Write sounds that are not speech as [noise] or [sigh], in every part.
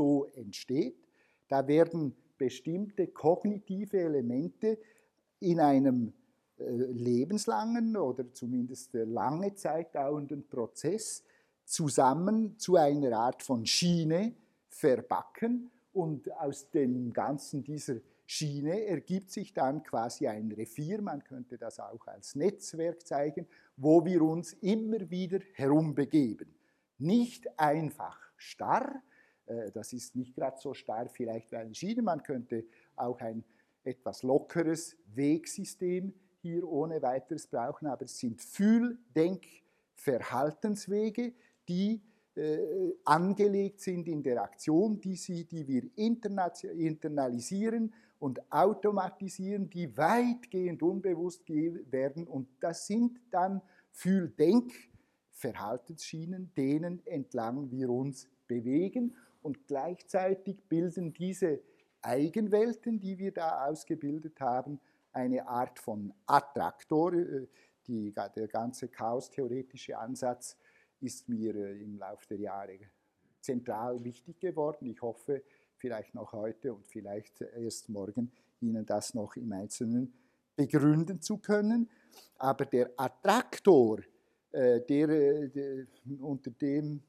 so entsteht. Da werden bestimmte kognitive Elemente in einem äh, lebenslangen oder zumindest lange Zeit dauernden Prozess zusammen zu einer Art von Schiene verbacken und aus dem Ganzen dieser Schiene ergibt sich dann quasi ein Revier, man könnte das auch als Netzwerk zeigen, wo wir uns immer wieder herumbegeben. Nicht einfach starr, äh, das ist nicht gerade so starr vielleicht wie eine Schiene, man könnte auch ein etwas lockeres Wegsystem hier ohne weiteres brauchen, aber es sind Fühl-, Denk-, Verhaltenswege, die äh, angelegt sind in der Aktion, die, sie, die wir internalisieren und automatisieren, die weitgehend unbewusst werden. Und das sind dann Fühl-Denk, Verhaltensschienen, denen entlang wir uns bewegen. Und gleichzeitig bilden diese Eigenwelten, die wir da ausgebildet haben, eine Art von Attraktor. Äh, die, der ganze chaostheoretische Ansatz ist mir äh, im Laufe der Jahre zentral wichtig geworden. Ich hoffe, vielleicht noch heute und vielleicht erst morgen Ihnen das noch im Einzelnen begründen zu können. Aber der Attraktor, der, äh, der, unter dem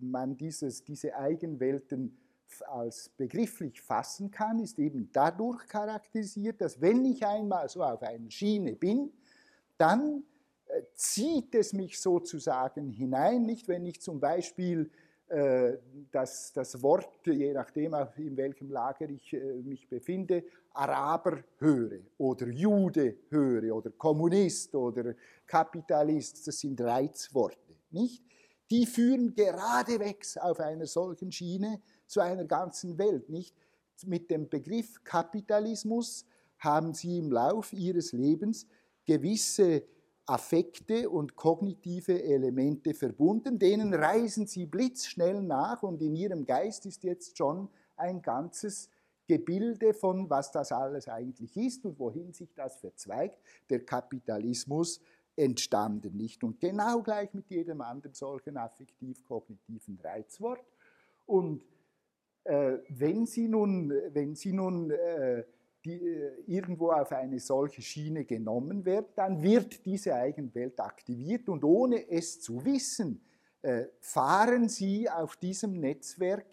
man dieses, diese Eigenwelten als begrifflich fassen kann, ist eben dadurch charakterisiert, dass wenn ich einmal so auf einer Schiene bin, dann zieht es mich sozusagen hinein, nicht wenn ich zum Beispiel äh, das, das Wort, je nachdem in welchem Lager ich äh, mich befinde, Araber höre oder Jude höre oder Kommunist oder Kapitalist, das sind Reizworte, nicht? Die führen geradewegs auf einer solchen Schiene zu einer ganzen Welt, nicht? Mit dem Begriff Kapitalismus haben sie im Lauf ihres Lebens gewisse Affekte und kognitive Elemente verbunden, denen reisen sie blitzschnell nach und in ihrem Geist ist jetzt schon ein ganzes Gebilde von, was das alles eigentlich ist und wohin sich das verzweigt, der Kapitalismus entstanden nicht. Und genau gleich mit jedem anderen solchen affektiv-kognitiven Reizwort. Und äh, wenn Sie nun, wenn Sie nun äh, die äh, irgendwo auf eine solche Schiene genommen wird, dann wird diese Eigenwelt aktiviert und ohne es zu wissen, äh, fahren Sie auf diesem Netzwerk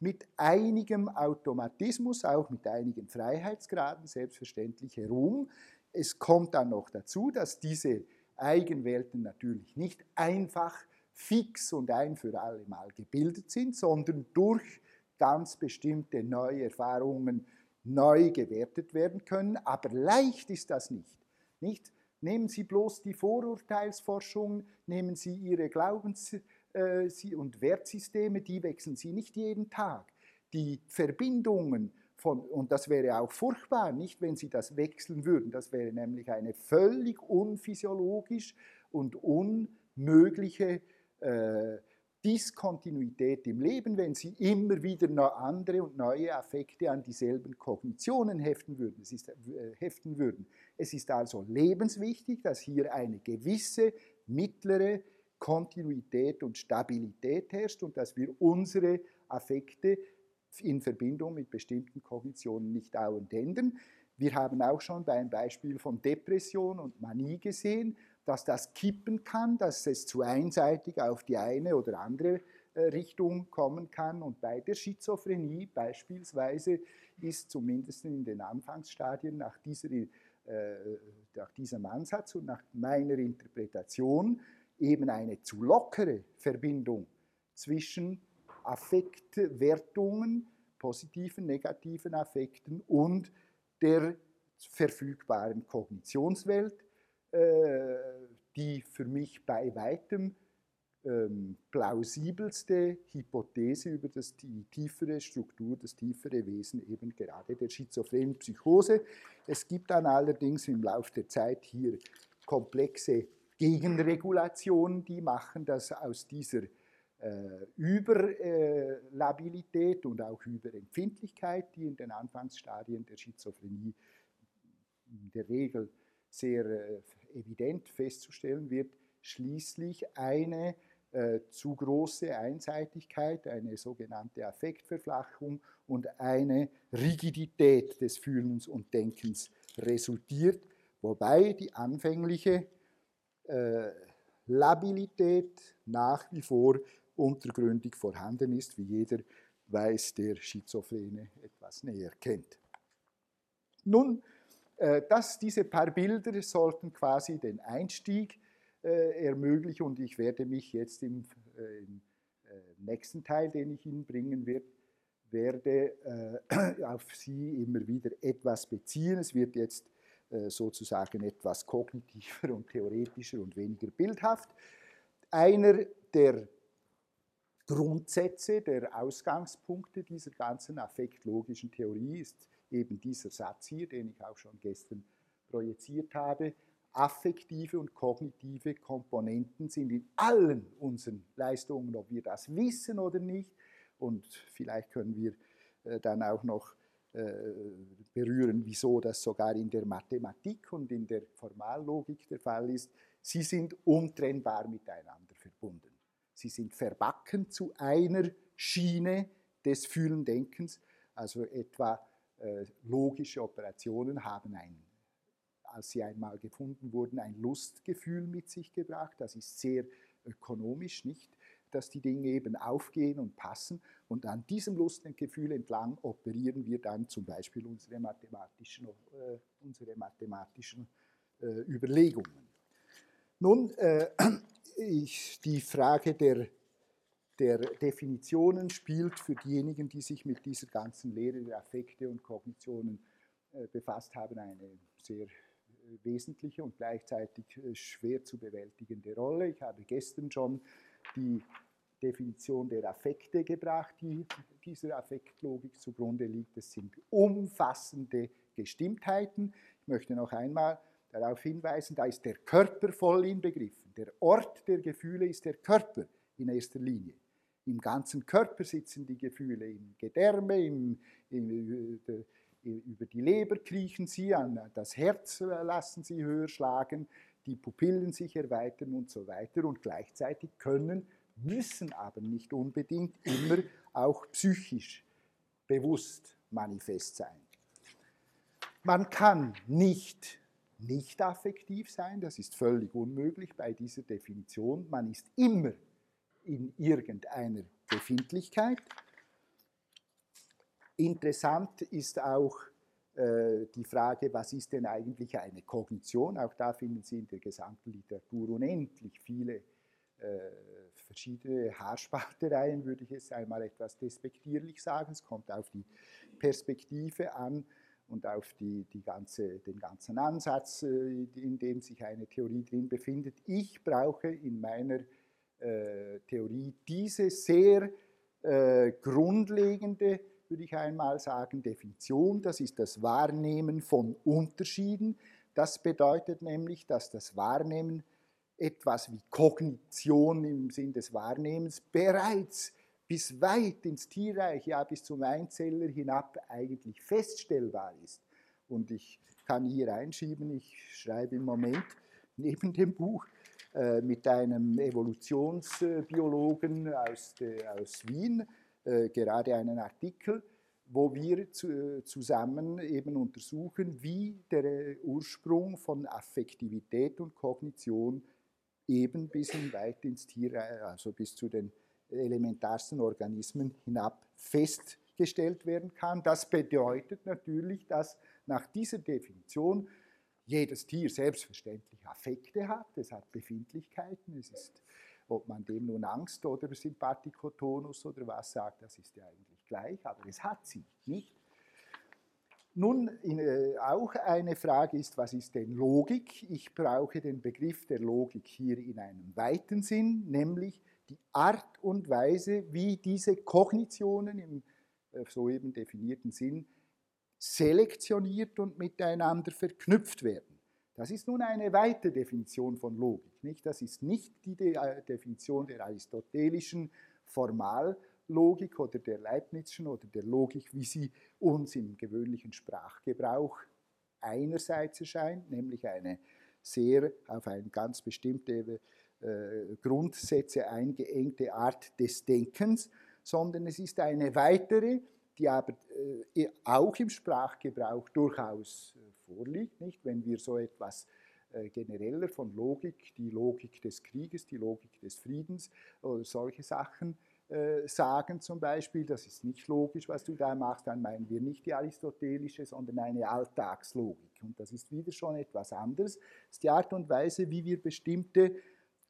mit einigem Automatismus, auch mit einigen Freiheitsgraden selbstverständlich herum. Es kommt dann noch dazu, dass diese Eigenwelten natürlich nicht einfach fix und ein für alle Mal gebildet sind, sondern durch ganz bestimmte neue Erfahrungen neu gewertet werden können, aber leicht ist das nicht. nicht? Nehmen Sie bloß die Vorurteilsforschung, nehmen Sie Ihre Glaubens- äh, und Wertsysteme, die wechseln Sie nicht jeden Tag. Die Verbindungen von, und das wäre auch furchtbar, nicht wenn Sie das wechseln würden. Das wäre nämlich eine völlig unphysiologisch und unmögliche äh, Diskontinuität im Leben, wenn Sie immer wieder andere und neue Affekte an dieselben Kognitionen heften würden. Es ist, äh, heften würden. Es ist also lebenswichtig, dass hier eine gewisse mittlere Kontinuität und Stabilität herrscht und dass wir unsere Affekte in Verbindung mit bestimmten Kognitionen nicht dauernd ändern. Wir haben auch schon beim Beispiel von Depression und Manie gesehen, dass das kippen kann, dass es zu einseitig auf die eine oder andere äh, Richtung kommen kann. Und bei der Schizophrenie beispielsweise ist zumindest in den Anfangsstadien nach, dieser, äh, nach diesem Ansatz und nach meiner Interpretation eben eine zu lockere Verbindung zwischen Affektwertungen, positiven, negativen Affekten und der verfügbaren Kognitionswelt die für mich bei weitem ähm, plausibelste Hypothese über das, die tiefere Struktur, das tiefere Wesen eben gerade der schizophrenen Psychose. Es gibt dann allerdings im Laufe der Zeit hier komplexe Gegenregulationen, die machen, dass aus dieser äh, Überlabilität und auch Überempfindlichkeit, die in den Anfangsstadien der Schizophrenie in der Regel sehr äh, evident festzustellen wird, schließlich eine äh, zu große Einseitigkeit, eine sogenannte Affektverflachung und eine Rigidität des Fühlens und Denkens resultiert, wobei die anfängliche äh, Labilität nach wie vor untergründig vorhanden ist, wie jeder weiß, der Schizophrene etwas näher kennt. Nun, äh, diese paar Bilder sollten quasi den Einstieg äh, ermöglichen und ich werde mich jetzt im, äh, im nächsten Teil, den ich Ihnen bringen wird, werde [clears throat] auf Sie immer wieder etwas beziehen. Es wird jetzt sozusagen etwas kognitiver und theoretischer und weniger bildhaft. Einer der Grundsätze, der Ausgangspunkte dieser ganzen affektlogischen Theorie ist eben dieser Satz hier, den ich auch schon gestern projiziert habe affektive und kognitive Komponenten sind in allen unseren Leistungen, ob wir das wissen oder nicht. Und vielleicht können wir äh, dann auch noch äh, berühren, wieso das sogar in der Mathematik und in der Formallogik der Fall ist. Sie sind untrennbar miteinander verbunden. Sie sind verbacken zu einer Schiene des Fühlen-Denkens. Also etwa logische Operationen haben einen als sie einmal gefunden wurden, ein Lustgefühl mit sich gebracht. Das ist sehr ökonomisch, nicht? Dass die Dinge eben aufgehen und passen. Und an diesem Lustgefühl entlang operieren wir dann zum Beispiel unsere mathematischen, äh, unsere mathematischen äh, Überlegungen. Nun, äh, [clears throat] ich, die Frage der, der Definitionen spielt für diejenigen, die sich mit dieser ganzen Lehre der Affekte und Kognitionen äh, befasst haben, eine sehr wesentliche und gleichzeitig äh, schwer zu bewältigende Rolle. Ich habe gestern schon die Definition der Affekte gebracht, die dieser Affektlogik zugrunde liegt. Es sind umfassende Gestimmtheiten. Ich möchte noch einmal darauf hinweisen, da ist der Körper voll inbegriffen. Der Ort der Gefühle ist der Körper in erster Linie. Im ganzen Körper sitzen die Gefühle, im Gedärme, im, im, äh, über die Leber kriechen sie, an das Herz lassen sie höher schlagen, die Pupillen sich erweitern und so weiter. Und gleichzeitig können, müssen aber nicht unbedingt immer auch psychisch bewusst manifest sein. Man kann nicht nicht affektiv sein, das ist völlig unmöglich bei dieser Definition. Man ist immer in irgendeiner Befindlichkeit Interessant ist auch äh, die Frage, was ist denn eigentlich eine Kognition? Auch da finden Sie in der gesamten Literatur unendlich viele äh, verschiedene Haarspaltereien, würde ich jetzt einmal etwas despektierlich sagen. Es kommt auf die Perspektive an und auf die, die ganze, den ganzen Ansatz, äh, in dem sich eine Theorie drin befindet. Ich brauche in meiner äh, Theorie diese sehr äh, grundlegende würde ich einmal sagen, Definition. Das ist das Wahrnehmen von Unterschieden. Das bedeutet nämlich, dass das Wahrnehmen etwas wie Kognition im Sinn des Wahrnehmens bereits bis weit ins Tierreich, ja bis zum Einzeller hinab eigentlich feststellbar ist. Und ich kann hier einschieben, ich schreibe im Moment neben dem Buch äh, mit einem Evolutionsbiologen aus, de, aus Wien, äh, gerade einen Artikel, wo wir zu, zusammen eben untersuchen, wie der Ursprung von Affektivität und Kognition eben bis hin weit ins Tier, also bis zu den elementarsten Organismen hinab festgestellt werden kann. Das bedeutet natürlich, dass nach dieser Definition jedes Tier selbstverständlich Affekte hat, es hat Befindlichkeiten, es ist ob man dem nun Angst oder Sympathikotonus oder was sagt, das ist ja eigentlich gleich, aber es hat sie nicht. Nun, in, äh, auch eine Frage ist, was ist denn Logik? Ich brauche den Begriff der Logik hier in einem weiten Sinn, nämlich die Art und Weise, wie diese Kognitionen im äh, soeben definierten Sinn selektioniert und miteinander verknüpft werden. Das ist nun eine weite Definition von Logik. Nicht? Das ist nicht die De äh, Definition der aristotelischen Formallogik oder der Leibnizischen oder der Logik, wie sie uns im gewöhnlichen Sprachgebrauch einerseits erscheint, nämlich eine sehr auf eine ganz bestimmte äh, Grundsätze eingeengte Art des Denkens, sondern es ist eine weitere, die aber äh, auch im Sprachgebrauch durchaus vorliegt, nicht? wenn wir so etwas genereller von Logik, die Logik des Krieges, die Logik des Friedens oder solche Sachen äh, sagen zum Beispiel, das ist nicht logisch, was du da machst, dann meinen wir nicht die aristotelische, sondern eine Alltagslogik. Und das ist wieder schon etwas anderes. Das ist die Art und Weise, wie wir bestimmte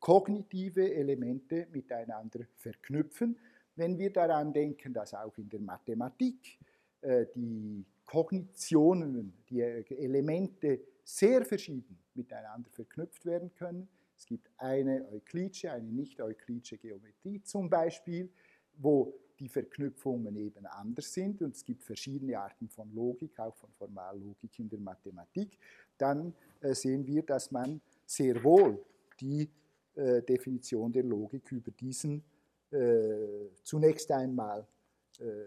kognitive Elemente miteinander verknüpfen. Wenn wir daran denken, dass auch in der Mathematik äh, die Kognitionen, die Elemente sehr verschieden miteinander verknüpft werden können, es gibt eine euklidische, eine nicht-euklidische Geometrie zum Beispiel, wo die Verknüpfungen eben anders sind und es gibt verschiedene Arten von Logik, auch von Formallogik in der Mathematik, dann äh, sehen wir, dass man sehr wohl die äh, Definition der Logik über diesen äh, zunächst einmal äh,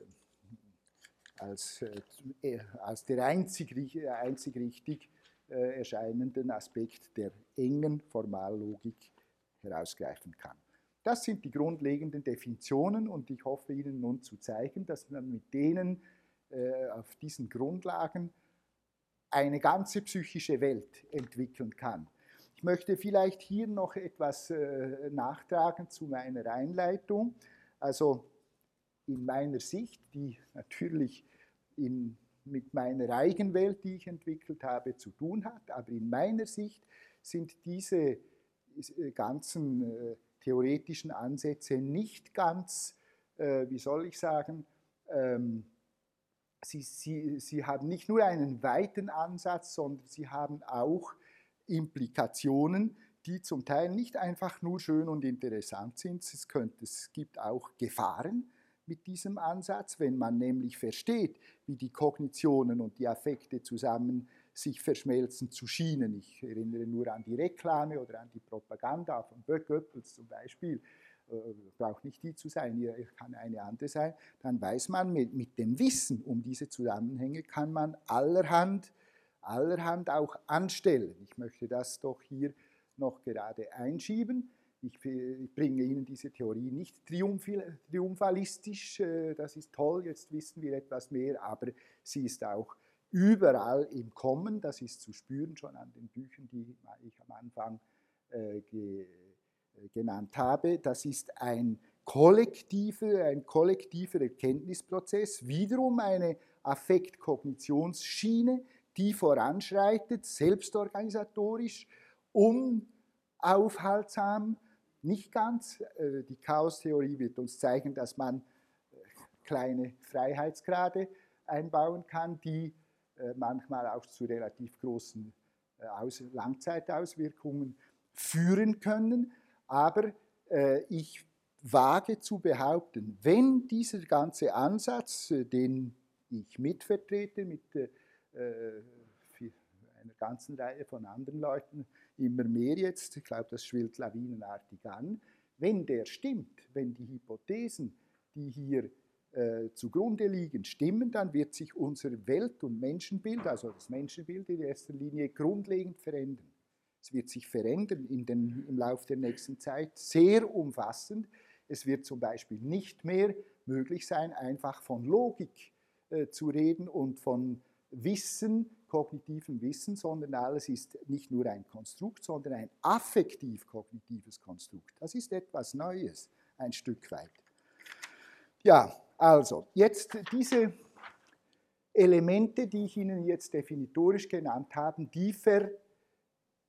als, äh, als der einzig, einzig richtig äh, erscheinenden Aspekt der engen Formallogik herausgreifen kann. Das sind die grundlegenden Definitionen und ich hoffe Ihnen nun zu zeigen, dass man mit denen äh, auf diesen Grundlagen eine ganze psychische Welt entwickeln kann. Ich möchte vielleicht hier noch etwas äh, nachtragen zu meiner Einleitung. Also in meiner Sicht, die natürlich in mit meiner Eigenwelt, die ich entwickelt habe, zu tun hat. Aber in meiner Sicht sind diese äh, ganzen äh, theoretischen Ansätze nicht ganz, wie soll ich sagen, ähm, sie, sie, sie haben nicht nur einen weiten Ansatz, sondern sie haben auch Implikationen, die zum Teil nicht einfach nur schön und interessant sind. Es, könnte, es gibt auch Gefahren, mit diesem Ansatz, wenn man nämlich versteht, wie die Kognitionen und die Affekte zusammen sich verschmelzen zu Schienen. Ich erinnere nur an die Reklame oder an die Propaganda von Goebbels zum Beispiel. Äh, braucht nicht die zu sein, hier kann eine andere sein. Dann weiß man, mit, mit dem Wissen um diese Zusammenhänge kann man allerhand, allerhand auch anstellen. Ich möchte das doch hier noch gerade einschieben. Ich bringe Ihnen diese Theorie nicht triumphalistisch, äh, das ist toll, jetzt wissen wir etwas mehr, aber sie ist auch überall im Kommen, das ist zu spüren schon an den Büchern, die ich am Anfang äh, äh, genannt habe. Das ist ein kollektiver, ein kollektiver Erkenntnisprozess, wiederum eine Affektkognitionsschine, die voranschreitet, selbstorganisatorisch, unaufhaltsam, nicht ganz. Äh, die Chaostheorie wird uns zeigen, dass man äh, kleine Freiheitsgrade einbauen kann, die äh, manchmal auch zu relativ großen Langzeitauswirkungen führen können. Aber ich wage zu behaupten, wenn dieser ganze Ansatz, den ich mitvertrete mit einer ganzen Reihe von anderen Leuten, immer mehr jetzt, ich glaube, das schwillt lawinenartig an, wenn der stimmt, wenn die Hypothesen, die hier äh, zugrunde liegen, stimmen, dann wird sich unser Welt- und Menschenbild, also das Menschenbild in erster Linie, grundlegend verändern. Es wird sich verändern den, im Laufe der nächsten Zeit, sehr umfassend. Es wird zum Beispiel nicht mehr möglich sein, einfach von Logik äh, zu reden und von Wissen, kognitiven Wissen, sondern alles ist nicht nur ein Konstrukt, sondern ein affektiv-kognitives Konstrukt. Das ist etwas Neues, ein Stück weit. Ja, also, jetzt diese Elemente, die ich Ihnen jetzt definitorisch genannt habe, die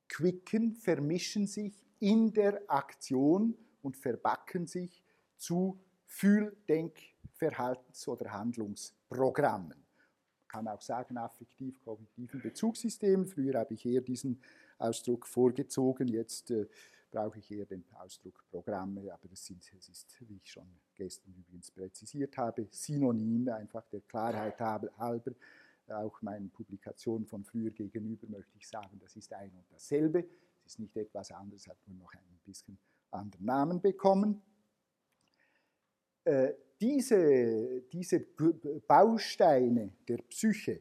verquicken, vermischen sich in der Aktion und verbacken sich zu Fühl-, Denk-, Verhaltens- oder Handlungsprogrammen kann auch sagen, affektiv-kognitiven Bezugssystemen. Früher habe ich eher diesen Ausdruck vorgezogen, jetzt äh, brauche ich eher den Ausdruck Programme, aber es, sind, es ist, wie ich schon gestern übrigens präzisiert habe, synonym, einfach der Klarheit halber. Auch meinen Publikationen von früher gegenüber möchte ich sagen, das ist ein und dasselbe. Es ist nicht etwas anderes, hat nur noch ein bisschen anderen Namen bekommen. Äh, diese, diese Bausteine der Psyche,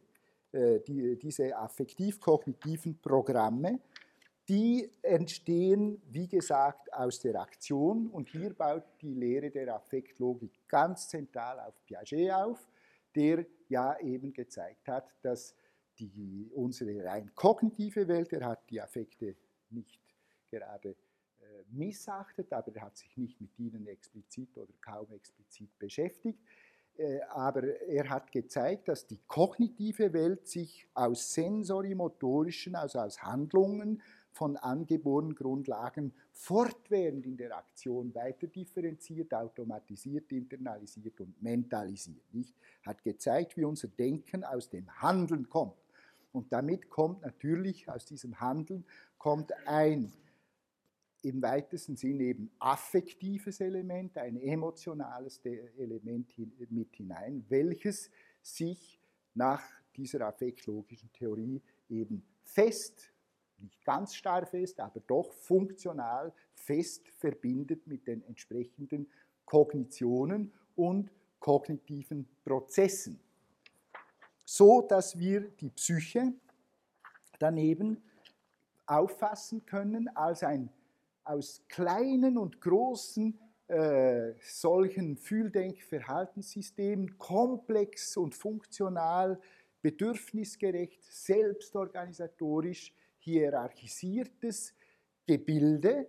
äh, die, diese affektiv-kognitiven Programme, die entstehen, wie gesagt, aus der Aktion. Und hier baut die Lehre der Affektlogik ganz zentral auf Piaget auf, der ja eben gezeigt hat, dass die, unsere rein kognitive Welt, er hat die Affekte nicht gerade missachtet, aber er hat sich nicht mit ihnen explizit oder kaum explizit beschäftigt. Äh, aber er hat gezeigt, dass die kognitive Welt sich aus sensorimotorischen, also aus Handlungen von angeborenen Grundlagen fortwährend in der Aktion weiter differenziert, automatisiert, internalisiert und mentalisiert. Nicht? Hat gezeigt, wie unser Denken aus dem Handeln kommt. Und damit kommt natürlich aus diesem Handeln kommt ein im weitesten Sinne eben affektives Element, ein emotionales Element mit hinein, welches sich nach dieser affektlogischen Theorie eben fest, nicht ganz starr fest, aber doch funktional fest verbindet mit den entsprechenden Kognitionen und kognitiven Prozessen. So dass wir die Psyche daneben auffassen können als ein aus kleinen und großen äh, solchen Fühldenk-Verhaltenssystemen komplex und funktional, bedürfnisgerecht, selbstorganisatorisch hierarchisiertes Gebilde,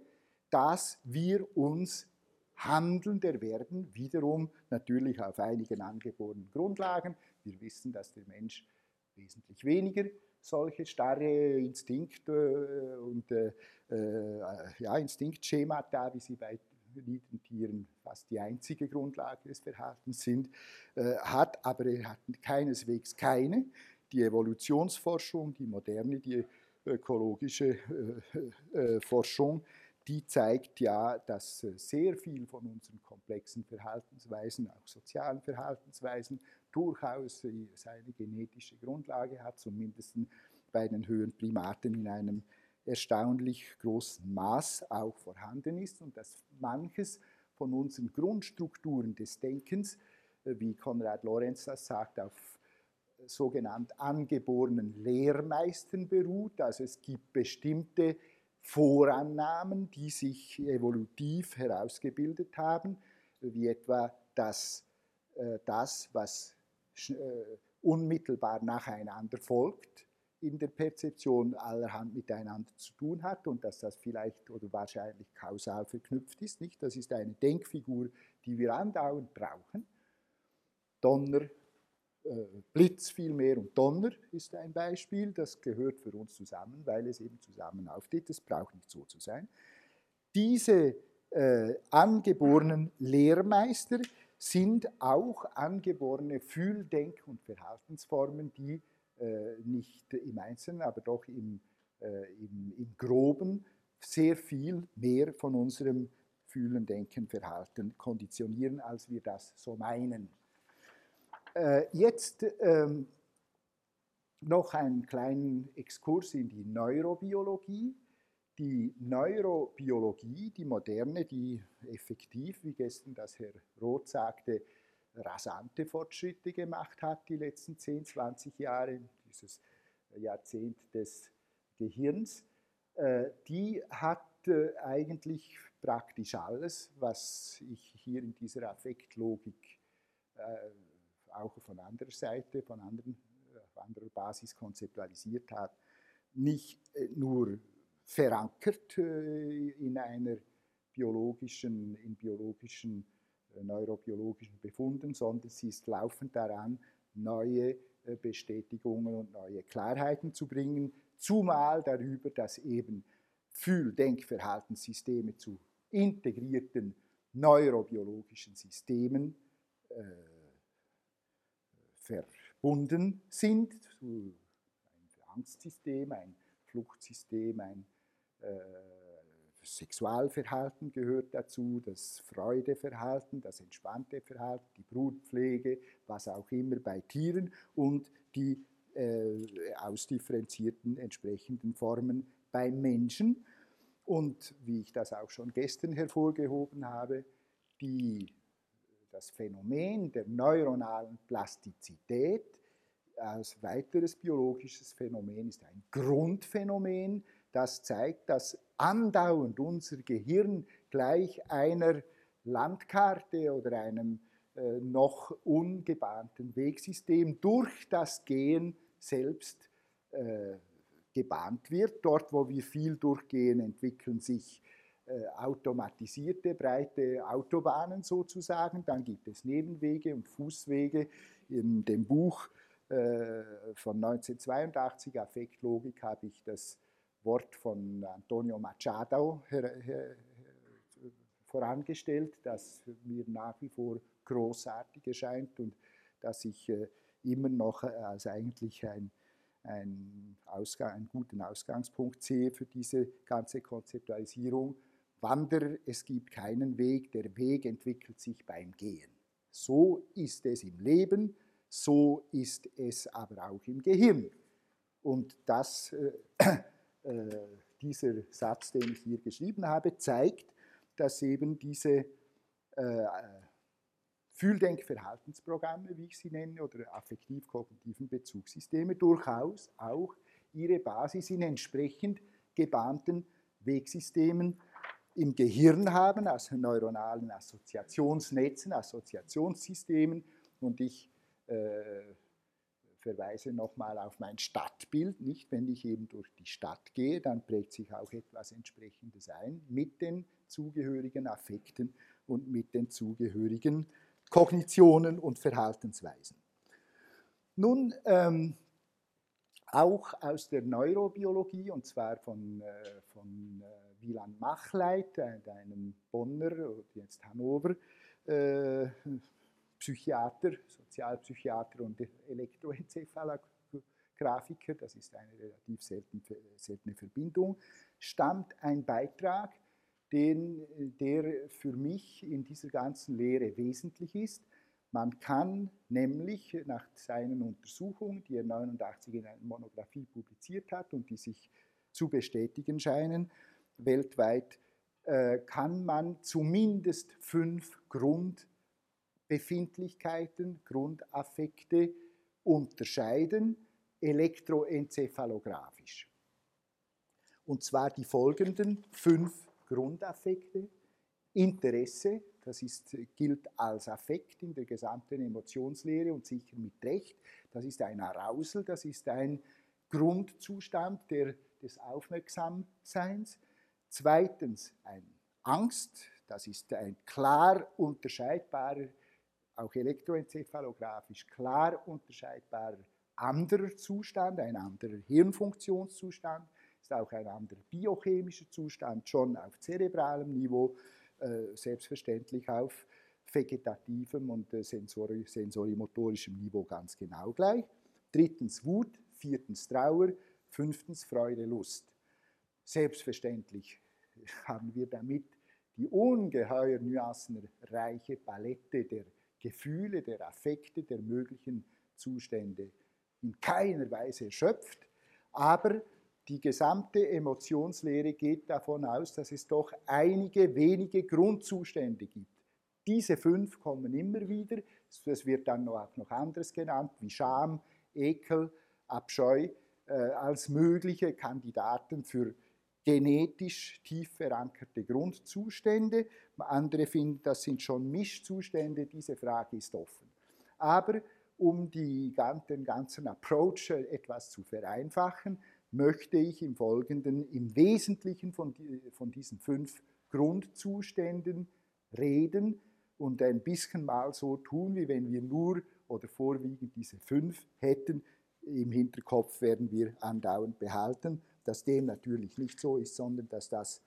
das wir uns handelnder werden, wiederum natürlich auf einigen angeborenen Grundlagen, wir wissen, dass der Mensch wesentlich weniger solche starre Instinkte äh, und äh, äh, ja, Instinktschemata, wie sie bei niederen Tieren fast die einzige Grundlage des Verhaltens sind, äh, hat, aber er hat keineswegs keine. Die Evolutionsforschung, die moderne, die ökologische äh, äh, Forschung, die zeigt ja, dass sehr viel von unseren komplexen Verhaltensweisen, auch sozialen Verhaltensweisen, durchaus seine genetische Grundlage hat, zumindest bei den höheren Primaten in einem erstaunlich großen Maß auch vorhanden ist und dass manches von unseren Grundstrukturen des Denkens, äh, wie Konrad Lorenz das sagt, auf sogenannt angeborenen Lehrmeistern beruht. Also es gibt bestimmte Vorannahmen, die sich evolutiv herausgebildet haben, wie etwa dass äh, das, was äh, unmittelbar nacheinander folgt, in der Perzeption allerhand miteinander zu tun hat und dass das vielleicht oder wahrscheinlich kausal verknüpft ist. Nicht? Das ist eine Denkfigur, die wir andauernd brauchen. Donner, äh, Blitz vielmehr und Donner ist ein Beispiel, das gehört für uns zusammen, weil es eben zusammen auftritt. Es braucht nicht so zu sein. Diese äh, angeborenen Lehrmeister sind auch angeborene Fühldenk- und Verhaltensformen, die äh, nicht im Einzelnen, aber doch im, äh, im, im, Groben sehr viel mehr von unserem Fühlen, Denken, Verhalten konditionieren, als wir das so meinen. Äh, jetzt ähm, noch einen kleinen Exkurs in die Neurobiologie die Neurobiologie, die moderne, die effektiv, wie gestern das Herr Roth sagte, rasante Fortschritte gemacht hat die letzten 10, 20 Jahre, dieses Jahrzehnt des Gehirns, äh, die hat äh, eigentlich praktisch alles, was ich hier in dieser Affektlogik äh, auch von anderer Seite, von anderen, auf anderer Basis konzeptualisiert hat, nicht nur verankert äh, in einer biologischen, in biologischen, äh, neurobiologischen Befunden, sondern sie ist laufend daran, neue äh, Bestätigungen und neue Klarheiten zu bringen, zumal darüber, dass eben Fühl-, Denkverhaltenssysteme zu integrierten neurobiologischen Systemen äh, verbunden sind. Ein Angstsystem, ein Fluchtsystem, ein Sexualverhalten gehört dazu, das Freudeverhalten, das entspannte Verhalten, die Brutpflege, was auch immer bei Tieren und die äh, ausdifferenzierten entsprechenden Formen beim Menschen. Und wie ich das auch schon gestern hervorgehoben habe, die, das Phänomen der neuronalen Plastizität als weiteres biologisches Phänomen ist ein Grundphänomen das zeigt, dass andauernd unser Gehirn gleich einer Landkarte oder einem äh, noch ungebahnten Wegsystem durch das Gehen selbst äh, gebahnt wird. Dort, wo wir viel durchgehen, entwickeln sich äh, automatisierte breite Autobahnen sozusagen. Dann gibt es Nebenwege und Fußwege. In dem Buch äh, von 1982, Affektlogik, habe ich das Wort von Antonio Machado vorangestellt, das mir nach wie vor großartig erscheint und das ich äh, immer noch als eigentlich ein einen, Ausgang, einen guten Ausgangspunkt sehe für diese ganze Konzeptualisierung. Wanderer, es gibt keinen Weg, der Weg entwickelt sich beim Gehen. So ist es im Leben, so ist es aber auch im Gehirn. Und das, äh, dieser Satz, den ich hier geschrieben habe, zeigt, dass eben diese äh, Fühldenkverhaltensprogramme, wie ich sie nenne, oder affektiv-kognitiven Bezugssysteme durchaus auch ihre Basis in entsprechend gebahnten Wegsystemen im Gehirn haben, also neuronalen Assoziationsnetzen, Assoziationssystemen. Und ich äh, verweise nochmal auf mein Stadtbild. Nicht, wenn ich eben durch die Stadt gehe, dann prägt sich auch etwas Entsprechendes ein mit den zugehörigen Affekten und mit den zugehörigen Kognitionen und Verhaltensweisen. Nun, ähm, auch aus der Neurobiologie, und zwar von, äh, von äh, Wieland Machleit, einem Bonner, jetzt Hannover, äh, Psychiater, Sozialpsychiater und Elektroenzephalografiker, das ist eine relativ selten, seltene Verbindung, stammt ein Beitrag, den, der für mich in dieser ganzen Lehre wesentlich ist. Man kann nämlich nach seinen Untersuchungen, die er 1989 in einer Monographie publiziert hat und die sich zu bestätigen scheinen, weltweit, äh, kann man zumindest fünf Grundbefindlichkeiten, Grundaffekte unterscheiden, elektroenzephalografisch. Und zwar die folgenden fünf Grundaffekte. Interesse, das ist, gilt als Affekt in der gesamten Emotionslehre und sicher mit Recht. Das ist ein Arousal, das ist ein Grundzustand der, des Aufmerksamseins. Zweitens ein Angst, das ist ein klar unterscheidbarer, auch elektroenzephalografisch klar unterscheidbarer anderer Zustand, ein anderer Hirnfunktionszustand ist auch ein anderer biochemischer Zustand, schon auf zerebralem Niveau, äh, selbstverständlich auf vegetativem und äh, sensori sensorimotorischem Niveau ganz genau gleich. Drittens Wut, viertens Trauer, fünftens Freude, Lust. Selbstverständlich haben wir damit die ungeheuer nuancenreiche Palette der Gefühle, der Affekte, der möglichen Zustände in keiner Weise erschöpft, aber die gesamte Emotionslehre geht davon aus, dass es doch einige wenige Grundzustände gibt. Diese fünf kommen immer wieder. Es wird dann auch noch anderes genannt, wie Scham, Ekel, Abscheu, äh, als mögliche Kandidaten für genetisch tief verankerte Grundzustände. Andere finden, das sind schon Mischzustände. Diese Frage ist offen. Aber um die, den ganzen Approach etwas zu vereinfachen, möchte ich im Folgenden im Wesentlichen von, von diesen fünf Grundzuständen reden und ein bisschen mal so tun, wie wenn wir nur oder vorwiegend diese fünf hätten. Im Hinterkopf werden wir andauernd behalten, dass dem natürlich nicht so ist, sondern dass das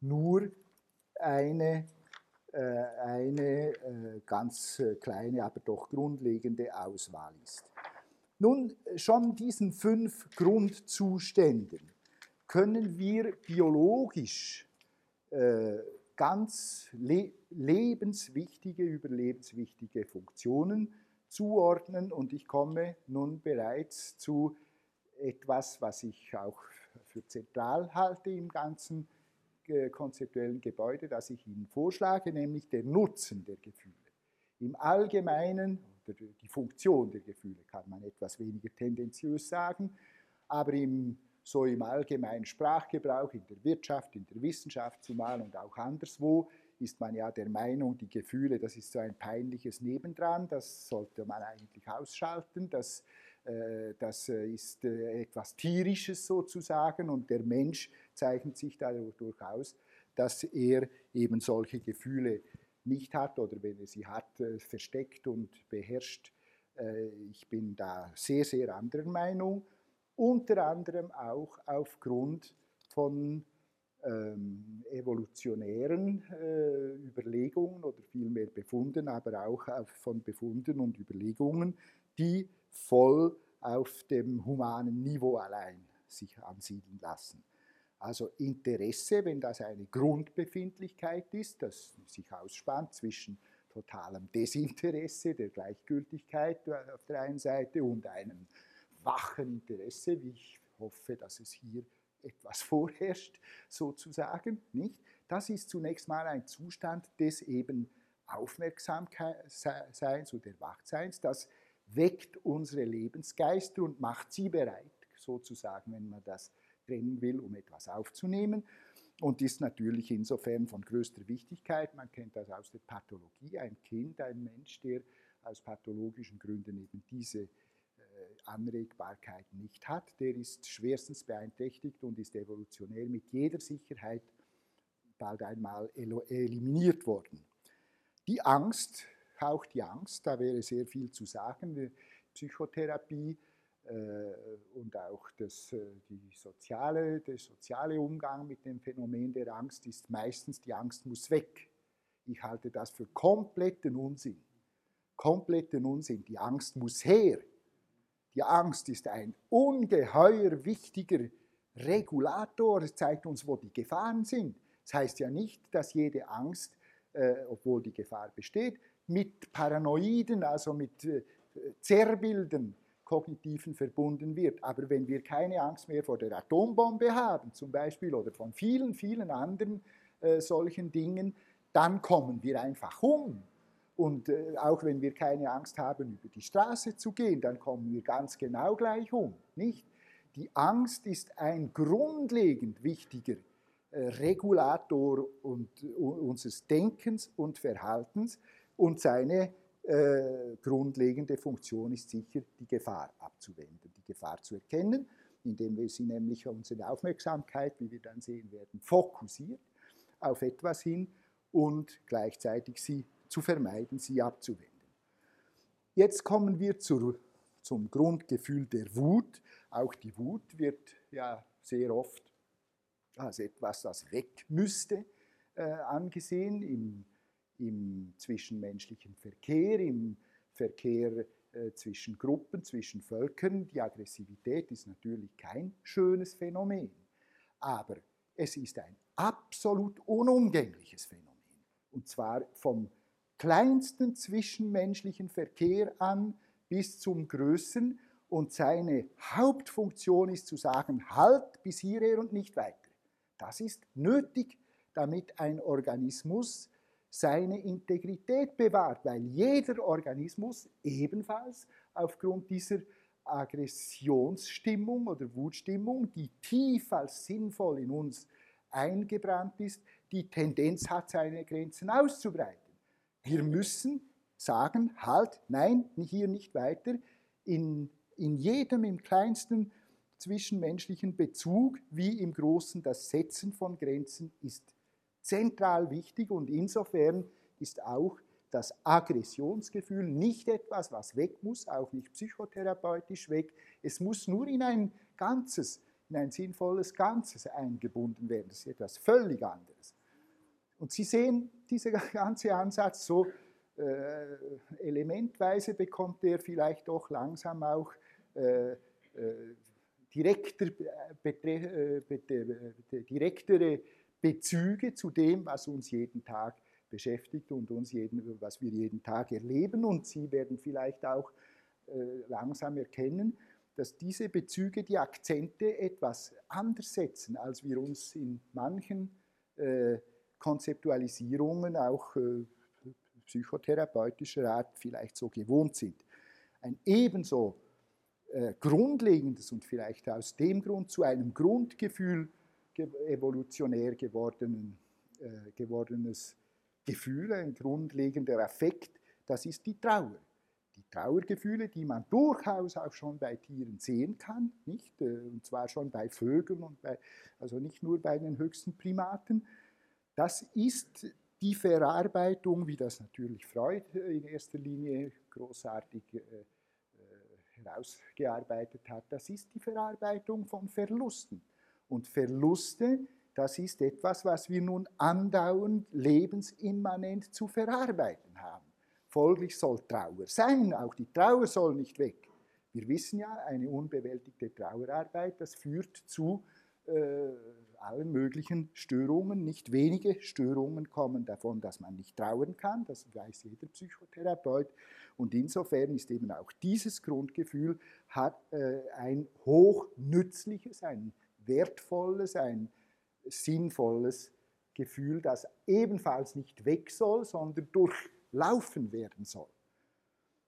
nur eine, äh, eine äh, ganz äh, kleine, aber doch grundlegende Auswahl ist. Nun, schon diesen fünf Grundzuständen können wir biologisch äh, ganz le lebenswichtige, überlebenswichtige Funktionen zuordnen und ich komme nun bereits zu etwas, was ich auch für zentral halte im ganzen äh, konzeptuellen Gebäude, das ich Ihnen vorschlage, nämlich der Nutzen der Gefühle. Im Allgemeinen die Funktion der Gefühle kann man etwas weniger tendenziös sagen, aber im so im allgemeinen Sprachgebrauch, in der Wirtschaft, in der Wissenschaft zumal und auch anderswo, ist man ja der Meinung, die Gefühle, das ist so ein peinliches Nebendran, das sollte man eigentlich ausschalten, das, das äh, ist äh, etwas Tierisches sozusagen und der Mensch zeichnet sich dadurch aus, dass er eben solche Gefühle nicht hat oder wenn er sie hat, versteckt und beherrscht. Ich bin da sehr, sehr anderer Meinung, unter anderem auch aufgrund von ähm, evolutionären äh, Überlegungen oder vielmehr Befunden, aber auch von Befunden und Überlegungen, die voll auf dem humanen Niveau allein sich ansiedeln lassen. Also Interesse, wenn das eine Grundbefindlichkeit ist, das sich ausspannt zwischen totalem Desinteresse, der Gleichgültigkeit auf der einen Seite und einem wachen Interesse, wie ich hoffe, dass es hier etwas [laughs] vorherrscht, sozusagen, nicht? Das ist zunächst mal ein Zustand des eben Aufmerksamseins oder Wachseins, das weckt unsere Lebensgeister und macht sie bereit, sozusagen, wenn man das trennen will, um etwas aufzunehmen. Und ist natürlich insofern von größter Wichtigkeit. Man kennt das aus der Pathologie. Ein Kind, ein Mensch, der aus pathologischen Gründen eben diese Anregbarkeit nicht hat, der ist schwerstens beeinträchtigt und ist evolutionär mit jeder Sicherheit bald einmal eliminiert worden. Die Angst, auch die Angst, da wäre sehr viel zu sagen, Psychotherapie äh, und auch das, äh, die soziale, der soziale Umgang mit dem Phänomen der Angst ist meistens, die Angst muss weg. Ich halte das für kompletten Unsinn. Kompletten Unsinn. Die Angst muss her. Die Angst ist ein ungeheuer wichtiger Regulator. Es zeigt uns, wo die Gefahren sind. Das heißt ja nicht, dass jede Angst, äh, obwohl die Gefahr besteht, mit Paranoiden, also mit äh, Zerrbildern, kognitiven verbunden wird. Aber wenn wir keine Angst mehr vor der Atombombe haben, zum Beispiel, oder von vielen, vielen anderen äh, solchen Dingen, dann kommen wir einfach um. Und äh, auch wenn wir keine Angst haben, über die Straße zu gehen, dann kommen wir ganz genau gleich um. Nicht? Die Angst ist ein grundlegend wichtiger äh, Regulator und, unseres Denkens und Verhaltens und seine äh, grundlegende Funktion ist sicher, die Gefahr abzuwenden, die Gefahr zu erkennen, indem wir sie nämlich unsere Aufmerksamkeit, wie wir dann sehen werden, fokussiert auf etwas hin und gleichzeitig sie zu vermeiden, sie abzuwenden. Jetzt kommen wir zur, zum Grundgefühl der Wut. Auch die Wut wird ja sehr oft als etwas, das weg müsste, äh, angesehen im, im, zwischenmenschlichen Verkehr, im Verkehr äh, zwischen Gruppen, zwischen Völkern. Die Aggressivität ist natürlich kein schönes Phänomen, aber es ist ein absolut unumgängliches Phänomen. Und zwar vom kleinsten zwischenmenschlichen Verkehr an bis zum größten und seine Hauptfunktion ist zu sagen, halt bis hierher und nicht weiter. Das ist nötig, damit ein Organismus seine Integrität bewahrt, weil jeder Organismus ebenfalls aufgrund dieser Aggressionsstimmung oder Wutstimmung, die tief als sinnvoll in uns eingebrannt ist, die Tendenz hat, seine Grenzen auszubreiten. Wir müssen sagen, halt, nein, hier nicht weiter. In, in jedem, im kleinsten zwischenmenschlichen Bezug wie im großen das Setzen von Grenzen ist zentral wichtig und insofern ist auch das Aggressionsgefühl nicht etwas, was weg muss, auch nicht psychotherapeutisch weg. Es muss nur in ein Ganzes, in ein sinnvolles Ganzes eingebunden werden. Das ist etwas völlig anderes. Und Sie sehen, dieser [laughs] ganze Ansatz so äh, elementweise bekommt er vielleicht doch langsam auch äh, äh, direkter, äh, direktere Bezüge zu dem, was uns jeden Tag beschäftigt und uns jeden, was wir jeden Tag erleben. Und Sie werden vielleicht auch äh, langsam erkennen, dass diese Bezüge die Akzente etwas anders setzen, als wir uns in manchen äh, Konzeptualisierungen auch äh, psychotherapeutischer Art vielleicht so gewohnt sind. Ein ebenso äh, Grundlegendes und vielleicht aus dem Grund zu einem Grundgefühl evolutionär gewordenen, äh, gewordenes Gefühl, ein grundlegender Affekt, das ist die Trauer. Die Trauergefühle, die man durchaus auch schon bei Tieren sehen kann, nicht? Äh, und zwar schon bei Vögeln und bei, also nicht nur bei den höchsten Primaten. Das ist die Verarbeitung, wie das natürlich Freud in erster Linie großartig äh, herausgearbeitet hat, das ist die Verarbeitung von Verlusten. Und Verluste, das ist etwas, was wir nun andauernd lebensimmanent zu verarbeiten haben. Folglich soll Trauer sein, auch die Trauer soll nicht weg. Wir wissen ja, eine unbewältigte Trauerarbeit, das führt zu äh, allen möglichen Störungen. Nicht wenige Störungen kommen davon, dass man nicht trauern kann, das weiß jeder Psychotherapeut. Und insofern ist eben auch dieses Grundgefühl hat, äh, ein hochnützliches, ein wertvolles, ein sinnvolles Gefühl, das ebenfalls nicht weg soll, sondern durchlaufen werden soll.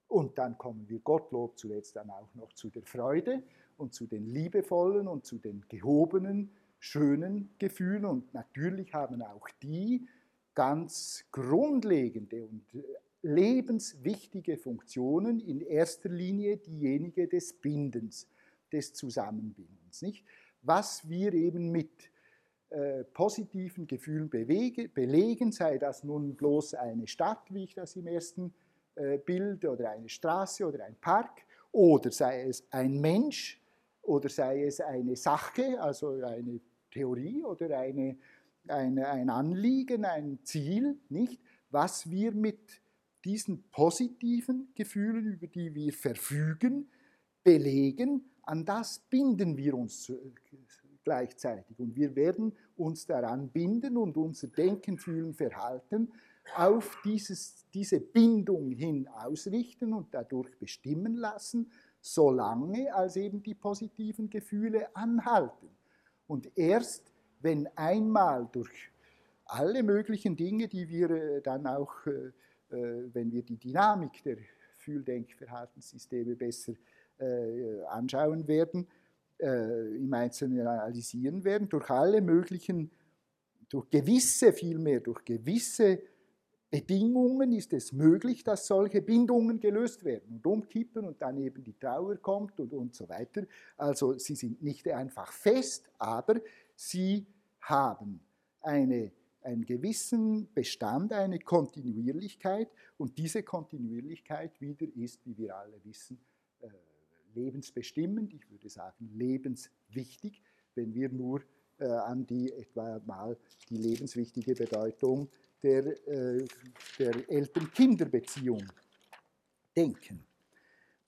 Und dann kommen wir Gottlob zuletzt dann auch noch zu der Freude und zu den liebevollen und zu den gehobenen, schönen Gefühlen. Und natürlich haben auch die ganz grundlegende und lebenswichtige Funktionen, in erster Linie diejenige des Bindens, des Zusammenbindens. Nicht? Was wir eben mit äh, positiven Gefühlen bewege, belegen, sei das nun bloß eine Stadt, wie ich das im ersten äh, Bild, oder eine Straße oder ein Park, oder sei es ein Mensch, oder sei es eine Sache, also eine Theorie oder eine, eine, ein Anliegen, ein Ziel, nicht? Was wir mit diesen positiven Gefühlen, über die wir verfügen, belegen, an das binden wir uns gleichzeitig. Und wir werden uns daran binden und unser Denken, Fühlen, Verhalten auf dieses, diese Bindung hin ausrichten und dadurch bestimmen lassen solange als eben die positiven Gefühle anhalten. Und erst wenn einmal durch alle möglichen Dinge, die wir äh, dann auch, äh, äh, wenn wir die Dynamik der Fühldenkverhaltenssysteme besser anschauen werden, im Einzelnen analysieren werden, durch alle möglichen, durch gewisse vielmehr, durch gewisse Bedingungen ist es möglich, dass solche Bindungen gelöst werden und umkippen und dann eben die Trauer kommt und, und so weiter. Also sie sind nicht einfach fest, aber sie haben eine, einen gewissen Bestand, eine Kontinuierlichkeit und diese Kontinuierlichkeit wieder ist, wie wir alle wissen, äh, lebensbestimmend, ich würde sagen lebenswichtig, wenn wir nur äh, an die etwa mal die lebenswichtige Bedeutung der, äh, der Eltern-Kinder-Beziehung denken.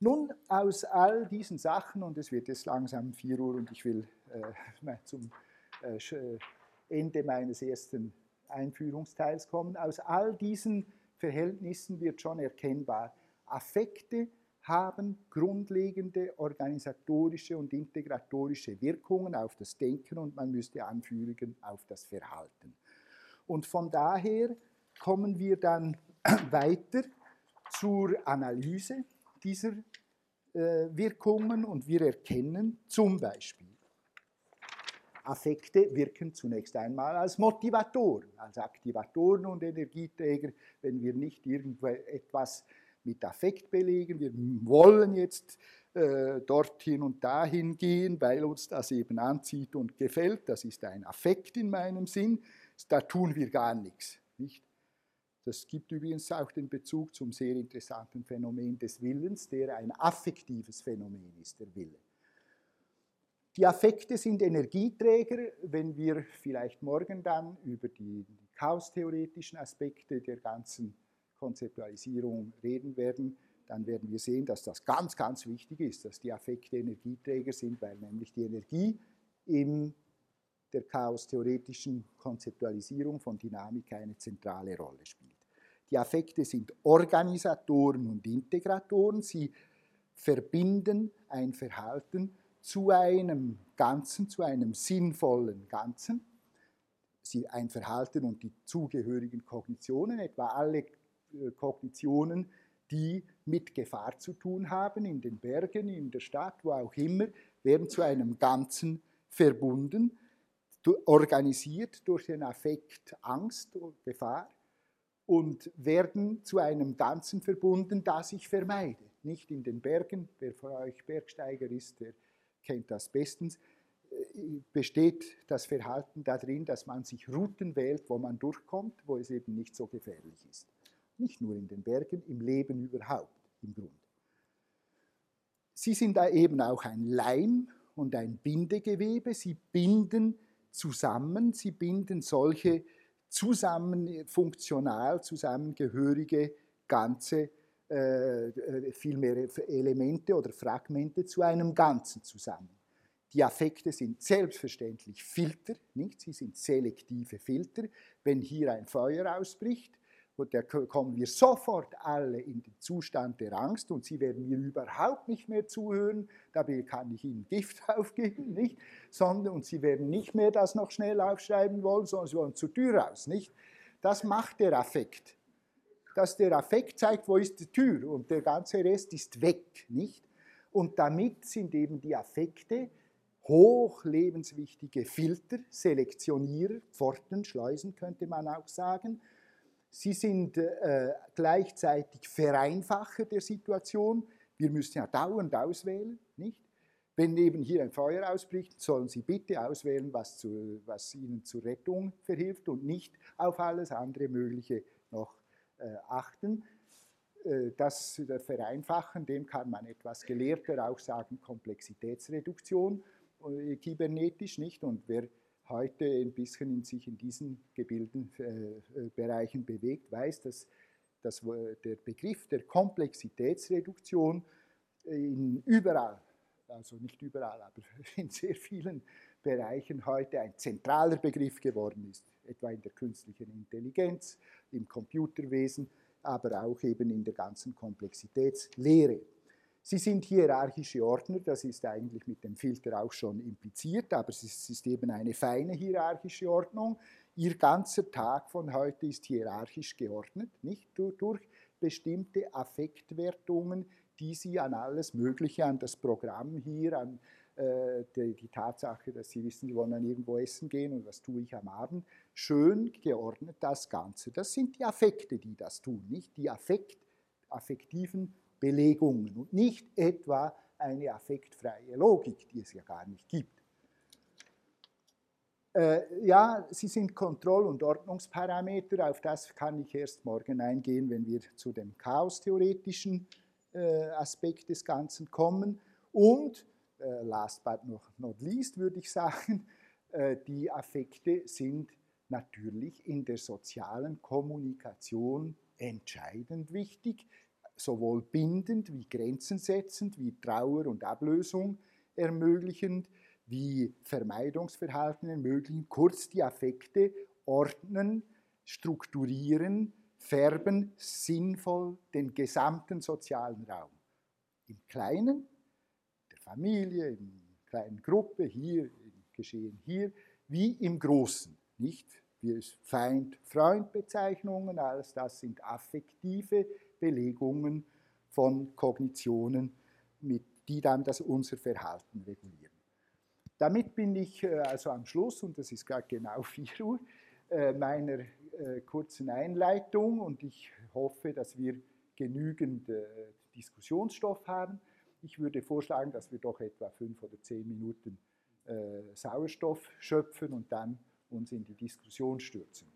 Nun, aus all diesen Sachen, und es wird jetzt langsam 4 Uhr und ich will äh, zum äh, äh, Ende meines ersten Einführungsteils kommen, aus all diesen Verhältnissen wird schon erkennbar, Affekte haben grundlegende organisatorische und integratorische Wirkungen auf das Denken und man müsste anfügen auf das Verhalten. Und von daher kommen wir dann [clears throat] weiter zur Analyse dieser äh, Wirkungen und wir erkennen zum Beispiel, Affekte wirken zunächst einmal als Motivatoren, als Aktivatoren und Energieträger, wenn wir nicht irgendetwas mit Affekt belegen. Wir wollen jetzt äh, dorthin und dahin gehen, weil uns das eben anzieht und gefällt. Das ist ein Affekt in meinem Sinn da tun wir gar nichts. Nicht? Das gibt übrigens auch den Bezug zum sehr interessanten Phänomen des Willens, der ein affektives Phänomen ist, der Wille. Die Affekte sind Energieträger, wenn wir vielleicht morgen dann über die chaostheoretischen Aspekte der ganzen Konzeptualisierung reden werden, dann werden wir sehen, dass das ganz, ganz wichtig ist, dass die Affekte Energieträger sind, weil nämlich die Energie im der chaostheoretischen Konzeptualisierung von Dynamik eine zentrale Rolle spielt. Die Affekte sind Organisatoren und Integratoren. Sie verbinden ein Verhalten zu einem Ganzen, zu einem sinnvollen Ganzen. Sie, ein Verhalten und die zugehörigen Kognitionen, etwa alle Kognitionen, die mit Gefahr zu tun haben, in den Bergen, in der Stadt, wo auch immer, werden zu einem Ganzen verbunden, organisiert durch den Affekt Angst und Gefahr und werden zu einem Ganzen verbunden, das ich vermeide. Nicht in den Bergen, wer von euch Bergsteiger ist, der kennt das bestens, äh, besteht das Verhalten darin, dass man sich Routen wählt, wo man durchkommt, wo es eben nicht so gefährlich ist. Nicht nur in den Bergen, im Leben überhaupt im Grunde. Sie sind da eben auch ein Leim und ein Bindegewebe. Sie binden zusammen, sie binden solche zusammen funktional zusammengehörige ganze äh, äh viel mehr Elemente oder Fragmente zu einem Ganzen zusammen. Die Affekte sind selbstverständlich Filter, nicht? Sie sind selektive Filter. Wenn hier ein Feuer ausbricht, und da kommen wir sofort alle in den Zustand der Angst und sie werden mir überhaupt nicht mehr zuhören, dabei kann ich ihnen Gift [laughs] aufgeben, nicht? Sondern, und sie werden nicht mehr das noch schnell aufschreiben wollen, sondern sie wollen zur Tür raus, nicht? Das macht der Affekt. Dass der Affekt zeigt, wo ist die Tür und der ganze Rest ist weg, nicht? Und damit sind eben die Affekte hoch lebenswichtige Filter, Selektionierer, Pforten, Schleusen könnte man auch sagen, Sie sind äh, gleichzeitig Vereinfacher der Situation. Wir müssen ja dauernd auswählen, nicht? Wenn eben hier ein Feuer ausbricht, sollen Sie bitte auswählen, was, zu, was Ihnen zur Rettung verhilft und nicht auf alles andere Mögliche noch äh, achten. Äh, das Vereinfachen, dem kann man etwas gelehrter auch sagen, Komplexitätsreduktion, äh, kybernetisch, nicht? Und wer heute ein bisschen in sich in diesen Gebilden, äh, äh, Bereichen bewegt, weiß, dass, dass der Begriff der Komplexitätsreduktion in überall, also nicht überall, aber [laughs] in sehr vielen Bereichen heute ein zentraler Begriff geworden ist, etwa in der künstlichen Intelligenz, im Computerwesen, aber auch eben in der ganzen Komplexitätslehre. Sie sind hierarchische Ordner, das ist eigentlich mit dem Filter auch schon impliziert, aber es ist eben eine feine hierarchische Ordnung. Ihr ganzer Tag von heute ist hierarchisch geordnet, nicht durch bestimmte Affektwertungen, die Sie an alles Mögliche, an das Programm hier, an äh, die, die, Tatsache, dass Sie wissen, Sie wollen dann irgendwo essen gehen und was tue ich am Abend, schön geordnet das Ganze. Das sind die Affekte, die das tun, nicht die Affekt, affektiven Belegungen und nicht etwa eine affektfreie Logik, die es ja gar nicht gibt. Äh, ja, sie sind Kontroll- und Ordnungsparameter, auf das kann ich erst morgen eingehen, wenn wir zu dem chaostheoretischen äh, Aspekt des Ganzen kommen. Und, äh, last but not least, würde ich sagen, äh, die Affekte sind natürlich in der sozialen Kommunikation entscheidend wichtig sowohl bindend wie grenzensetzend, wie Trauer und Ablösung ermöglichend, wie Vermeidungsverhalten ermöglichen, kurz die Affekte ordnen, strukturieren, färben sinnvoll den gesamten sozialen Raum. Im Kleinen, der Familie, in kleinen Gruppe, hier, Geschehen hier, wie im Großen, nicht? Wie Feind-Freund-Bezeichnungen, alles das sind affektive Belegungen von Kognitionen, mit, die dann das unser Verhalten regulieren. Damit bin ich äh, also am Schluss, und das ist gerade genau [laughs] 4 Uhr, äh, meiner äh, kurzen Einleitung und ich hoffe, dass wir genügend Diskussionsstoff haben. Ich würde vorschlagen, dass wir doch etwa fünf oder zehn Minuten Sauerstoff schöpfen und dann uns in die Diskussion stürzen.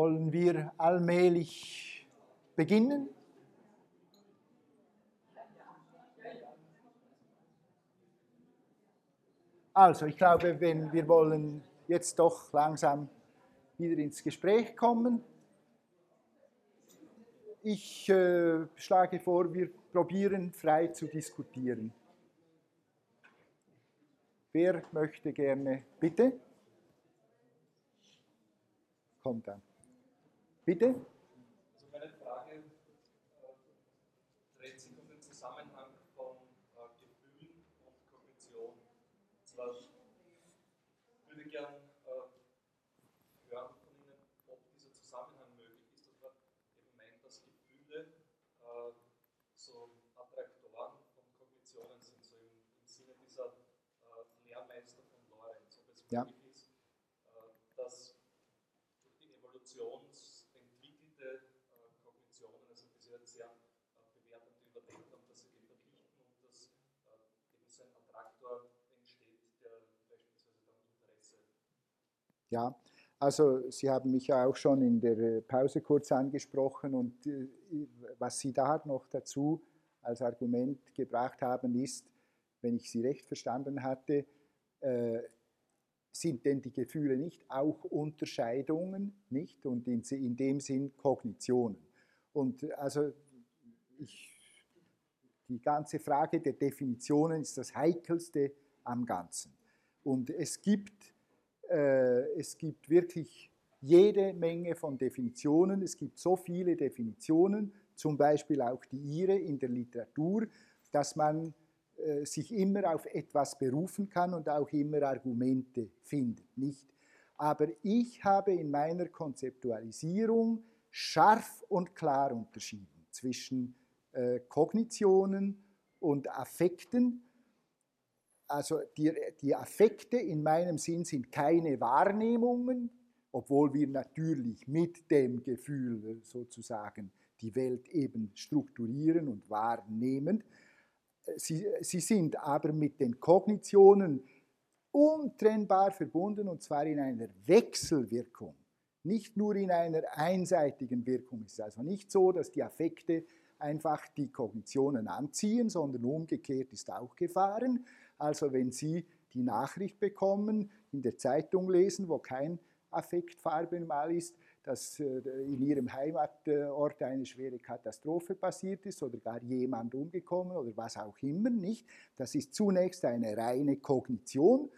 Wollen wir allmählich beginnen? Also, ich glaube, wenn wir wollen jetzt doch langsam wieder ins Gespräch kommen. ich äh, schlage vor, wir probieren frei zu diskutieren. Wer möchte gerne? Bitte? Kommt dann. Bitte? Also meine Frage äh, dreht sich um den Zusammenhang von äh, Gefühlen und Kognition. Zwar würde gerne äh, hören von Ihnen, ob dieser Zusammenhang möglich ist, dass man eben meint, dass Gefühle so Attraktoren von Kognitionen sind, so im, im Sinne dieser Lehrmeister von Lorenz, ob es Ja. möglich ist, äh, dass durch die evolutionsentwickelte äh, Kognitionen, also diese sehr äh, bewertend überdenkt haben, dass sie die verdichten und dass äh, eben so ein Attraktor entsteht, der beispielsweise dann Interesse Ja, also Sie haben mich ja auch schon in der äh, Pause kurz angesprochen und äh, was Sie da noch dazu als Argument gebracht haben, ist, wenn ich Sie recht verstanden hatte, äh, sind denn die Gefühle nicht auch Unterscheidungen, nicht? Und in, dem Sinn Kognitionen. Und also ich, die ganze Frage der Definitionen ist das Heikelste am Ganzen. Und es gibt es gibt wirklich jede Menge von Definitionen. Es gibt so viele Definitionen, zum Beispiel auch die Ihre in der Literatur, dass man äh, sich immer auf etwas berufen kann und auch immer Argumente findet. Nicht? Aber ich habe in meiner Konzeptualisierung scharf und klar unterschieden zwischen äh, Kognitionen und Affekten also die, die Affekte in meinem Sinn sind keine Wahrnehmungen, obwohl wir natürlich mit dem Gefühl sozusagen die Welt eben strukturieren und wahrnehmen. Sie, sie sind aber mit den Kognitionen untrennbar verbunden und zwar in einer Wechselwirkung, nicht nur in einer einseitigen Wirkung. Es ist also nicht so, dass die Affekte einfach die Kognitionen anziehen, sondern umgekehrt ist auch gefahren. Also wenn Sie die Nachricht bekommen, in der Zeitung lesen, wo kein Affektfarbe mal ist, dass äh, in Ihrem Heimatort eine schwere Katastrophe passiert ist oder gar jemand umgekommen oder was auch immer, nicht? Das ist zunächst eine reine Kognition,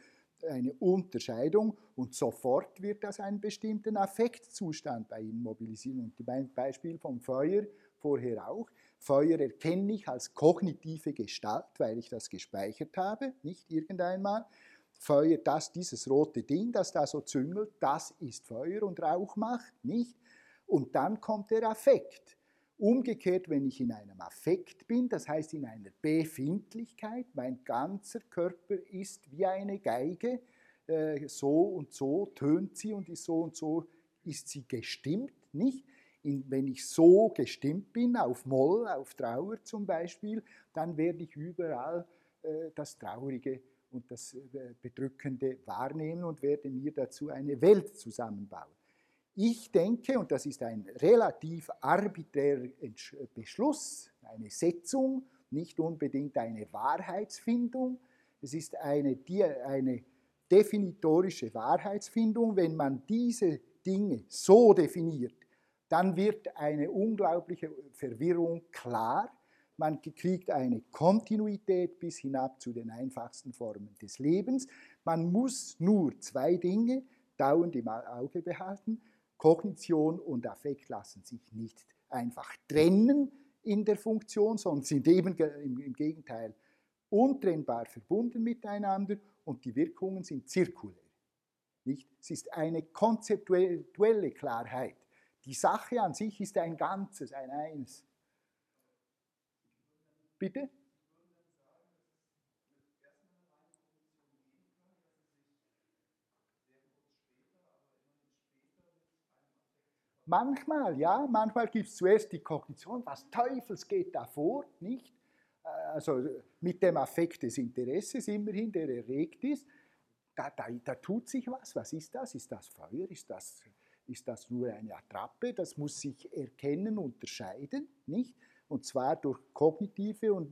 eine Unterscheidung und sofort wird das einen bestimmten Affektzustand bei Ihnen mobilisieren. Und mein Beispiel vom Feuer vorher auch. Feuer erkenne ich als kognitive Gestalt, weil ich das gespeichert habe, nicht irgendeinmal. Feuer, das, dieses rote Ding, das da so züngelt, das ist Feuer und Rauch macht, nicht? Und dann kommt der Affekt. Umgekehrt, wenn ich in einem Affekt bin, das heißt in einer Befindlichkeit, mein ganzer Körper ist wie eine Geige, äh, so und so tönt sie und ist so und so ist sie gestimmt, nicht? Wenn ich so gestimmt bin, auf Moll, auf Trauer zum Beispiel, dann werde ich überall äh, das Traurige und das äh, Bedrückende wahrnehmen und werde mir dazu eine Welt zusammenbauen. Ich denke, und das ist ein relativ arbiträrer Beschluss, eine Setzung, nicht unbedingt eine Wahrheitsfindung, es ist eine, eine definitorische Wahrheitsfindung, wenn man diese Dinge so definiert, dann wird eine unglaubliche Verwirrung klar. Man kriegt eine Kontinuität bis hinab zu den einfachsten Formen des Lebens. Man muss nur zwei Dinge dauernd im Auge behalten. Kognition und Affekt lassen sich nicht einfach trennen in der Funktion, sondern sind eben im Gegenteil untrennbar verbunden miteinander und die Wirkungen sind zirkulär. Nicht? Es ist eine konzeptuelle Klarheit. Die Sache an sich ist ein Ganzes, ein Eins. Bitte? Manchmal, ja, manchmal gibt es zuerst die Kognition, was Teufels geht da vor, nicht? Also mit dem Affekt des Interesses immerhin, der erregt ist, da, da, da tut sich was. Was ist das? Ist das Feuer? Ist das, ist das nur eine Attrappe? Das muss sich erkennen, unterscheiden, nicht? Und zwar durch kognitive und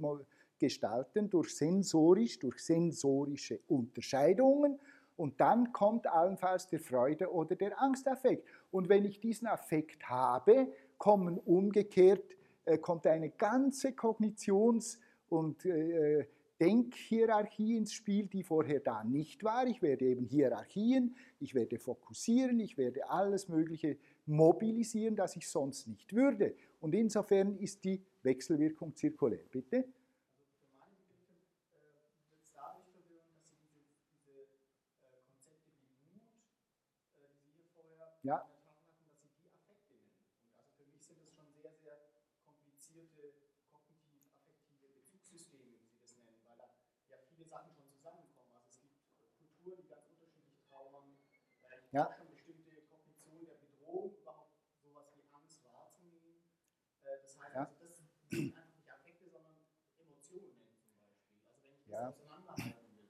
Gestalten, durch sensorisch, durch sensorische Unterscheidungen. Und dann kommt allenfalls der Freude- oder der Angstaffekt. Und wenn ich diesen Affekt habe kommen umgekehrt, äh, kommt eine ganze Kognitions- und äh, Denkhierarchie ins Spiel, die vorher da nicht war. Ich werde eben Hierarchien, ich werde fokussieren, ich werde alles Mögliche mobilisieren, das ich sonst nicht würde. Und insofern ist die Wechselwirkung zirkulär. Bitte? Ja. Ja. schon bestimmte Kognition der Bedrohung, überhaupt sowas wie Angst wahrzunehmen. Äh, das heißt, ja. also das sind [clears throat] einfach nicht Affekte, sondern Emotionen zum Beispiel. Also wenn ich das ja. auseinanderhalten will.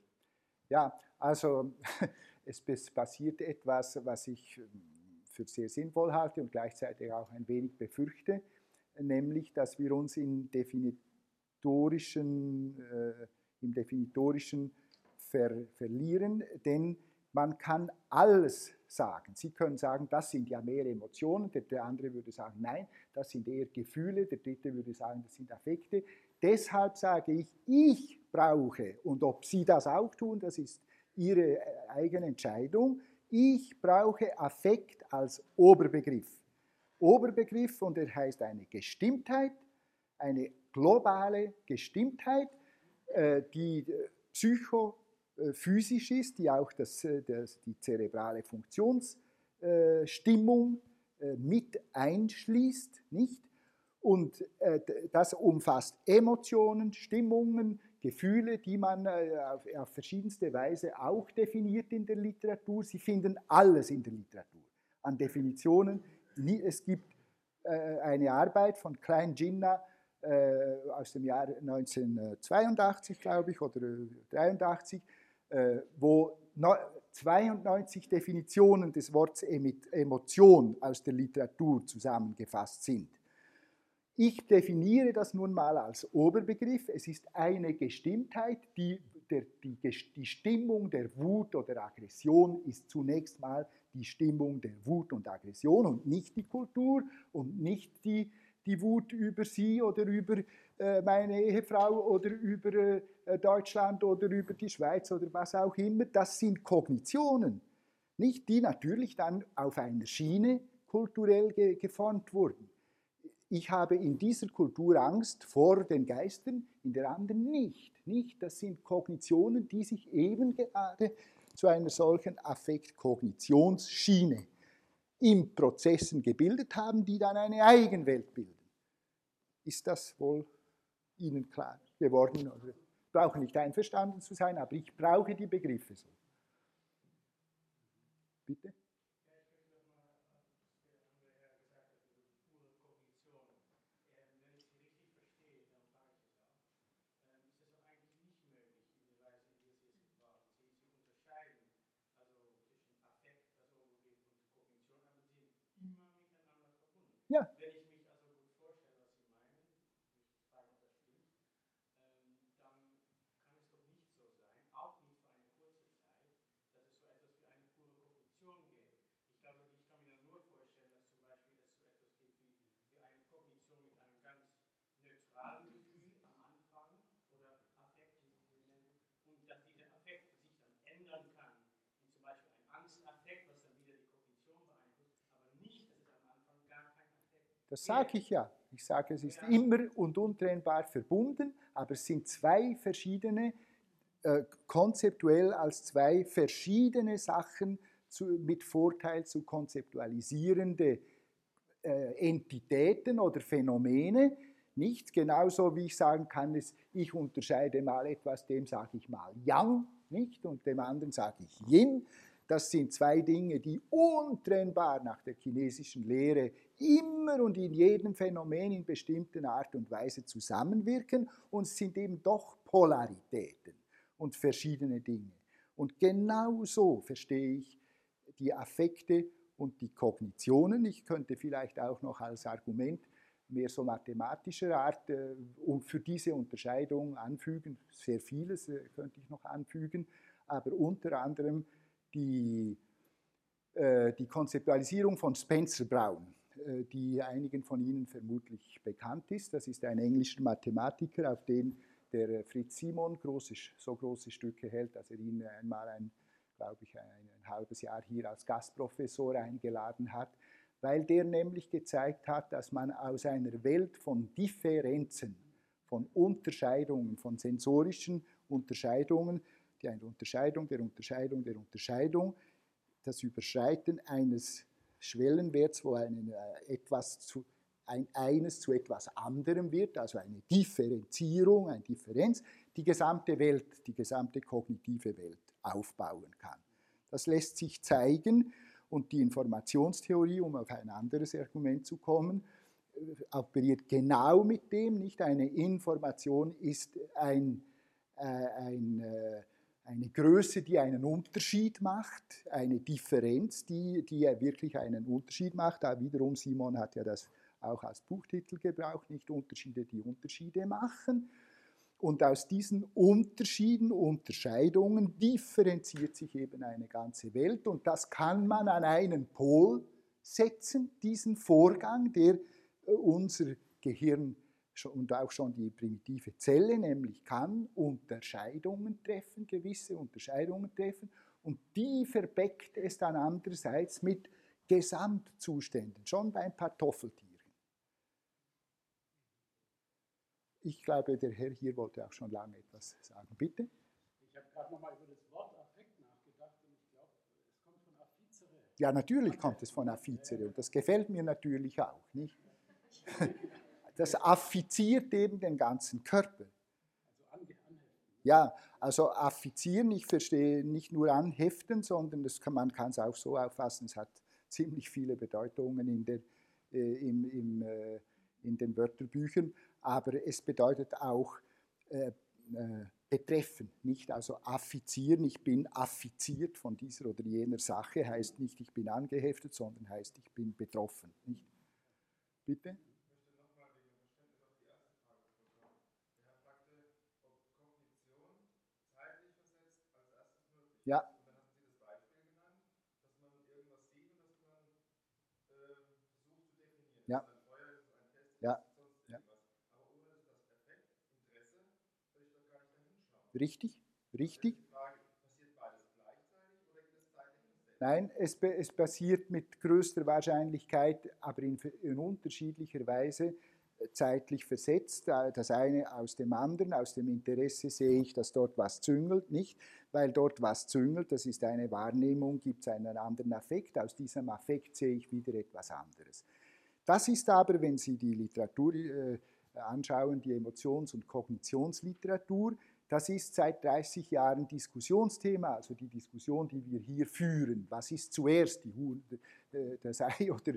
Ja, also [laughs] es passiert etwas, was ich ähm, für sehr sinnvoll halte und gleichzeitig auch ein wenig befürchte, nämlich, dass wir uns in definitorischen, äh, im definitorischen ver, verlieren, denn man kann alles sagen. Sie können sagen, das sind ja mehr Emotionen, der, der, andere würde sagen, nein, das sind eher Gefühle, der dritte würde sagen, das sind Affekte. Deshalb sage ich, ich brauche, und ob Sie das auch tun, das ist Ihre äh, eigene Entscheidung, ich brauche Affekt als Oberbegriff. Oberbegriff und er heißt eine Gestimmtheit, eine globale Gestimmtheit, äh, die äh, psycho physisch ist, die auch das, äh, das, die zerebrale Funktionsstimmung äh, mit einschließt, nicht? Und das umfasst Emotionen, Stimmungen, Gefühle, die man auf, auf verschiedenste Weise auch definiert in der Literatur. Sie finden alles in der Literatur an Definitionen. Es gibt eine Arbeit von Klein Ginnah aus dem Jahr 1982, glaube ich, oder 1983, äh, wo 92 Definitionen des Wortes Emotion aus der Literatur zusammengefasst sind. Ich definiere das nun mal als Oberbegriff. Es ist eine Gestimmtheit, die, der, die, die Stimmung der Wut oder Aggression ist zunächst mal die Stimmung der Wut und Aggression und nicht die Kultur und nicht die, die Wut über sie oder über äh, meine Ehefrau oder über äh, Deutschland oder über die Schweiz oder was auch immer, das sind Kognitionen, nicht die natürlich dann auf einer Schiene kulturell ge geformt wurden. Ich habe in dieser Kultur Angst vor den Geistern, in der anderen nicht. nicht. Das sind Kognitionen, die sich eben gerade zu einer solchen Affektkognitionsschine im Prozessen gebildet haben, die dann eine Eigenwelt bilden. Ist das wohl Ihnen klar geworden. Brauche nicht einverstanden zu sein, aber ich brauche die Begriffe so. Bitte? Ja. Das sage ich ja. Ich sage, es ist immer und untrennbar verbunden, aber es sind zwei verschiedene, äh, konzeptuell als zwei verschiedene Sachen zu, mit Vorteil zu konzeptualisierende äh, Entitäten oder Phänomene. Nicht genauso wie ich sagen kann, es, ich unterscheide mal etwas, dem sage ich mal Yang, nicht? Und dem anderen sage ich Yin. Das sind zwei Dinge, die untrennbar nach der chinesischen Lehre immer und in jedem Phänomen in bestimmten Art und Weise zusammenwirken und sind eben doch Polaritäten und verschiedene Dinge. Und genau so verstehe ich die Affekte und die Kognitionen. Ich könnte vielleicht auch noch als Argument mehr so mathematischer Art äh, und für diese Unterscheidung anfügen, sehr vieles äh, könnte ich noch anfügen, aber unter anderem die, äh, die Konzeptualisierung von Spencer Brown, äh, die einigen von Ihnen vermutlich bekannt ist. Das ist ein englischer Mathematiker, auf den der Fritz Simon große, so große Stücke hält, dass er ihn einmal ein, glaube ich, ein, ein halbes Jahr hier als Gastprofessor eingeladen hat, weil der nämlich gezeigt hat, dass man aus einer Welt von Differenzen, von Unterscheidungen, von sensorischen Unterscheidungen, die Unterscheidung der Unterscheidung der Unterscheidung, das Überschreiten eines Schwellenwerts, wo ein, äh, etwas zu, ein, eines zu etwas anderem wird, also eine Differenzierung, eine Differenz, die gesamte Welt, die gesamte kognitive Welt aufbauen kann. Das lässt sich zeigen und die Informationstheorie, um auf ein anderes Argument zu kommen, äh, operiert genau mit dem, nicht eine Information ist ein, äh, ein äh, eine Größe, die einen Unterschied macht, eine Differenz, die, die wirklich einen Unterschied macht. Da wiederum, Simon hat ja das auch als Buchtitel gebraucht, nicht Unterschiede, die Unterschiede machen. Und aus diesen Unterschieden, Unterscheidungen differenziert sich eben eine ganze Welt und das kann man an einen Pol setzen, diesen Vorgang, der äh, unser Gehirn und auch schon die primitive Zelle, nämlich kann Unterscheidungen treffen, gewisse Unterscheidungen treffen, und die verbeckt es dann andererseits mit Gesamtzuständen, schon beim Kartoffeltieren. Ich glaube, der Herr hier wollte auch schon lange etwas sagen. Bitte? Ich habe gerade nochmal über das Wort Affekt nachgedacht und ich glaube, es kommt von Affizere. Ja, natürlich kommt es von Affizere und das gefällt mir natürlich auch. Nicht? [laughs] Das affiziert eben den ganzen Körper. Ja, also affizieren, ich verstehe nicht nur anheften, sondern das kann, man kann es auch so auffassen, es hat ziemlich viele Bedeutungen in, der, äh, im, im, äh, in den Wörterbüchern, aber es bedeutet auch äh, äh, betreffen, nicht also affizieren, ich bin affiziert von dieser oder jener Sache, heißt nicht, ich bin angeheftet, sondern heißt, ich bin betroffen. Nicht? Bitte? Ja. Und dann hatten Sie das Beispiel genannt, dass man irgendwas sieht und dass man äh, versucht zu definieren. Ja. Das ist ein Feuer, das ist ein Test, ja. das ist sonst ja. irgendwas. Aber ohne das Effekt, Interesse, würde ich doch gar nicht da hinschauen. Richtig, richtig. Die Frage, passiert beides gleichzeitig oder geht es zeitlich versetzt? Nein, es, es passiert mit größter Wahrscheinlichkeit, aber in, in unterschiedlicher Weise zeitlich versetzt. Äh, das eine aus dem anderen, aus dem Interesse sehe ich, dass dort was züngelt, nicht? Weil dort was züngelt, das ist eine Wahrnehmung, gibt es einen anderen Affekt. Aus diesem Affekt sehe ich wieder etwas anderes. Das ist aber, wenn Sie die Literatur äh, anschauen, die Emotions- und Kognitionsliteratur, das ist seit 30 Jahren Diskussionsthema, also die Diskussion, die wir hier führen. Was ist zuerst, die Huhn, das Ei [laughs] oder,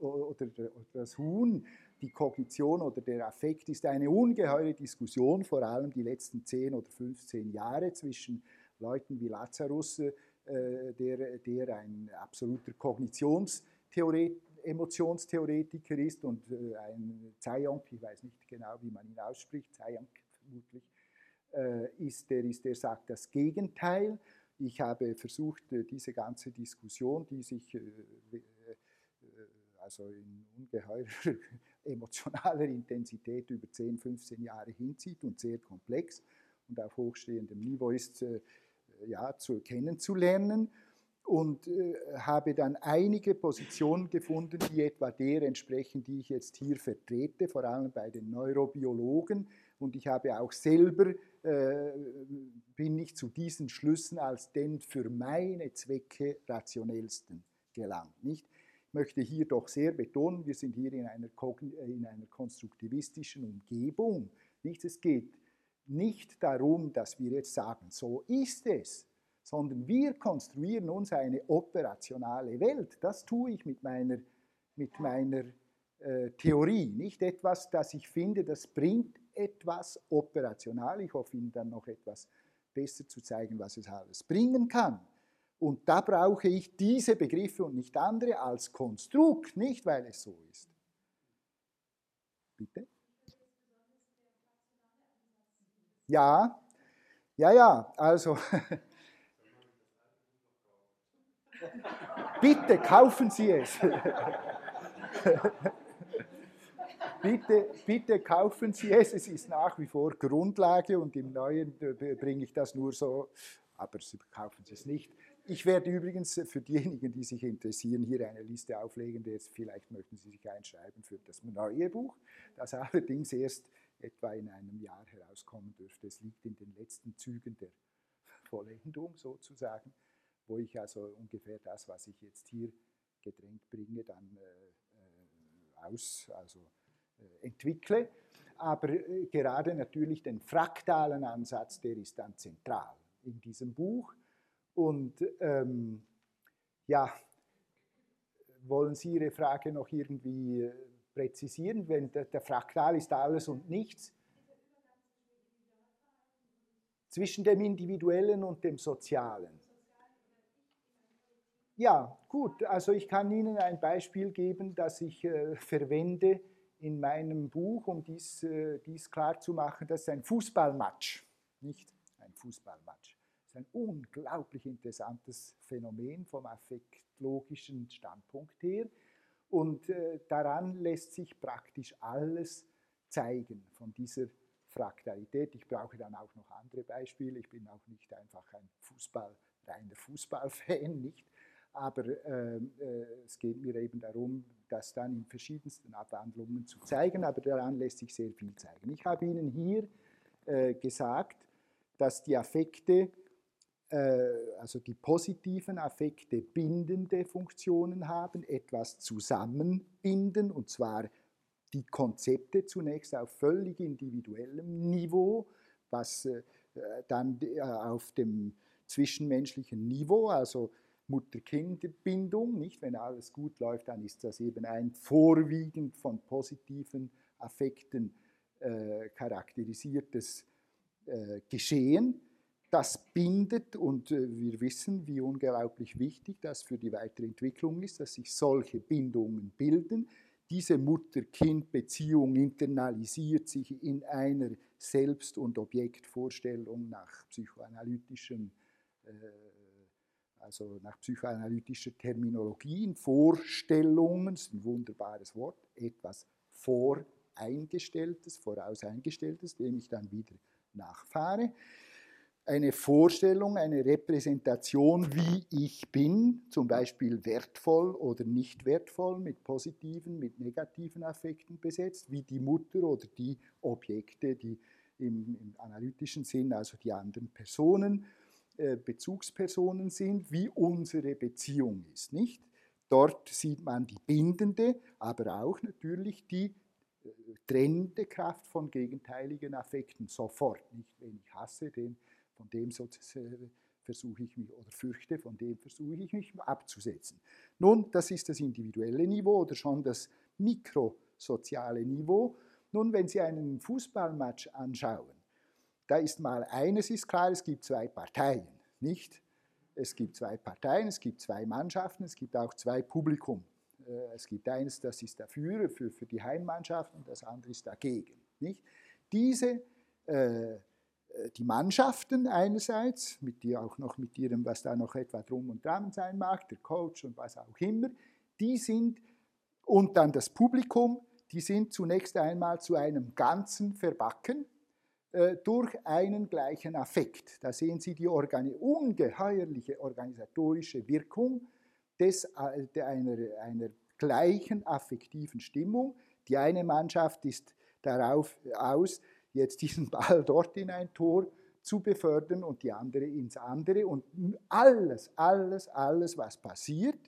oder, oder das Huhn? Die Kognition oder der Affekt ist eine ungeheure Diskussion, vor allem die letzten 10 oder 15 Jahre zwischen Leuten wie Lazarus, äh, der, der ein absoluter Kognitionstheoretiker ist und äh, ein Zayonk, ich weiß nicht genau, wie man ihn ausspricht, Zayonk vermutlich, äh, ist, der, ist, der sagt das Gegenteil. Ich habe versucht, diese ganze Diskussion, die sich also in ungeheurer emotionaler [laughs] Intensität über 10, 15 Jahre hinzieht und sehr komplex und auf hochstehendem Niveau ist, ja, zu kennenzulernen und äh, habe dann einige Positionen gefunden, die etwa der entsprechen, die ich jetzt hier vertrete, vor allem bei den Neurobiologen. Und ich habe auch selber äh, bin ich zu diesen Schlüssen als den für meine Zwecke rationellsten gelangt. Nicht? Ich möchte hier doch sehr betonen, wir sind hier in einer, in einer konstruktivistischen Umgebung. Nicht? Es geht nicht darum, dass wir jetzt sagen, so ist es, sondern wir konstruieren uns eine operationale Welt. Das tue ich mit meiner, mit meiner äh, Theorie, nicht etwas, das ich finde, das bringt etwas operational. Ich hoffe Ihnen dann noch etwas besser zu zeigen, was es alles bringen kann. Und da brauche ich diese Begriffe und nicht andere als Konstrukt, nicht weil es so ist. Bitte? Ja, ja, ja, also [laughs] bitte kaufen Sie es. [laughs] bitte, bitte kaufen Sie es, es ist nach wie vor Grundlage und im Neuen äh, bringe ich das nur so, aber Sie kaufen Sie es nicht. Ich werde übrigens für diejenigen, die sich interessieren, hier eine Liste auflegen. Jetzt vielleicht möchten Sie sich einschreiben für das neue Buch, das allerdings erst etwa in einem Jahr herauskommen dürfte. Es liegt in den letzten Zügen der Vollendung sozusagen, wo ich also ungefähr das, was ich jetzt hier gedrängt bringe, dann äh, äh aus, also äh, entwickle. Aber äh, gerade natürlich den fraktalen Ansatz, der ist dann zentral in diesem Buch. Und ähm, ja, wollen Sie Ihre Frage noch irgendwie äh, präzisieren? Wenn der, der Fraktal ist alles und nichts. Zwischen dem Individuellen und dem Sozialen. Ja, gut, also ich kann Ihnen ein Beispiel geben, das ich äh, verwende in meinem Buch, um dies, äh, dies klarzumachen. Das ist ein Fußballmatch, nicht ein Fußballmatch. Ein unglaublich interessantes Phänomen vom affektlogischen Standpunkt her. Und äh, daran lässt sich praktisch alles zeigen von dieser Fraktalität. Ich brauche dann auch noch andere Beispiele. Ich bin auch nicht einfach ein Fußball, reiner Fußballfan, [laughs] nicht? aber äh, äh, es geht mir eben darum, das dann in verschiedensten Abwandlungen zu zeigen, aber daran lässt sich sehr viel zeigen. Ich habe Ihnen hier äh, gesagt, dass die Affekte, also die positiven Affekte bindende Funktionen haben, etwas zusammenbinden, und zwar die Konzepte zunächst auf völlig individuellem Niveau, was äh, dann äh, auf dem zwischenmenschlichen Niveau, also Mutter-Kind-Bindung, nicht? Wenn alles gut läuft, dann ist das eben ein vorwiegend von positiven Affekten äh, charakterisiertes äh, Geschehen. Das bindet und äh, wir wissen, wie unglaublich wichtig das für die weitere Entwicklung ist, dass sich solche Bindungen bilden. Diese Mutter-Kind-Beziehung internalisiert sich in einer Selbst- und Objektvorstellung nach psychoanalytischem äh, also nach psychoanalytischer Terminologie, Vorstellungen, ist ein wunderbares Wort, etwas Voreingestelltes, Vorauseingestelltes, dem ich dann wieder nachfahre. Eine Vorstellung, eine Repräsentation, wie ich bin, zum Beispiel wertvoll oder nicht wertvoll, mit positiven, mit negativen Affekten besetzt, wie die Mutter oder die Objekte, die im, im analytischen Sinn, also die anderen Personen, äh, Bezugspersonen sind, wie unsere Beziehung ist. Nicht? Dort sieht man die bindende, aber auch natürlich die äh, trennende Kraft von gegenteiligen Affekten sofort. Nicht, wenn ich hasse, den, von dem versuche ich mich oder fürchte, von dem versuche ich mich abzusetzen. Nun, das ist das individuelle Niveau oder schon das mikrosoziale Niveau. Nun, wenn Sie einen Fußballmatch anschauen, da ist mal eines ist klar, es gibt zwei Parteien, nicht? Es gibt zwei Parteien, es gibt zwei Mannschaften, es gibt auch zwei Publikum. Äh, es gibt eines, das ist dafür, für, für die Heimmannschaft und das andere ist dagegen. Nicht? Diese, äh, die Mannschaften einerseits, mit die auch noch mit ihrem, was da noch etwa drum und dran sein mag, der Coach und was auch immer, die sind, und dann das Publikum, die sind zunächst einmal zu einem Ganzen verbacken äh, durch einen gleichen Affekt. Da sehen Sie die Organi ungeheuerliche organisatorische Wirkung des, äh, einer, einer gleichen affektiven Stimmung. Die eine Mannschaft ist darauf aus, jetzt diesen [laughs] Ball dort in ein Tor zu befördern und die andere ins andere. Und alles, alles, alles, was passiert,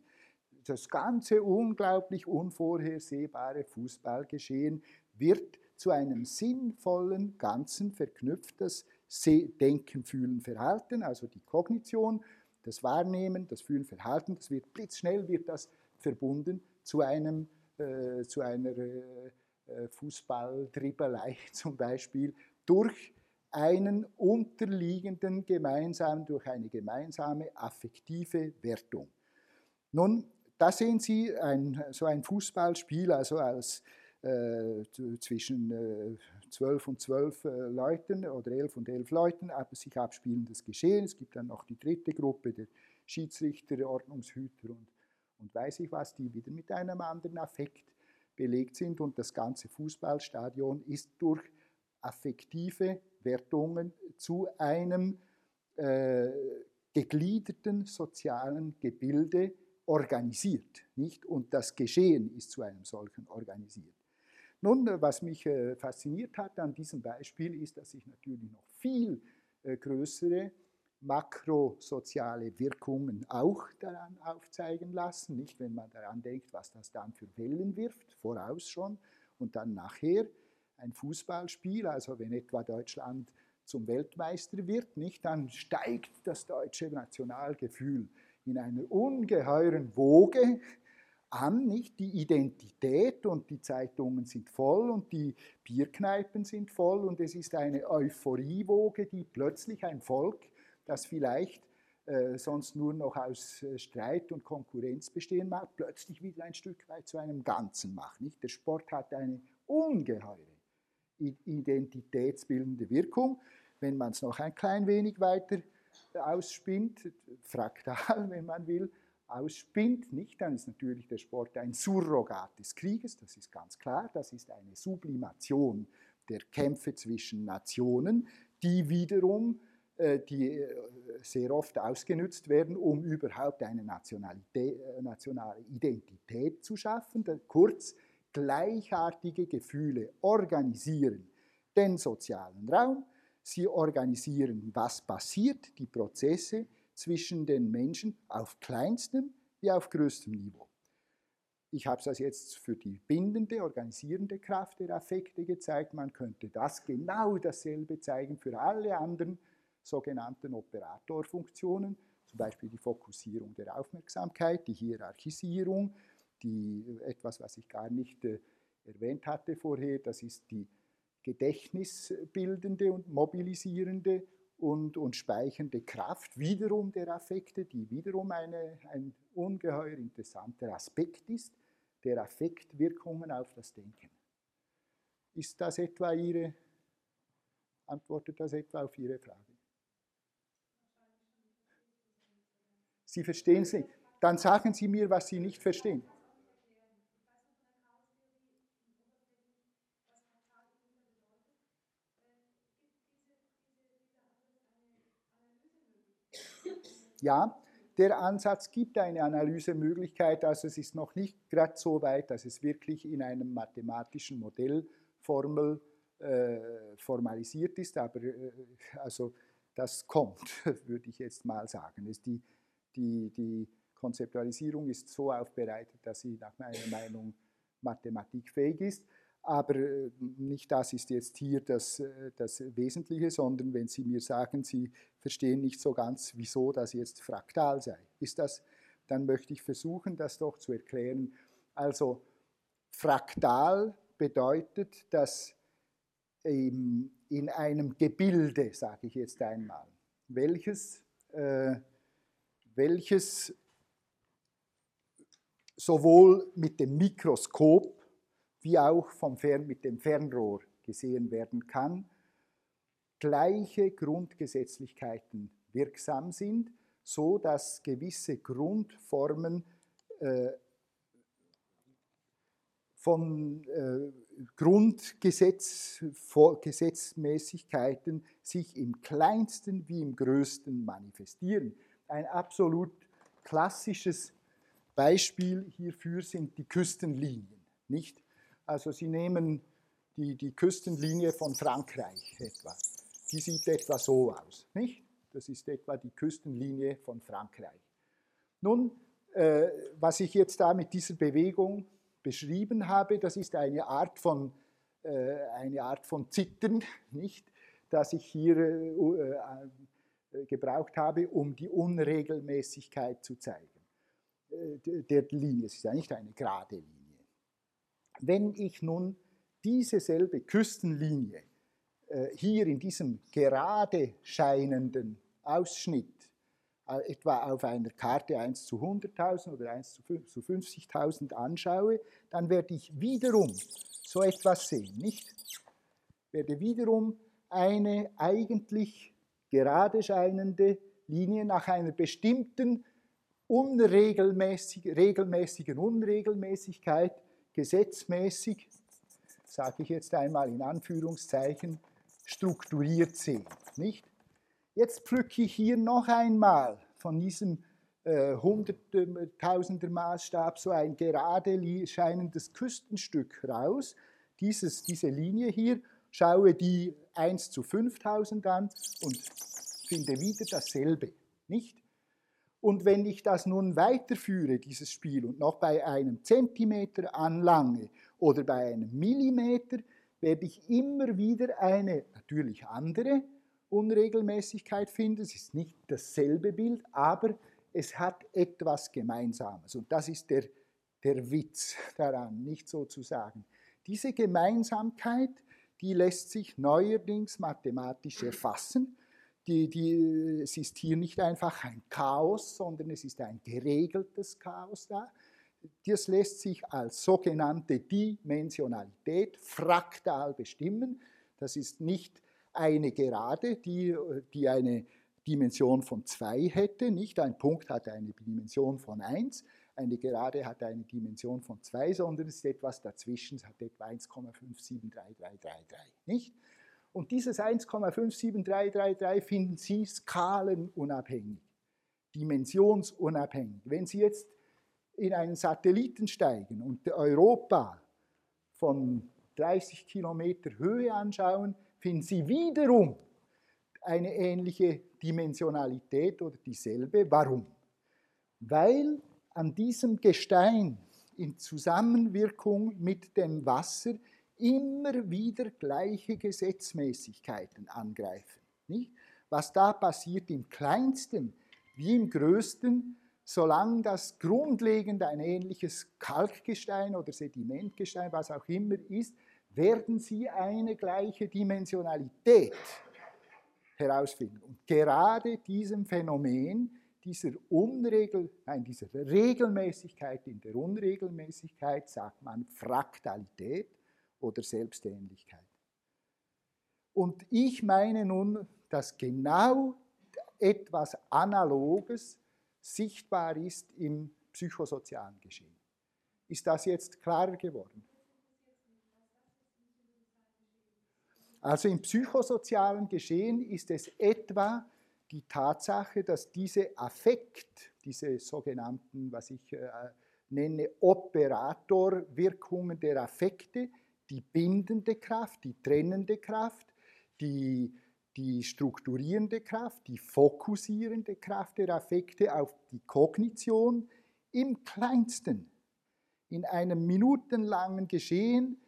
das ganze unglaublich unvorhersehbare Fußballgeschehen wird zu einem sinnvollen Ganzen verknüpft das Denken, Fühlen, Verhalten, also die Kognition, das Wahrnehmen, das Fühlen, Verhalten, das wird blitzschnell wird das verbunden zu, einem, äh, zu einer äh, Fußballdribbelei [laughs] zum Beispiel durch einen unterliegenden gemeinsamen, durch eine gemeinsame affektive Wertung. Nun, da sehen Sie ein, so ein Fußballspiel also als äh, zwischen äh, zwölf und zwölf äh, Leuten oder elf und elf Leuten sich abspielendes Geschehen. Es gibt dann noch die dritte Gruppe, der Schiedsrichter, Ordnungshüter und, und weiß ich was, die wieder mit einem anderen Affekt belegt sind und das ganze Fußballstadion ist durch affektive Wertungen zu einem äh, gegliederten sozialen Gebilde organisiert, nicht? Und das Geschehen ist zu einem solchen organisiert. Nun, äh, was mich äh, fasziniert hat an diesem Beispiel, ist, dass sich natürlich noch viel äh, größere makrosoziale Wirkungen auch daran aufzeigen lassen, nicht? Wenn man daran denkt, was das dann für Wellen wirft, voraus schon und dann nachher ein Fußballspiel, also wenn etwa Deutschland zum Weltmeister wird, nicht, dann steigt das deutsche Nationalgefühl in einer ungeheuren Woge an, nicht? Die Identität und die Zeitungen sind voll und die Bierkneipen sind voll und es ist eine Euphoriewoge, die plötzlich ein Volk, das vielleicht äh, sonst nur noch aus äh, Streit und Konkurrenz bestehen mag, plötzlich wieder ein Stück weit zu einem Ganzen macht. Nicht? Der Sport hat eine ungeheure identitätsbildende Wirkung. Wenn man es noch ein klein wenig weiter ausspinnt, fraktal, [laughs] wenn man will, ausspinnt, nicht, dann ist natürlich der Sport ein Surrogat des Krieges, das ist ganz klar, das ist eine Sublimation der Kämpfe zwischen Nationen, die wiederum äh, die äh, sehr oft ausgenutzt werden, um überhaupt eine äh, nationale Identität zu schaffen. Kurz, gleichartige Gefühle organisieren den sozialen Raum, sie organisieren, was passiert, die Prozesse, zwischen den Menschen auf kleinstem wie auf größtem Niveau. Ich habe das jetzt für die bindende, organisierende Kraft der Affekte gezeigt. Man könnte das genau dasselbe zeigen für alle anderen sogenannten Operatorfunktionen, zum Beispiel die Fokussierung der Aufmerksamkeit, die Hierarchisierung, die, etwas, was ich gar nicht äh, erwähnt hatte vorher, das ist die gedächtnisbildende und mobilisierende und, und speichernde Kraft wiederum der Affekte, die wiederum eine, ein ungeheuer interessanter Aspekt ist, der Affektwirkungen auf das Denken. Ist das etwa Ihre, antwortet das etwa auf Ihre Frage? Sie verstehen es nicht. Dann sagen Sie mir, was Sie nicht verstehen. Ja, der Ansatz gibt eine Analysemöglichkeit, also es ist noch nicht gerade so weit, dass es wirklich in einem mathematischen Modellformel äh, formalisiert ist, aber äh, also das kommt, [laughs] würde ich jetzt mal sagen. Es die, die, die Konzeptualisierung ist so aufbereitet, dass sie nach meiner Meinung mathematikfähig ist. Aber äh, nicht das ist jetzt hier das, äh, das Wesentliche, sondern wenn Sie mir sagen, Sie verstehen nicht so ganz, wieso das jetzt fraktal sei, ist das, dann möchte ich versuchen, das doch zu erklären. Also fraktal bedeutet, dass in einem Gebilde, sage ich jetzt einmal, welches, äh, welches sowohl mit dem Mikroskop wie auch vom Fern mit dem Fernrohr gesehen werden kann, gleiche Grundgesetzlichkeiten wirksam sind, so dass gewisse Grundformen äh, von äh, Grundgesetzmäßigkeiten sich im kleinsten wie im größten manifestieren. Ein absolut klassisches Beispiel hierfür sind die Küstenlinien. Nicht? Also Sie nehmen die, die Küstenlinie von Frankreich etwa. Die sieht etwa so aus. Nicht? Das ist etwa die Küstenlinie von Frankreich. Nun, äh, was ich jetzt da mit dieser Bewegung beschrieben habe, das ist eine Art von, äh, eine Art von Zittern, nicht? das ich hier äh, äh gebraucht habe, um die Unregelmäßigkeit zu zeigen. Äh, der Linie, es ist ja nicht eine gerade Linie. Wenn ich nun diese selbe Küstenlinie äh, hier in diesem gerade scheinenden Ausschnitt äh, etwa auf einer Karte 1 zu 100.000 oder 1 zu 50.000 anschaue, dann werde ich wiederum so etwas sehen, nicht? Werde wiederum eine eigentlich gerade scheinende Linie nach einer bestimmten unregelmäßig, regelmäßigen Unregelmäßigkeit gesetzmäßig, sage ich jetzt einmal in Anführungszeichen, strukturiert sehen. Nicht? Jetzt pflücke ich hier noch einmal von diesem äh, hunderttausender Maßstab so ein gerade scheinendes Küstenstück raus, Dieses, diese Linie hier, schaue die 1 zu 5000 an und finde wieder dasselbe, nicht? Und wenn ich das nun weiterführe, dieses Spiel, und noch bei einem Zentimeter anlange oder bei einem Millimeter, werde ich immer wieder eine natürlich andere Unregelmäßigkeit finden. Es ist nicht dasselbe Bild, aber es hat etwas Gemeinsames. Und das ist der, der Witz daran, nicht sozusagen. Diese Gemeinsamkeit, die lässt sich neuerdings mathematisch erfassen die, die, es ist hier nicht einfach ein Chaos, sondern es ist ein geregeltes Chaos da. Das lässt sich als sogenannte Dimensionalität fraktal bestimmen. Das ist nicht eine Gerade, die, die eine Dimension von 2 hätte. Nicht ein Punkt hat eine Dimension von 1, eine Gerade hat eine Dimension von 2, sondern es ist etwas dazwischen, es hat etwa 1,573333. Nicht? Und dieses 1,57333 finden Sie skalenunabhängig, dimensionsunabhängig. Wenn Sie jetzt in einen Satelliten steigen und Europa von 30 Kilometer Höhe anschauen, finden Sie wiederum eine ähnliche Dimensionalität oder dieselbe. Warum? Weil an diesem Gestein in Zusammenwirkung mit dem Wasser immer wieder gleiche Gesetzmäßigkeiten angreifen. Nicht? Was da passiert im kleinsten wie im größten, solange das grundlegend ein ähnliches Kalkgestein oder Sedimentgestein, was auch immer ist, werden sie eine gleiche Dimensionalität herausfinden. Und gerade diesem Phänomen, dieser, Unregel, nein, dieser Regelmäßigkeit in der Unregelmäßigkeit sagt man Fraktalität oder Selbstähnlichkeit. Und ich meine nun, dass genau etwas Analoges sichtbar ist im psychosozialen Geschehen. Ist das jetzt klarer geworden? Also im psychosozialen Geschehen ist es etwa die Tatsache, dass diese Affekt, diese sogenannten, was ich äh, nenne, Operatorwirkungen der Affekte, die bindende Kraft, die trennende Kraft, die, die strukturierende Kraft, die fokussierende Kraft der Affekte auf die Kognition im kleinsten, in einem minutenlangen Geschehen,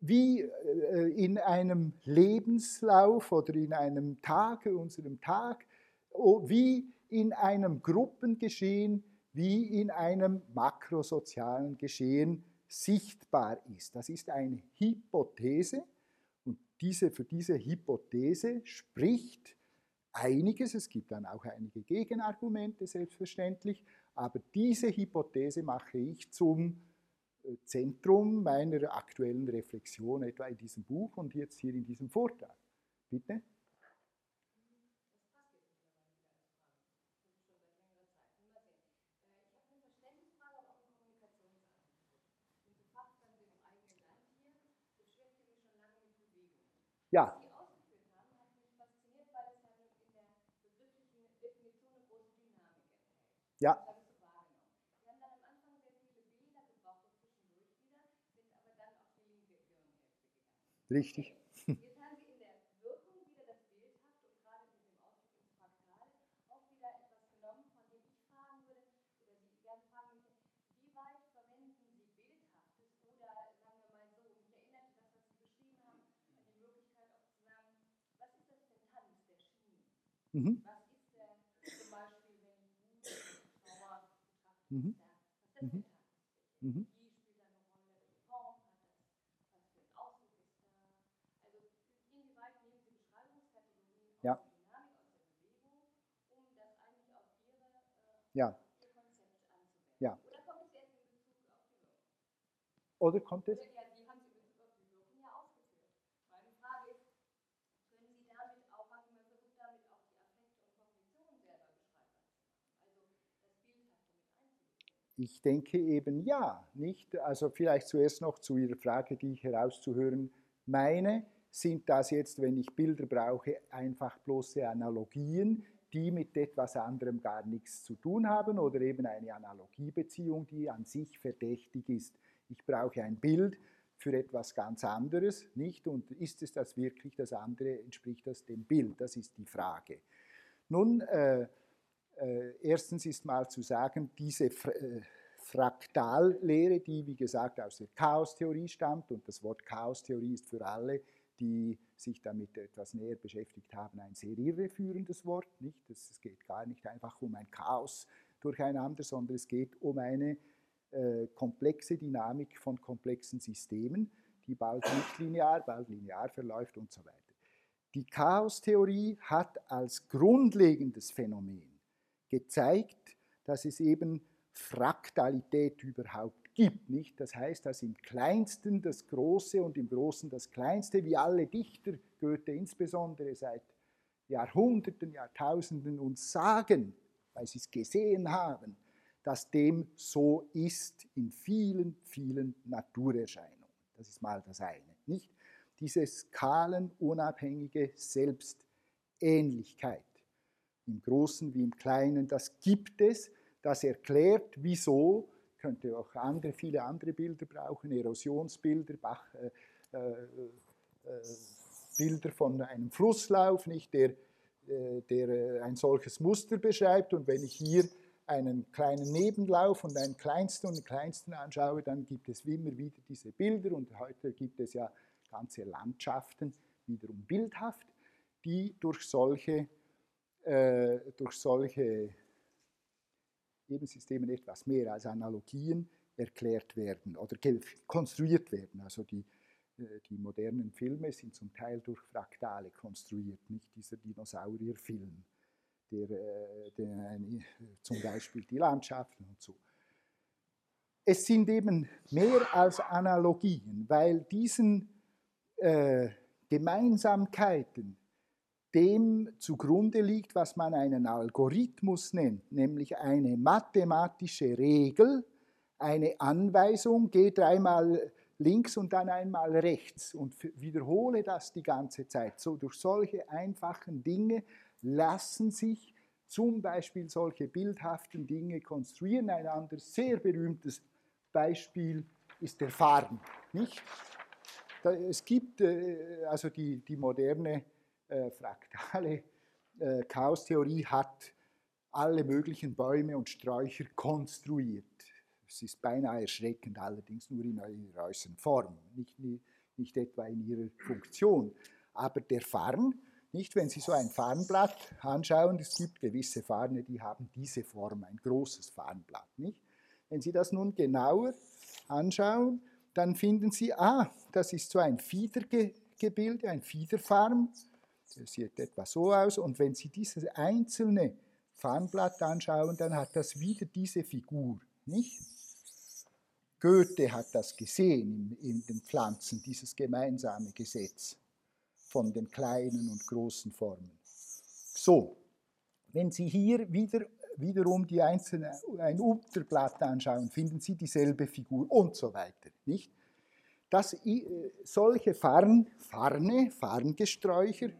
wie äh, in einem Lebenslauf oder in einem Tag, unserem Tag, wie in einem Gruppengeschehen, wie in einem makrosozialen Geschehen sichtbar ist. Das ist eine Hypothese und diese, für diese Hypothese spricht einiges, es gibt dann auch einige Gegenargumente selbstverständlich, aber diese Hypothese mache ich zum äh, Zentrum meiner aktuellen Reflexion, etwa in diesem Buch und jetzt hier in diesem Vortrag. Bitte? Ja. Ja. Richtig. Jetzt haben Sie in der Wirkung wieder das Bildhaft und gerade mit dem Ausdruck ins Fraktal auch wieder etwas genommen, von dem ich fragen würde, oder Sie gerne fragen möchte, wie weit verwenden Sie Bildhaftes oder sagen wir mal so, mich erinnert das, was Sie beschrieben haben, Mhm. Was ist denn zum Beispiel, wenn Wut, Trauer betrachtet mhm. Was ist das mhm. mhm. Wie spielt da eine Rolle? Welche Form hat das? Was für ein Ausdruck ist da? Also inwieweit nehmen Sie Beschreibungskategorien ja. aus der Dynamik, aus der Bewegung, um eigentlich auf Ihre, äh, ja. Anzuwenden? Ja. Oder kommt es jetzt in Bezug auf die Wirkung? Oder kommt es? Ich denke eben ja, nicht? Also vielleicht zuerst noch zu Ihrer Frage, die ich herauszuhören meine. Sind das jetzt, wenn ich Bilder brauche, einfach bloße Analogien, die mit etwas anderem gar nichts zu tun haben oder eben eine Analogiebeziehung, die an sich verdächtig ist? Ich brauche ein Bild für etwas ganz anderes, nicht? Und ist es das wirklich das andere? Entspricht das dem Bild? Das ist die Frage. Nun, äh, erstens ist mal zu sagen, diese äh, Fraktallehre, die wie gesagt aus der Chaostheorie stammt, und das Wort Chaostheorie ist für alle, die sich damit etwas näher beschäftigt haben, ein sehr irreführendes Wort. Nicht? Es geht gar nicht einfach um ein Chaos durcheinander, sondern es geht um eine äh, komplexe Dynamik von komplexen Systemen, die bald nicht linear, bald linear verläuft und so weiter. Die Chaostheorie hat als grundlegendes Phänomen gezeigt, dass es eben Fraktalität überhaupt gibt. Nicht? Das heißt, dass im Kleinsten das Große und im Großen das Kleinste, wie alle Dichter, Goethe insbesondere seit Jahrhunderten, Jahrtausenden uns sagen, weil sie es gesehen haben, dass dem so ist in vielen, vielen Naturerscheinungen. Das ist mal das eine. Nicht? Diese skalenunabhängige Selbstähnlichkeit im Großen wie im Kleinen, das gibt es, das erklärt, wieso, könnte auch andere, viele andere Bilder brauchen, Erosionsbilder, Bach, äh, äh, äh, Bilder von einem Flusslauf, nicht, der, äh, der äh, ein solches Muster beschreibt. Und wenn ich hier einen kleinen Nebenlauf und einen kleinsten und den kleinsten anschaue, dann gibt es immer wieder diese Bilder und heute gibt es ja ganze Landschaften, wiederum bildhaft, die durch solche äh, durch solche Ebensystemen etwas mehr als Analogien erklärt werden oder konstruiert werden. Also die, äh, die modernen Filme sind zum Teil durch Fraktale konstruiert, nicht dieser Dinosaurierfilm, der, äh, der zum Beispiel die Landschaften und so. Es sind eben mehr als Analogien, weil diesen Gemeinsamkeiten dem zugrunde liegt, was man einen Algorithmus nennt, nämlich eine mathematische Regel, eine Anweisung, geh dreimal links und dann einmal rechts und wiederhole das die ganze Zeit. So durch solche einfachen Dinge lassen sich zum Beispiel solche bildhaften Dinge konstruieren. Ein anderes sehr berühmtes Beispiel ist der Farn. Nicht? Es gibt äh, also die, die moderne äh, fraktale [laughs] äh, Chaostheorie hat alle möglichen Bäume und Sträucher konstruiert. Es ist beinahe erschreckend, allerdings nur in ihrer äußeren Form, nicht, nicht etwa in ihrer Funktion. Aber der Farn, nicht, wenn Sie so ein Farnblatt anschauen, es gibt gewisse Farne, die haben diese Form, ein großes Farnblatt. Nicht? Wenn Sie das nun genauer anschauen, dann finden Sie, ah, das ist so ein Fiedergebilde, ein Fiederfarm, das sieht etwa so aus. Und wenn Sie dieses einzelne Farnblatt anschauen, dann hat das wieder diese Figur, nicht? Goethe hat das gesehen in, in den Pflanzen, dieses gemeinsame Gesetz von den kleinen und großen Formen. So, wenn Sie hier wieder, wiederum die einzelne, ein Unterblatt anschauen, finden Sie dieselbe Figur und so weiter. Nicht? Das, äh, solche Farn, Farne, Farngesträucher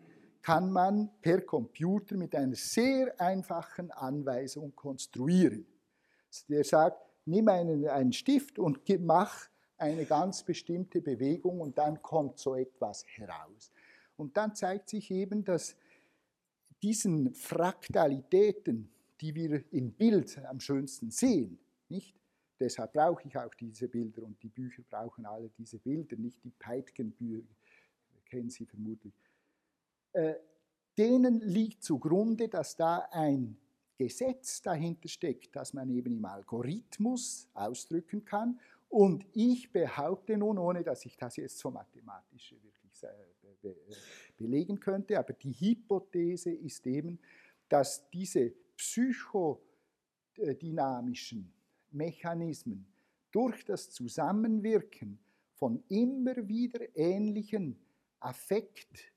kann man per Computer mit einer sehr einfachen Anweisung konstruieren. Der sagt, nimm einen, einen Stift und mach eine ganz bestimmte Bewegung und dann kommt so etwas heraus. Und dann zeigt sich eben, dass diesen Fraktalitäten, die wir im Bild am schönsten sehen, nicht? Deshalb brauche ich auch diese Bilder und die Bücher brauchen alle diese Bilder, nicht die Peitgenbücher, kennen Sie vermutlich. Äh, denen liegt zugrunde, dass da ein Gesetz dahinter steckt, das man eben im Algorithmus ausdrücken kann. Und ich behaupte nun, ohne dass ich das jetzt so mathematisch wirklich belegen könnte, aber die Hypothese ist eben, dass diese psychodynamischen Mechanismen durch das Zusammenwirken von immer wieder ähnlichen Affekt-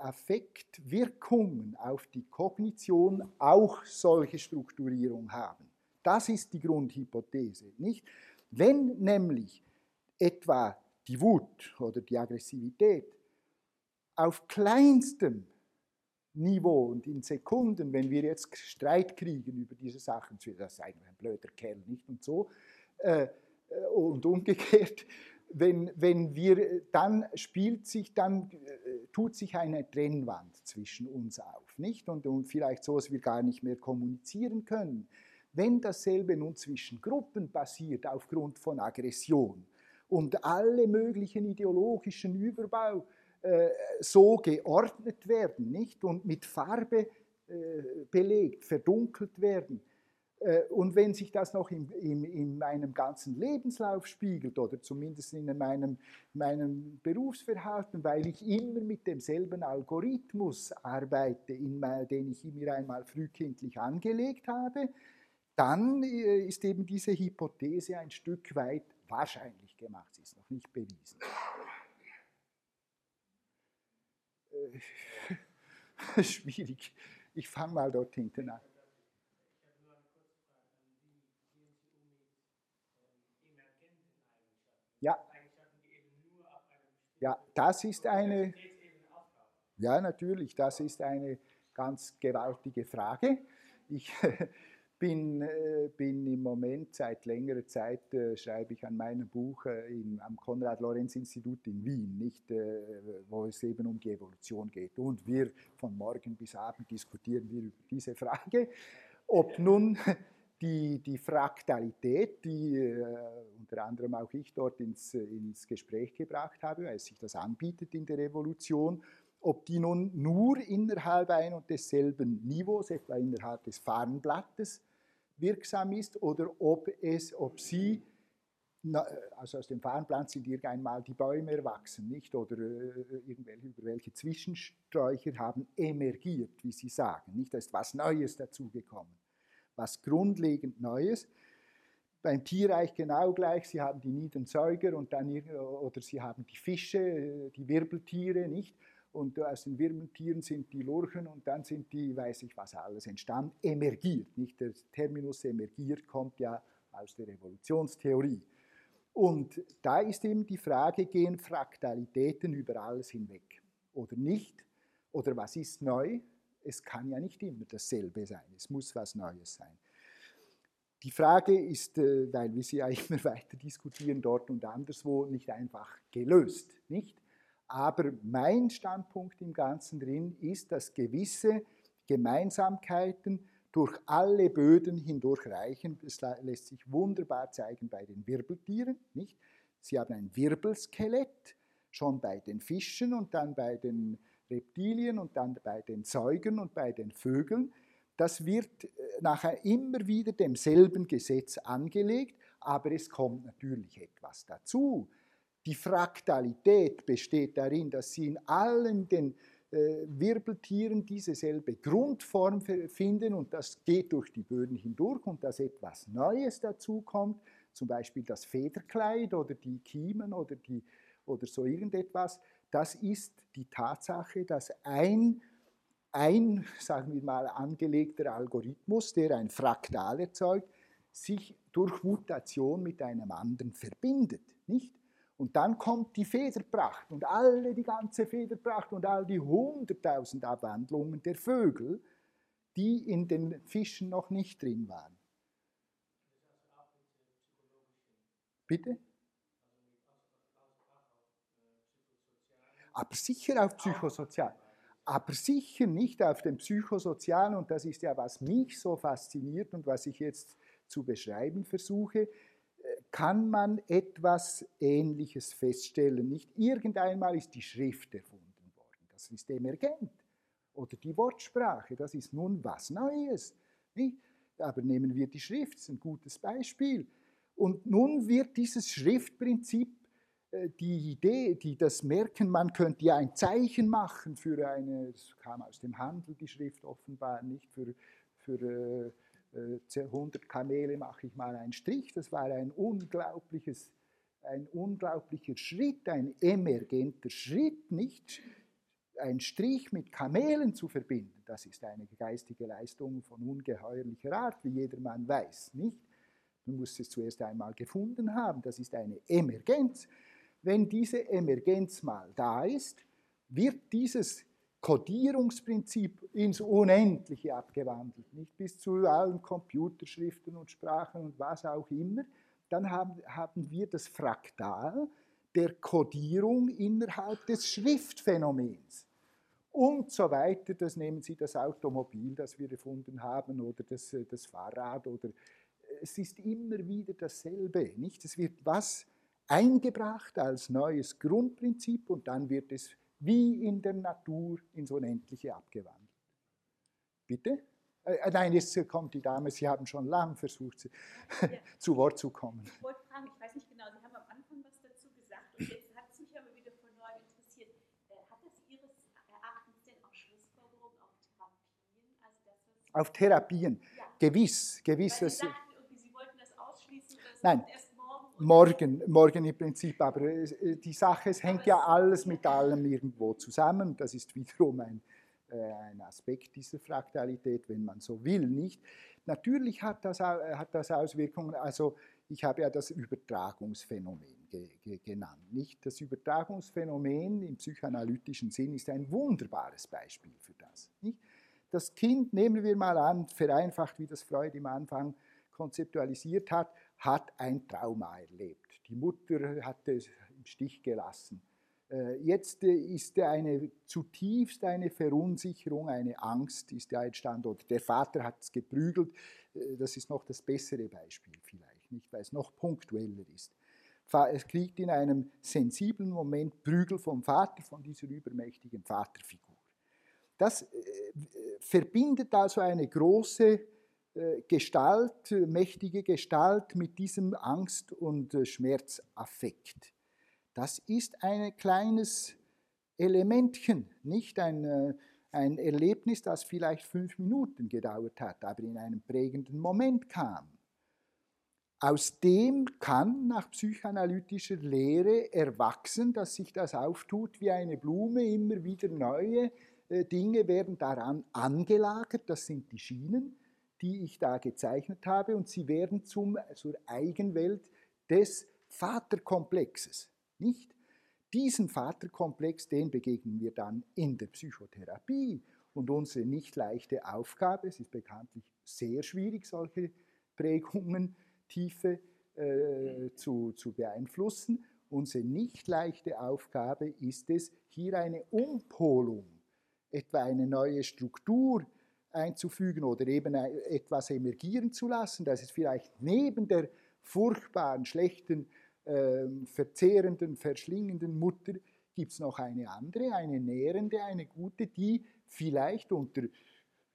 Affektwirkungen auf die Kognition auch solche Strukturierung haben. Das ist die Grundhypothese. Nicht? Wenn nämlich etwa die Wut oder die Aggressivität auf kleinstem Niveau und in Sekunden, wenn wir jetzt Streit kriegen über diese Sachen, das ist eigentlich ein blöder Kerl, nicht und so, äh, und umgekehrt, wenn, wenn wir, dann spielt sich, dann äh, tut sich eine Trennwand zwischen uns auf, nicht? Und, und vielleicht so, dass wir gar nicht mehr kommunizieren können. Wenn dasselbe nun zwischen Gruppen passiert aufgrund von Aggression und alle möglichen ideologischen Überbau äh, so geordnet werden, nicht? Und mit Farbe äh, belegt, verdunkelt werden. Äh, und wenn sich das noch in, in, in, meinem ganzen Lebenslauf spiegelt oder zumindest in meinem, meinem Berufsverhalten, weil ich immer mit demselben Algorithmus arbeite, in, den ich mir einmal frühkindlich angelegt habe, dann ist eben diese Hypothese ein Stück weit wahrscheinlich gemacht. Sie ist noch nicht bewiesen. Äh, [laughs] schwierig. Ich fange mal dort hinten an. Ja. Ja, das ist eine. Ja, natürlich, das ist eine ganz gewaltige Frage. Ich [laughs] bin, äh, bin im Moment seit längerer Zeit, äh, schreibe ich an meinem Buch äh, im, am Konrad-Lorenz-Institut in Wien, nicht, äh, wo es eben um die Evolution geht. Und wir von morgen bis abend diskutieren wir über diese Frage, ob nun die, die Fraktalität, die äh, unter anderem auch ich dort ins, ins Gespräch gebracht habe, weil sich das anbietet in der Evolution, ob die nun nur innerhalb ein und desselben Niveaus, etwa innerhalb des Farnblattes, wirksam ist oder ob, es, ob sie, also aus dem Farnplan sind irgendwann die Bäume erwachsen, nicht? Oder äh, irgendwelche, über welche Zwischensträucher haben emergiert, wie sie sagen. Nicht? Da ist was Neues dazugekommen, was grundlegend Neues. Beim Tierreich genau gleich, sie haben die niederen Säuger und dann, oder sie haben die Fische, äh, die Wirbeltiere, nicht? und aus den Wirbeltieren sind die Lurchen und dann sind die, weiß ich was alles entstanden, emergiert. Nicht der Terminus emergiert kommt ja aus der Evolutionstheorie. Und da ist eben die Frage, gehen Fraktalitäten über alles hinweg oder nicht? Oder was ist neu? Es kann ja nicht immer dasselbe sein, es muss was Neues sein. Die Frage ist, äh, weil wir sie ja [laughs] immer weiter diskutieren, dort und anderswo, nicht einfach gelöst. Nicht? Aber mein Standpunkt im Ganzen drin ist, dass gewisse Gemeinsamkeiten durch alle Böden hindurch reichen. Das lässt sich wunderbar zeigen bei den Wirbeltieren. Nicht? Sie haben ein Wirbelskelett, schon bei den Fischen und dann bei den Reptilien und dann bei den Säugern und bei den Vögeln. Das wird äh, nachher immer wieder demselben Gesetz angelegt, aber es kommt natürlich etwas dazu. Die Fraktalität besteht darin, dass sie in allen den äh, Wirbeltieren dieselbe Grundform finden und das geht durch die Böden hindurch und dass etwas Neues dazukommt, zum Beispiel das Federkleid oder die Kiemen oder, die, oder so irgendetwas, das ist die Tatsache, dass ein, ein, sagen wir mal, angelegter Algorithmus, der ein Fraktal erzeugt, sich durch Mutation mit einem anderen verbindet. Nicht? Und dann kommt die Federpracht und alle, die ganze Federpracht und all die hunderttausend Abwandlungen der Vögel, die in den Fischen noch nicht drin waren. Bitte? Aber sicher auf psychosozial. Aber sicher nicht auf dem psychosozialen, und das ist ja, was mich so fasziniert und was ich jetzt zu beschreiben versuche, kann man etwas Ähnliches feststellen. Nicht irgendeinmal ist die Schrift erfunden worden, das ist emergent. Oder die Wortsprache, das ist nun was Neues. Nicht? Aber nehmen wir die Schrift, das ist ein gutes Beispiel. Und nun wird dieses Schriftprinzip, äh, die Idee, die das Merken, man könnte ja ein Zeichen machen für eine, es kam aus dem Handel die Schrift offenbar, nicht für, für äh, 100 Kamele mache ich mal einen Strich. Das war ein unglaubliches, ein unglaublicher Schritt, ein emergenter Schritt, nicht ein Strich mit Kamelen zu verbinden, das ist eine geistige Leistung von ungeheuerlicher Art, wie jedermann weiß, nicht? Man muss es zuerst einmal gefunden haben, das ist eine Emergenz. Wenn diese Emergenz mal da ist, wird dieses Kodierungsprinzip ins Unendliche abgewandelt, nicht bis zu allen Computerschriften und Sprachen und was auch immer, dann haben, haben wir das Fraktal der Kodierung innerhalb des Schriftphänomens und so weiter. Das nehmen Sie das Automobil, das wir erfunden haben, oder das, äh, das Fahrrad, oder äh, es ist immer wieder dasselbe. Nicht? Es wird was eingebracht als neues Grundprinzip und dann wird es wie in der Natur ins Unendliche abgewandelt. Bitte? Äh, nein, jetzt kommt die Dame, Sie haben schon lange versucht, ja. [laughs] zu Wort zu kommen. Ich wollte fragen, ich weiß nicht genau, Sie haben am Anfang was dazu gesagt und jetzt hat es mich aber wieder von neu interessiert. Äh, hat das Ihres Erachtens denn auch Schlussfolgerungen auf Therapien? Also das, auf Therapien, ja. gewiss, gewiss. Weil Sie sagten, Sie wollten das ausschließen, das nein. erst morgen. Morgen, im Prinzip, aber äh, die Sache, es hängt ja alles mit allem irgendwo zusammen. Das ist wiederum ein äh, ein Aspekt dieser Fraktalität, wenn man so will, nicht? Natürlich hat das, äh, hat das Auswirkungen, also ich habe ja das Übertragungsphänomen ge, ge, genannt. Nicht? Das Übertragungsphänomen im psychoanalytischen Sinn ist ein wunderbares Beispiel für das. Nicht? Das Kind, nehmen wir mal an, vereinfacht, wie das Freud im Anfang konzeptualisiert hat, hat ein Trauma erlebt. Die Mutter hat es im Stich gelassen. Äh, jetzt äh, ist eine zutiefst eine Verunsicherung, eine Angst ist ja entstanden. Oder der Vater hat es geprügelt. Äh, das ist noch das bessere Beispiel vielleicht, nicht, weil es noch punktueller ist. Es kriegt in einem sensiblen Moment Prügel vom Vater, von dieser übermächtigen Vaterfigur. Das verbindet also eine große Gestalt, mächtige Gestalt mit diesem Angst- und Schmerzaffekt. Das ist ein kleines Elementchen, nicht ein, äh, ein Erlebnis, das vielleicht fünf Minuten gedauert hat, aber in einem prägenden Moment kam. Aus dem kann nach psychoanalytischer Lehre erwachsen, dass sich das auftut wie eine Blume, immer wieder neue äh, Dinge werden daran angelagert, das sind die Schienen, die ich da gezeichnet habe, und sie werden zum, zur Eigenwelt des Vaterkomplexes. Nicht? Diesen Vaterkomplex, den begegnen wir dann in der Psychotherapie. Und unsere nicht leichte Aufgabe, es ist bekanntlich sehr schwierig, solche Prägungen, Tiefe äh, zu, zu beeinflussen. Unsere nicht leichte Aufgabe ist es, hier eine Umpolung, etwa eine neue Struktur einzufügen oder eben etwas emergieren zu lassen, dass es vielleicht neben der furchtbaren, schlechten äh, verzehrenden, verschlingenden Mutter gibt es noch eine andere, eine nährende, eine gute, die vielleicht unter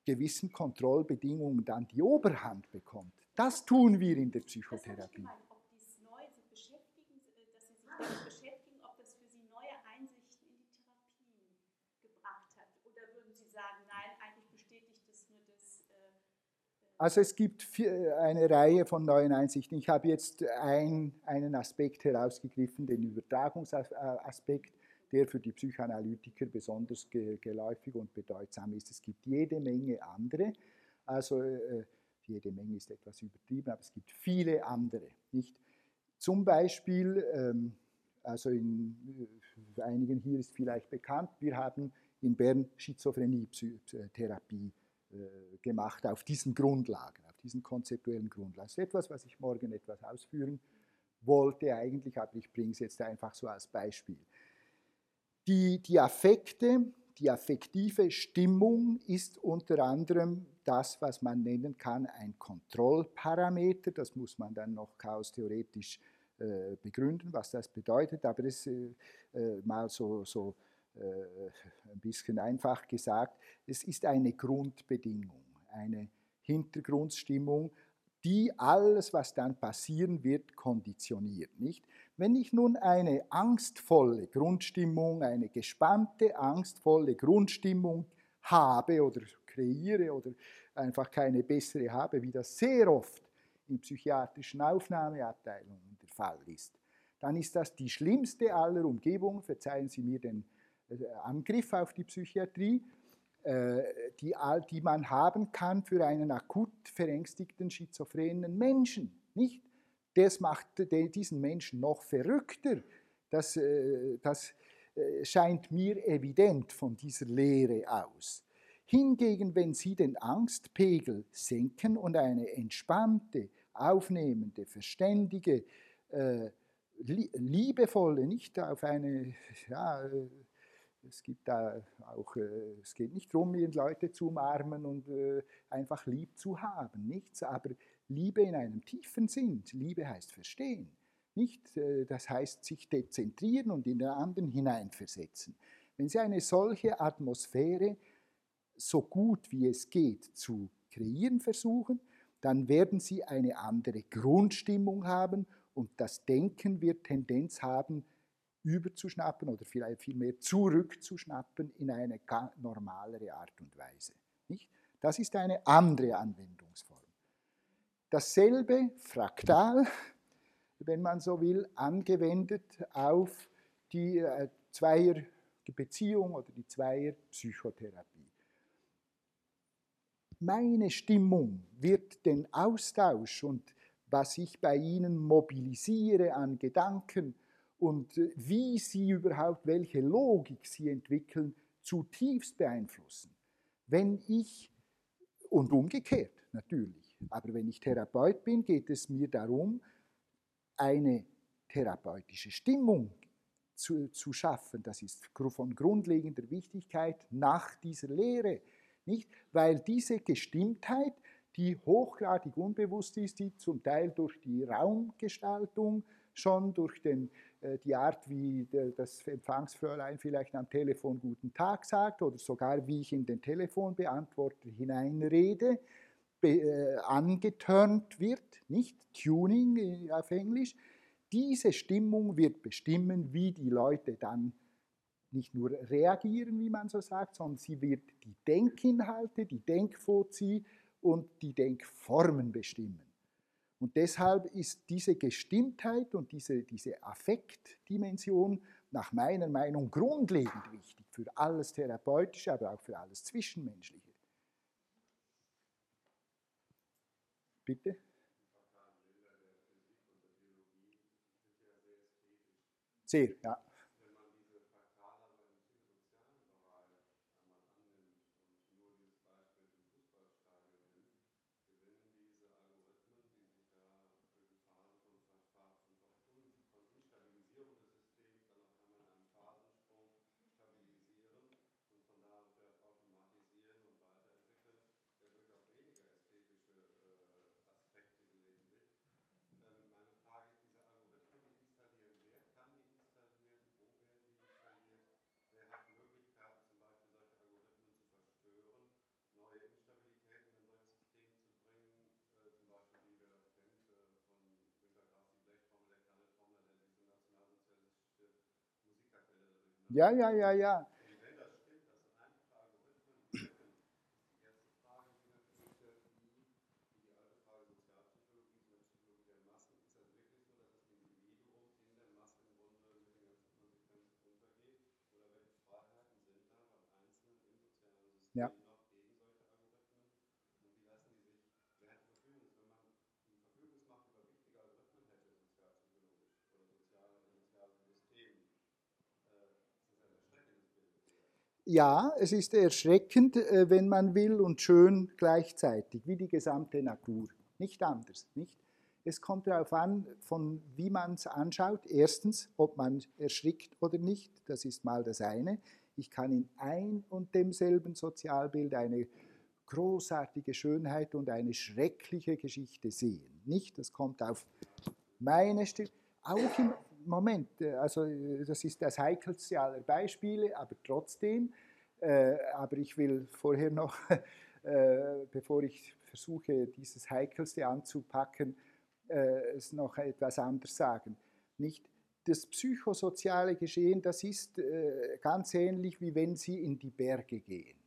gewissen Kontrollbedingungen dann die Oberhand bekommt. Das tun wir in der Psychotherapie. Das ob dies neu Sie beschäftigen, äh, dass Sie sich damit beschäftigen, ob das für Sie neue Einsichten in die Therapie gebracht hat. Oder würden Sie sagen, nein, eigentlich bestätigt das nur das also es gibt eine Reihe von neuen Einsichten. Ich habe jetzt ein, einen Aspekt herausgegriffen, den Übertragungsaspekt, der für die Psychoanalytiker besonders geläufig und bedeutsam ist. Es gibt jede Menge andere. Also äh, jede Menge ist etwas übertrieben, aber es gibt viele andere. Nicht? Zum Beispiel, ähm, also in äh, einigen hier ist vielleicht bekannt, wir haben in Bern Schizophrenie-Therapie äh, gemacht auf diesen Grundlagen, auf diesen konzeptuellen Grundlagen. Das ist etwas, was ich morgen etwas ausführen wollte eigentlich, aber ich bringe es jetzt einfach so als Beispiel. Die, die Affekte, die affektive Stimmung ist unter anderem das, was man nennen kann, ein Kontrollparameter. Das muss man dann noch chaostheoretisch äh, begründen, was das bedeutet, aber es äh, äh mal so, so äh, ein bisschen einfach gesagt, es ist eine Grundbedingung, eine Hintergrundstimmung, die alles, was dann passieren wird, konditioniert. Nicht? Wenn ich nun eine angstvolle Grundstimmung, eine gespannte, angstvolle Grundstimmung habe oder kreiere oder einfach keine bessere habe, wie das sehr oft in psychiatrischen Aufnahmeabteilungen der Fall ist, dann ist das die schlimmste aller Umgebungen, verzeihen Sie mir den Angriff auf die Psychiatrie, die, die man haben kann für einen akut verängstigten, schizophrenen Menschen. Nicht? Das macht diesen Menschen noch verrückter. Das, das scheint mir evident von dieser Lehre aus. Hingegen, wenn Sie den Angstpegel senken und eine entspannte, aufnehmende, verständige, äh, liebevolle, nicht auf eine, ja, äh, es gibt auch, äh, es geht nicht darum, Leute zu umarmen und äh, einfach lieb zu haben, nichts, aber Liebe in einem tiefen Sinn. Liebe heißt verstehen, nicht? Äh, das heißt sich dezentrieren und in den anderen hineinversetzen. Wenn Sie eine solche Atmosphäre so gut wie es geht zu kreieren versuchen, dann werden Sie eine andere Grundstimmung haben und das Denken wird Tendenz haben, überzuschnappen oder vielleicht vielmehr zurückzuschnappen in eine normalere Art und Weise. Nicht? Das ist eine andere Anwendungsform. Dasselbe fraktal, wenn man so will, angewendet auf die äh, Zweierbeziehung oder die Zweierpsychotherapie. Meine Stimmung wird den Austausch und was ich bei ihnen mobilisiere an Gedanken und äh, wie sie überhaupt, welche Logik sie entwickeln, zutiefst beeinflussen. Wenn ich, und umgekehrt natürlich, aber wenn ich Therapeut bin, geht es mir darum, eine therapeutische Stimmung zu, zu schaffen. Das ist von grundlegender Wichtigkeit nach dieser Lehre. Nicht? Weil diese Gestimmtheit die hochgradig unbewusst ist, die zum Teil durch die Raumgestaltung schon, durch den, die Art, wie das Empfangsfräulein vielleicht am Telefon guten Tag sagt oder sogar wie ich in den Telefonbeantworter hineinrede, äh, angeturnt wird, nicht Tuning äh, auf Englisch. Diese Stimmung wird bestimmen, wie die Leute dann nicht nur reagieren, wie man so sagt, sondern sie wird die Denkinhalte, die Denkfuzzi und die Denkformen bestimmen. Und deshalb ist diese Gestimmtheit und diese, diese Affektdimension nach meiner Meinung grundlegend wichtig für alles Therapeutische, aber auch für alles Zwischenmenschliche. Bitte? Sehr, ja. Ja, ja, ja, ja. Ja. Ja, es ist erschreckend, äh, wenn man will, und schön gleichzeitig, wie die gesamte Natur. Nicht anders. Nicht? Es kommt darauf an, von wie man es anschaut. Erstens, ob man erschrickt oder nicht. Das ist mal das eine. Ich kann in ein und demselben Sozialbild eine großartige Schönheit und eine schreckliche Geschichte sehen. Nicht? Das kommt auf meine Stimme. Auch im, Moment, äh, also äh, das ist das heikelste aller Beispiele, aber trotzdem, äh, aber ich will vorher noch, [laughs] äh, bevor ich versuche, dieses heikelste anzupacken, äh, es noch etwas anderes sagen. Nicht? Das psychosoziale Geschehen, das ist äh, ganz ähnlich, wie wenn Sie in die Berge gehen.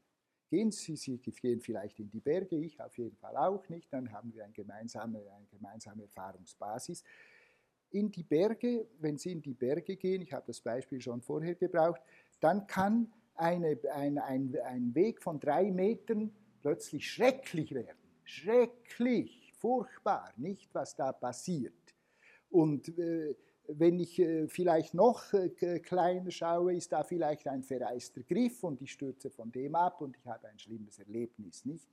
Gehen Sie, Sie gehen vielleicht in die Berge, ich auf jeden Fall auch nicht, dann haben wir eine gemeinsame, eine gemeinsame Erfahrungsbasis in die Berge, wenn Sie in die Berge gehen, ich habe das Beispiel schon vorher gebraucht, dann kann eine, ein, ein, ein Weg von drei Metern plötzlich schrecklich werden. Schrecklich, furchtbar, nicht was da passiert. Und äh, wenn ich äh, vielleicht noch äh, kleiner schaue, ist da vielleicht ein verreister Griff und ich stürze von dem ab und ich habe ein schlimmes Erlebnis, nicht?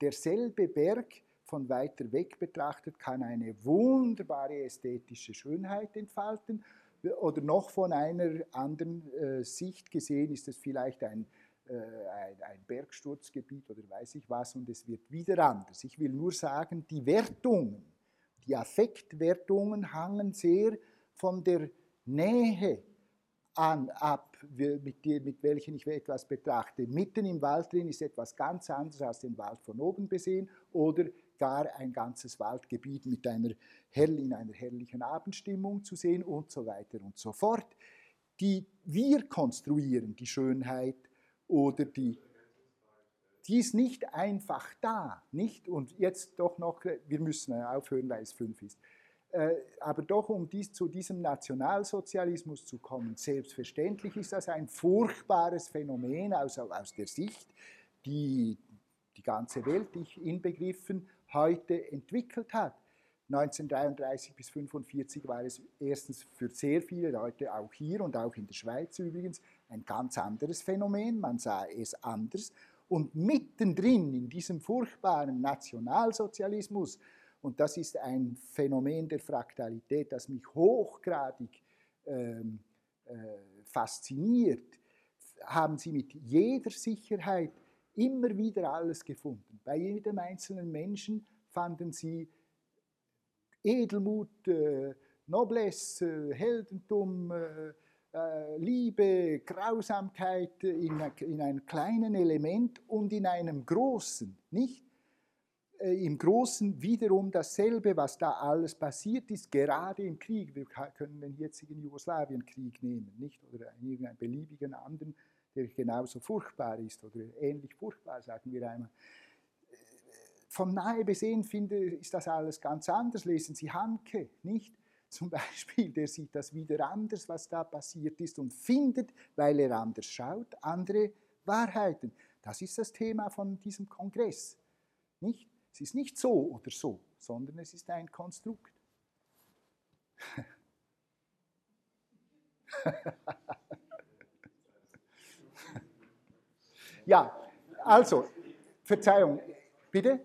Derselbe Berg von weiter weg betrachtet kann eine wunderbare ästhetische Schönheit entfalten oder noch von einer anderen äh, Sicht gesehen ist es vielleicht ein, äh, ein, ein, Bergsturzgebiet oder weiß ich was und es wird wieder anders. Ich will nur sagen, die Wertungen, die Affektwertungen hangen sehr von der Nähe an, ab, mit, die, mit welchen ich etwas betrachte. Mitten im Wald drin ist etwas ganz anderes als den Wald von oben besehen oder gar ein ganzes Waldgebiet mit einer hell, in einer herrlichen Abendstimmung zu sehen und so weiter und so fort. Die wir konstruieren, die Schönheit oder die, die ist nicht einfach da, nicht? Und jetzt doch noch, wir müssen aufhören, weil es fünf ist. Äh, aber doch, um dies, zu diesem Nationalsozialismus zu kommen, selbstverständlich ist das ein furchtbares Phänomen aus, aus der Sicht, die die ganze Welt, ich inbegriffen, heute entwickelt hat. 1933 bis 1945 war es erstens für sehr viele Leute, auch hier und auch in der Schweiz übrigens, ein ganz anderes Phänomen. Man sah es anders. Und mittendrin in diesem furchtbaren Nationalsozialismus, und das ist ein Phänomen der Fraktalität, das mich hochgradig ähm, äh, fasziniert, haben sie mit jeder Sicherheit immer wieder alles gefunden. Bei jedem einzelnen Menschen fanden sie Edelmut, äh, Noblesse, äh, Heldentum, äh, äh, Liebe, Grausamkeit in, in, einem kleinen Element und in einem großen, nicht? Äh, Im Großen wiederum dasselbe, was da alles passiert ist, gerade im Krieg. Wir können den jetzigen Jugoslawienkrieg nehmen, nicht? Oder irgendeinen beliebigen anderen der genauso furchtbar ist oder ähnlich furchtbar, sagen wir einmal. Vom Nahe besehen finde, ist das alles ganz anders. Lesen Sie Hanke, nicht? Zum Beispiel, der sieht das wieder anders, was da passiert ist und findet, weil er anders schaut, andere Wahrheiten. Das ist das Thema von diesem Kongress. Nicht? Es ist nicht so oder so, sondern es ist ein Konstrukt. [laughs] Ja, also, Verzeihung, bitte?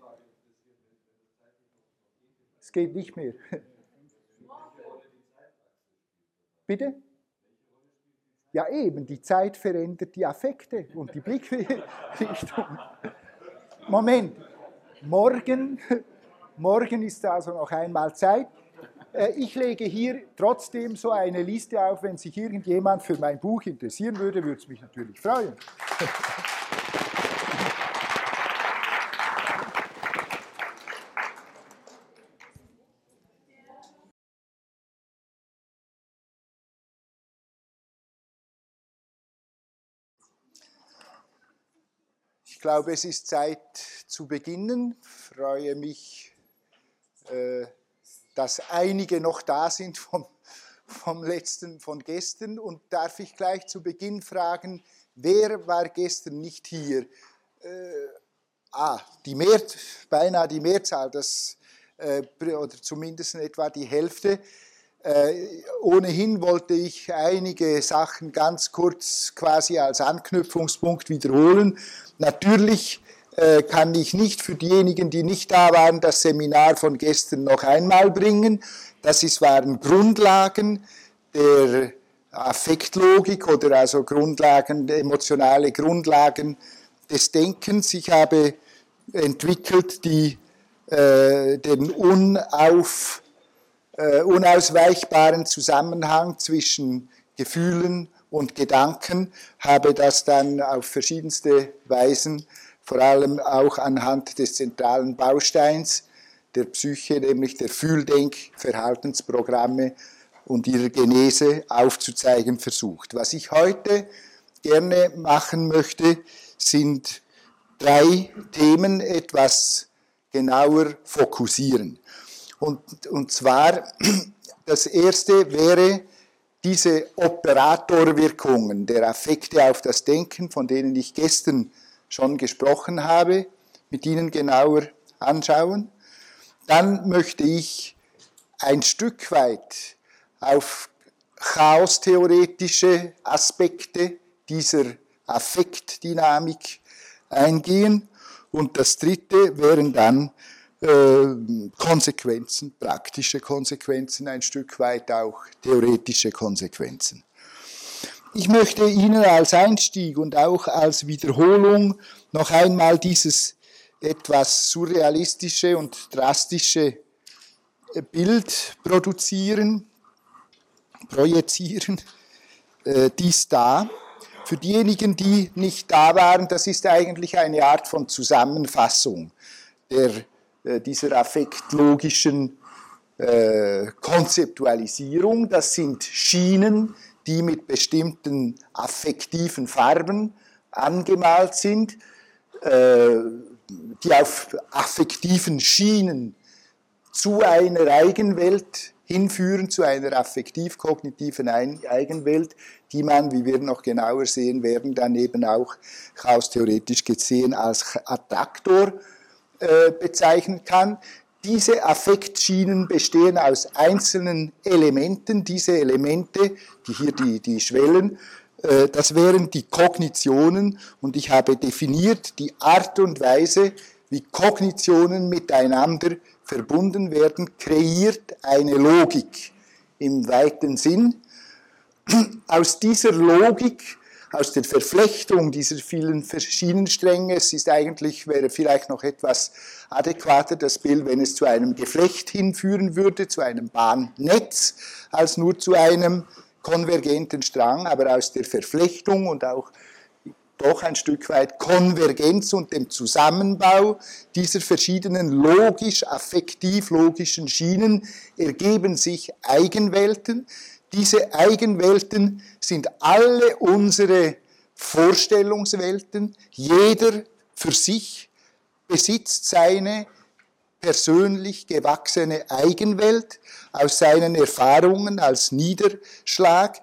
Es geht nicht mehr. Bitte? Ja, eben, die Zeit verändert die Affekte und die Blickrichtung. [laughs] Moment, morgen, [laughs] morgen ist also noch einmal Zeit. Äh, ich lege hier trotzdem so eine Liste auf, wenn sich irgendjemand für mein Buch interessieren würde, würde es mich natürlich freuen. [laughs] glaube, es ist Zeit zu beginnen. Ich freue mich, äh, dass einige noch da sind vom, vom letzten, von gestern. Und darf ich gleich zu Beginn fragen, wer war gestern nicht hier? Äh, ah, die Mehr, beinahe die Mehrzahl, das, äh, oder zumindest etwa die Hälfte. Äh, ohnehin wollte ich einige Sachen ganz kurz quasi als Anknüpfungspunkt wiederholen. Natürlich äh, kann ich nicht für diejenigen, die nicht da waren, das Seminar von gestern noch einmal bringen. Das ist, waren Grundlagen der Affektlogik oder also Grundlagen, emotionale Grundlagen des Denkens. Ich habe entwickelt die, äh, den unauf, äh, unausweichbaren Zusammenhang zwischen Gefühlen und Gedanken, habe das dann auf verschiedenste Weisen, vor allem auch anhand des zentralen Bausteins der Psyche, nämlich der Fühldenk-Verhaltensprogramme und ihrer Genese aufzuzeigen versucht. Was ich heute gerne machen möchte, sind drei Themen etwas genauer fokussieren. Und, und zwar, [clears throat] das erste wäre diese Operatorwirkungen der Affekte auf das Denken, von denen ich gestern schon gesprochen habe, mit Ihnen genauer anschauen. Dann möchte ich ein Stück weit auf chaostheoretische Aspekte dieser Affektdynamik eingehen. Und das dritte wären dann Konsequenzen, praktische Konsequenzen, ein Stück weit auch theoretische Konsequenzen. Ich möchte Ihnen als Einstieg und auch als Wiederholung noch einmal dieses etwas surrealistische und drastische Bild produzieren, projizieren, äh, dies da. Für diejenigen, die nicht da waren, das ist eigentlich eine Art von Zusammenfassung der, äh, dieser affektlogischen äh, Konzeptualisierung. Das sind Schienen, die mit bestimmten affektiven Farben angemalt sind, äh, die auf affektiven Schienen zu einer Eigenwelt hinführen, zu einer affektiv-kognitiven Eigenwelt, die man, wie wir noch genauer sehen werden, dann eben auch chaostheoretisch gesehen als Attraktor äh, bezeichnen kann. Diese Affektschienen bestehen aus einzelnen Elementen. Diese Elemente, die hier die, die Schwellen, äh, das wären die Kognitionen und ich habe definiert die Art und Weise, wie Kognitionen miteinander verbunden werden, kreiert eine Logik im weiten Sinn. Aus dieser Logik, aus der Verflechtung dieser vielen verschiedenen Stränge, es ist eigentlich, wäre vielleicht noch etwas adäquater das Bild, wenn es zu einem Geflecht hinführen würde, zu einem Bahnnetz, als nur zu einem konvergenten Strang, aber aus der Verflechtung und auch doch ein Stück weit Konvergenz und dem Zusammenbau dieser verschiedenen logisch-affektiv-logischen Schienen ergeben sich Eigenwelten. Diese Eigenwelten sind alle unsere Vorstellungswelten. Jeder für sich besitzt seine persönlich gewachsene Eigenwelt aus seinen Erfahrungen als Niederschlag.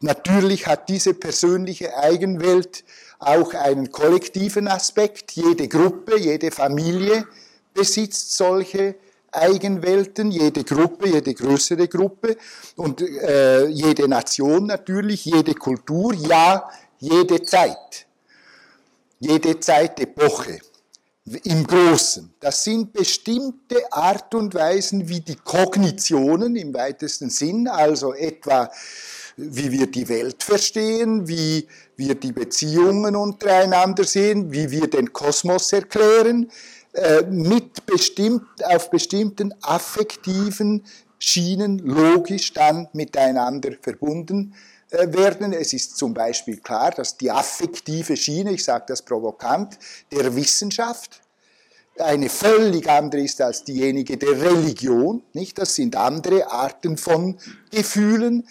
Natürlich hat diese persönliche Eigenwelt auch einen kollektiven Aspekt. Jede Gruppe, jede Familie besitzt solche Eigenwelten, jede Gruppe, jede größere Gruppe und äh, jede Nation natürlich, jede Kultur, ja, jede Zeit, jede Zeitepoche im Großen. Das sind bestimmte Art und Weisen, wie die Kognitionen im weitesten Sinn, also etwa wie wir die Welt verstehen, wie wir die Beziehungen untereinander sehen, wie wir den Kosmos erklären, äh, mit bestimmt, auf bestimmten affektiven Schienen logisch dann miteinander verbunden äh, werden. Es ist zum Beispiel klar, dass die affektive Schiene, ich sage das provokant, der Wissenschaft eine völlig andere ist als diejenige der Religion. Nicht? Das sind andere Arten von Gefühlen.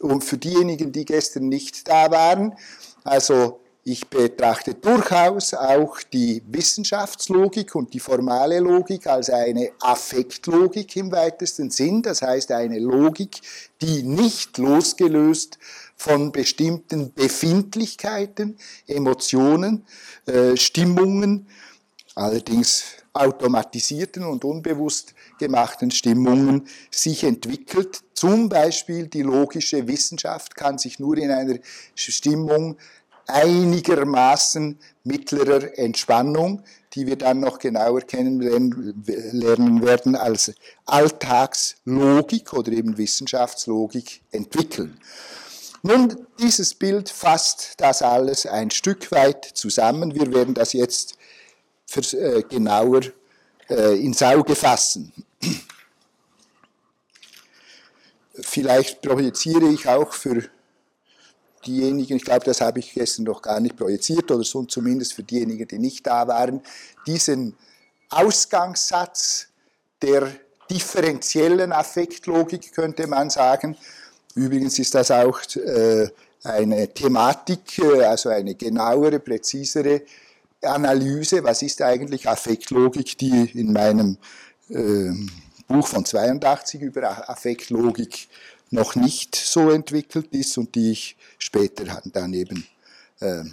Und für diejenigen, die gestern nicht da waren, also ich betrachte durchaus auch die Wissenschaftslogik und die formale Logik als eine Affektlogik im weitesten Sinn, das heißt eine Logik, die nicht losgelöst von bestimmten Befindlichkeiten, Emotionen, äh, Stimmungen, allerdings automatisierten und unbewusst gemachten Stimmungen sich entwickelt. Zum Beispiel die logische Wissenschaft kann sich nur in einer Stimmung einigermaßen mittlerer Entspannung, die wir dann noch genauer kennenlernen werden, als Alltagslogik oder eben Wissenschaftslogik entwickeln. Nun, dieses Bild fasst das alles ein Stück weit zusammen. Wir werden das jetzt äh, genauer äh, ins Auge fassen. Vielleicht projiziere ich auch für diejenigen, ich glaube, das habe ich gestern noch gar nicht projiziert, oder so zumindest für diejenigen, die nicht da waren, diesen Ausgangssatz der differenziellen Affektlogik, könnte man sagen. Übrigens ist das auch äh, eine Thematik, äh, also eine genauere, präzisere Analyse, was ist eigentlich Affektlogik, die in meinem äh, Buch von 82 über Affektlogik noch nicht so entwickelt ist und die ich später dann eben äh,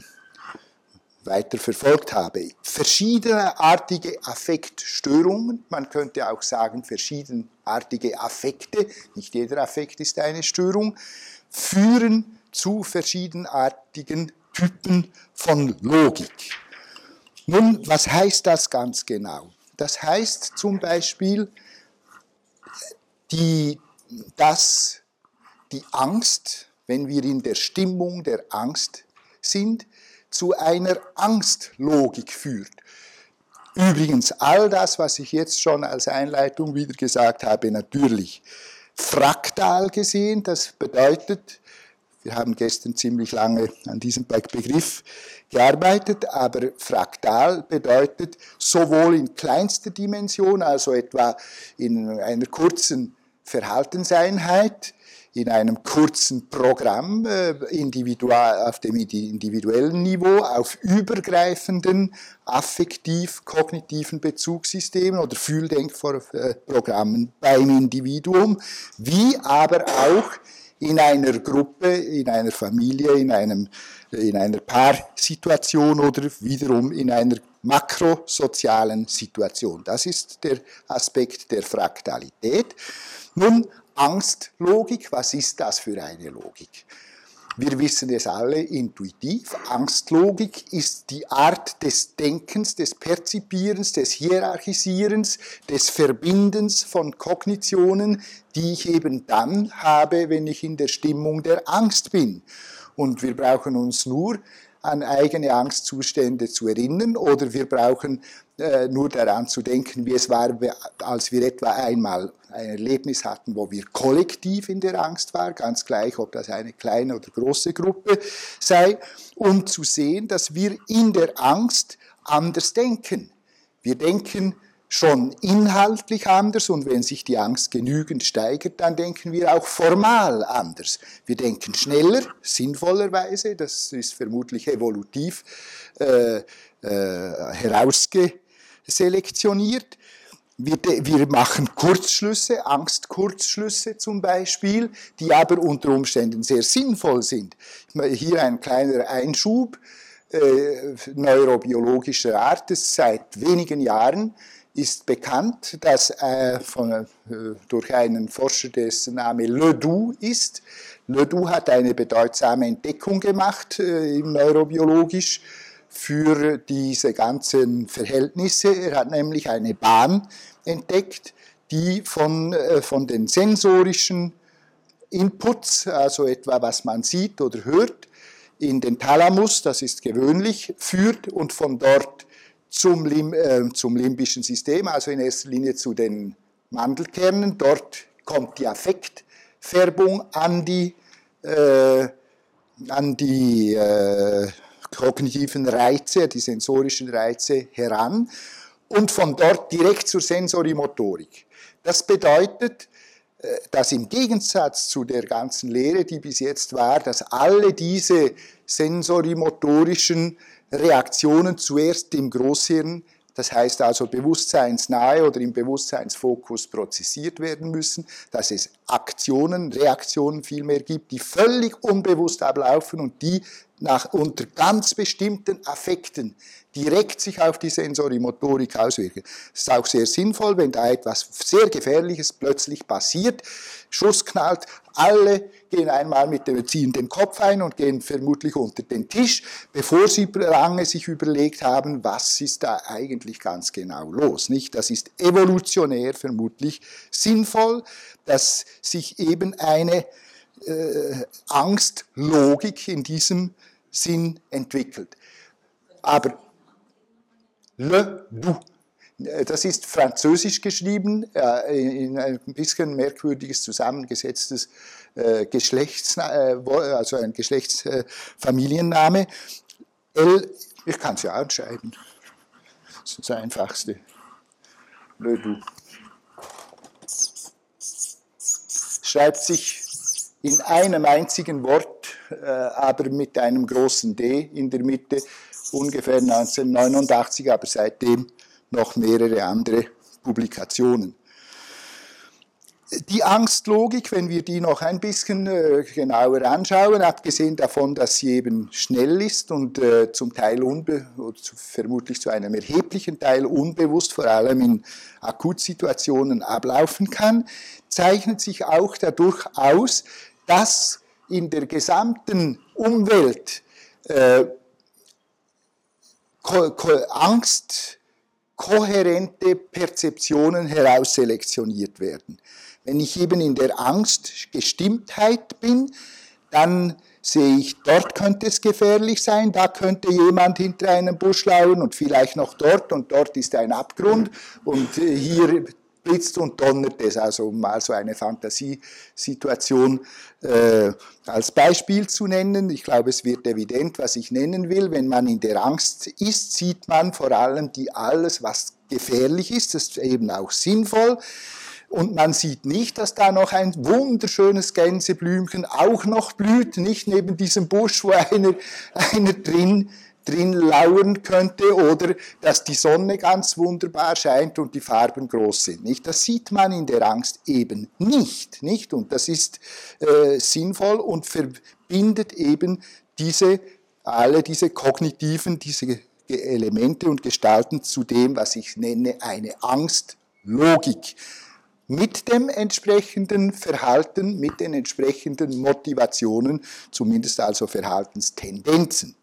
weiter verfolgt habe. Verschiedenartige Affektstörungen, man könnte auch sagen verschiedenartige Affekte, nicht jeder Affekt ist eine Störung, führen zu verschiedenartigen Typen von Logik. Nun, was heißt das ganz genau? Das heißt zum Beispiel, die, dass die Angst, wenn wir in der Stimmung der Angst sind, zu einer Angstlogik führt. Übrigens, all das, was ich jetzt schon als Einleitung wieder gesagt habe, natürlich fraktal gesehen, das bedeutet, wir haben gestern ziemlich lange an diesem Begriff gearbeitet, aber fraktal bedeutet sowohl in kleinster Dimension, also etwa in einer kurzen Verhaltenseinheit, in einem kurzen Programm äh, individual, auf dem individuellen Niveau, auf übergreifenden affektiv-kognitiven Bezugssystemen oder Fühldenkprogrammen beim Individuum, wie aber auch in einer Gruppe, in einer Familie, in, einem, in einer Paarsituation oder wiederum in einer makrosozialen Situation. Das ist der Aspekt der Fraktalität. Nun, Angstlogik, was ist das für eine Logik? Wir wissen es alle intuitiv. Angstlogik ist die Art des Denkens, des Perzipierens, des Hierarchisierens, des Verbindens von Kognitionen, die ich eben dann habe, wenn ich in der Stimmung der Angst bin. Und wir brauchen uns nur an eigene Angstzustände zu erinnern oder wir brauchen äh, nur daran zu denken, wie es war, als wir etwa einmal ein Erlebnis hatten, wo wir kollektiv in der Angst waren, ganz gleich, ob das eine kleine oder große Gruppe sei, um zu sehen, dass wir in der Angst anders denken. Wir denken schon inhaltlich anders und wenn sich die Angst genügend steigert, dann denken wir auch formal anders. Wir denken schneller, sinnvollerweise, das ist vermutlich evolutiv äh, äh, herausgeselektioniert. Wir, wir, machen Kurzschlüsse, Angstkurzschlüsse zum Beispiel, die aber unter Umständen sehr sinnvoll sind. Hier ein kleiner Einschub äh, neurobiologischer Art. Seit wenigen Jahren ist bekannt, dass äh, von, äh, durch einen Forscher, dessen Name Ledoux ist. Ledoux hat eine bedeutsame Entdeckung gemacht, äh, neurobiologisch, für diese ganzen Verhältnisse. Er hat nämlich eine Bahn entdeckt, die von, äh, von den sensorischen Inputs, also etwa was man sieht oder hört, in den Thalamus, das ist gewöhnlich, führt und von dort zum, Lim, äh, zum limbischen System, also in erster Linie zu den Mandelkernen. Dort kommt die Affektfärbung an die, äh, an die äh, kognitiven Reize, die sensorischen Reize heran und von dort direkt zur Sensorimotorik. Das bedeutet, äh, dass im Gegensatz zu der ganzen Lehre, die bis jetzt war, dass alle diese sensorimotorischen Reaktionen zuerst im Großhirn, das heißt also bewusstseinsnahe oder im Bewusstseinsfokus prozessiert werden müssen, dass es Aktionen, Reaktionen vielmehr gibt, die völlig unbewusst ablaufen und die nach, unter ganz bestimmten Affekten direkt sich auf die Sensorimotorik auswirken. Es ist auch sehr sinnvoll, wenn da etwas sehr Gefährliches plötzlich passiert, Schuss knallt, alle gehen einmal mit dem, ziehen den Kopf ein und gehen vermutlich unter den Tisch, bevor sie lange sich überlegt haben, was ist da eigentlich ganz genau los. Nicht? Das ist evolutionär vermutlich sinnvoll, dass sich eben eine äh, Angstlogik in diesem Sinn entwickelt. Aber le du, das ist französisch geschrieben, in ein bisschen merkwürdiges zusammengesetztes äh, Geschlechts, äh, also ein Geschlechtsfamilienname. L, ich kann es ja anschreiben, das ist das Einfachste. Le du. Schreibt sich in einem einzigen Wort, äh, aber mit einem großen D in der Mitte, ungefähr 1989, aber seitdem noch mehrere andere Publikationen. die Angstlogik, wenn wir die noch ein bisschen äh, genauer anschauen, abgesehen davon, dass sie eben schnell ist und äh, zum Teil unbe zu, vermutlich zu einem erheblichen Teil unbewusst, vor allem in Akutsituationen ablaufen kann, zeichnet sich auch dadurch aus, dass in der gesamten Umwelt äh, Angst kohärente Perzeptionen herausselektioniert werden. Wenn ich eben in der Angstgestimmtheit bin, dann sehe ich, dort könnte es gefährlich sein, da könnte jemand hinter einem Busch lauern und vielleicht noch dort und dort ist ein Abgrund und äh, hier blitzt und donnert es, also um mal so eine Fantasiesituation äh, als Beispiel zu nennen. Ich glaube, es wird evident, was ich nennen will. Wenn man in der Angst ist, sieht man vor allem die alles, was gefährlich ist, das ist eben auch sinnvoll. Und man sieht nicht, dass da noch ein wunderschönes Gänseblümchen auch noch blüht, nicht neben diesem Busch, wo [laughs] einer, einer drin, drin lauern könnte, oder dass die Sonne ganz wunderbar scheint und die Farben groß sind. Nicht? Das sieht man in der Angst eben nicht. nicht? Und das ist äh, sinnvoll und verbindet eben diese, alle diese kognitiven, diese Elemente und Gestalten zu dem, was ich nenne, eine Angstlogik mit dem entsprechenden Verhalten, mit den entsprechenden Motivationen, zumindest also Verhaltenstendenzen.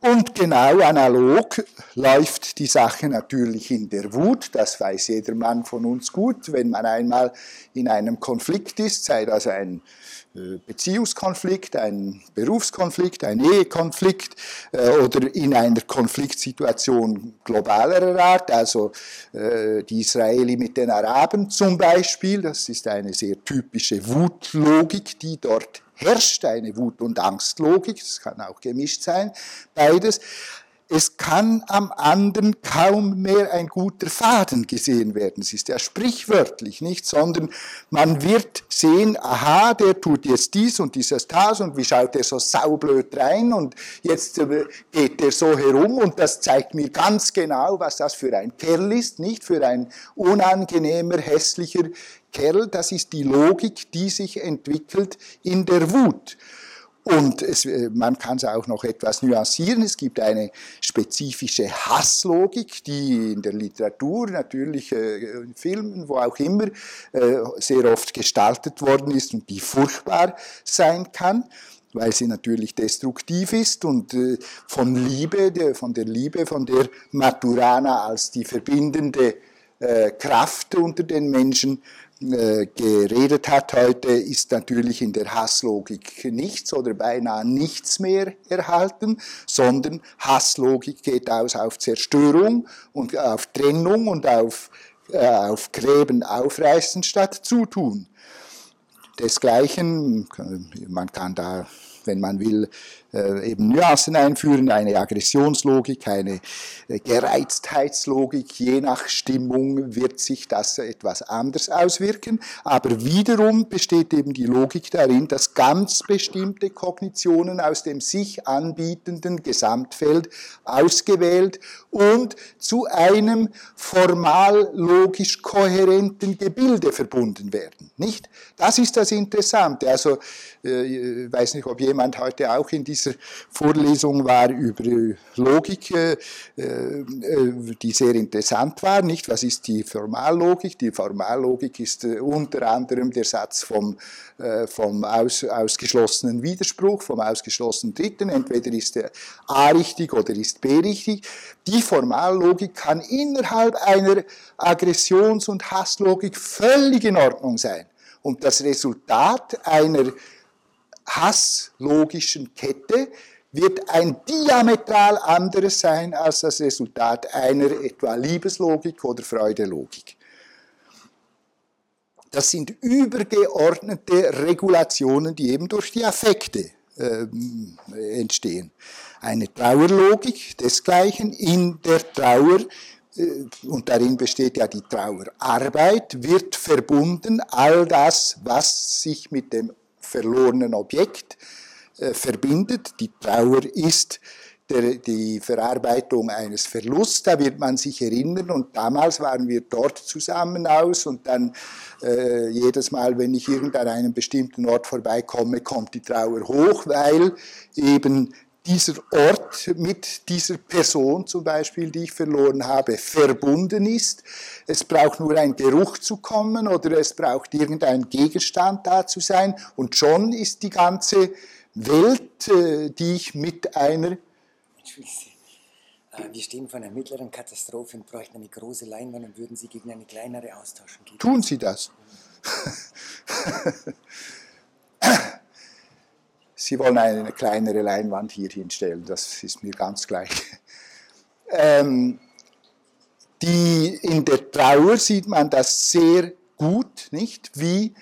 Und genau analog läuft die Sache natürlich in der Wut, das weiß jeder Mann von uns gut, wenn man einmal in einem Konflikt ist, sei das ein äh, Beziehungskonflikt, ein Berufskonflikt, ein Ehekonflikt äh, oder in einer Konfliktsituation globalerer Art, also äh, die Israeli mit den Araben zum Beispiel, das ist eine sehr typische Wutlogik, die dort herrscht, eine Wut- und Angstlogik, das kann auch gemischt sein, beides es kann am anderen kaum mehr ein guter Faden gesehen werden. Es ist ja sprichwörtlich, nicht, sondern man wird sehen, aha, der tut jetzt dies und dieses das und wie schaut er so saublöd rein und jetzt äh, geht er so herum und das zeigt mir ganz genau, was das für ein Kerl ist, nicht für ein unangenehmer, hässlicher Kerl. Das ist die Logik, die sich entwickelt in der Wut. Und es, äh, man kann es auch noch etwas nuancieren. Es gibt eine spezifische Hasslogik, die in der Literatur, natürlich äh, in Filmen, wo auch immer, äh, sehr oft gestaltet worden ist und die furchtbar sein kann weil sie natürlich destruktiv ist und von Liebe, von der Liebe, von der Maturana als die verbindende Kraft unter den Menschen äh, geredet hat heute, ist natürlich in der Hasslogik nichts oder beinahe nichts mehr erhalten, sondern Hasslogik geht aus auf Zerstörung und auf Trennung und auf, äh, auf Gräben aufreißen statt Zutun. Desgleichen, man kann da wenn man will, äh, eben Nuancen einführen, eine Aggressionslogik, eine äh, Gereiztheitslogik. Je nach Stimmung wird sich das etwas anders auswirken. Aber wiederum besteht eben die Logik darin, dass ganz bestimmte Kognitionen aus dem sich anbietenden Gesamtfeld ausgewählt und zu einem formal logisch kohärenten Gebilde verbunden werden. Nicht? Das ist das Interessante. Also, äh, ich weiß nicht, ob jemand heute auch in dieser Vorlesung war über Logik, äh, äh, die sehr interessant war. Nicht? Was ist die Formallogik? Die Formallogik ist unter anderem der Satz vom, vom aus, ausgeschlossenen Widerspruch, vom ausgeschlossenen Dritten. Entweder ist A richtig oder ist B richtig. Die Formallogik kann innerhalb einer Aggressions- und Hasslogik völlig in Ordnung sein. Und das Resultat einer hasslogischen Kette wird ein diametral anderes sein als das Resultat einer etwa Liebeslogik oder Freudelogik. Das sind übergeordnete Regulationen, die eben durch die Affekte äh, entstehen. Eine Trauerlogik desgleichen in der Trauer äh, und darin besteht ja die Trauerarbeit, wird verbunden all das, was sich mit dem verlorenen Objekt äh, verbindet. Die Trauer ist der, die Verarbeitung eines Verlusts. Da wird man sich erinnern und damals waren wir dort zusammen aus und dann äh, jedes Mal, wenn ich irgendwann an einem bestimmten Ort vorbeikomme, kommt die Trauer hoch, weil eben dieser Ort mit dieser Person zum Beispiel, die ich verloren habe, verbunden ist. Es braucht nur ein Geruch zu kommen oder es braucht irgendein Gegenstand da zu sein und schon ist die ganze Welt, äh, die ich mit einer. Äh, Wir stehen vor einer mittleren Katastrophe und bräuchten eine große Leinwand und würden sie gegen eine kleinere austauschen. Geht Tun Sie das. Sie wollen eine kleinere Leinwand hier hinstellen, das ist mir ganz gleich. Ähm, die, in der Trauer sieht man das sehr gut, nicht? Wie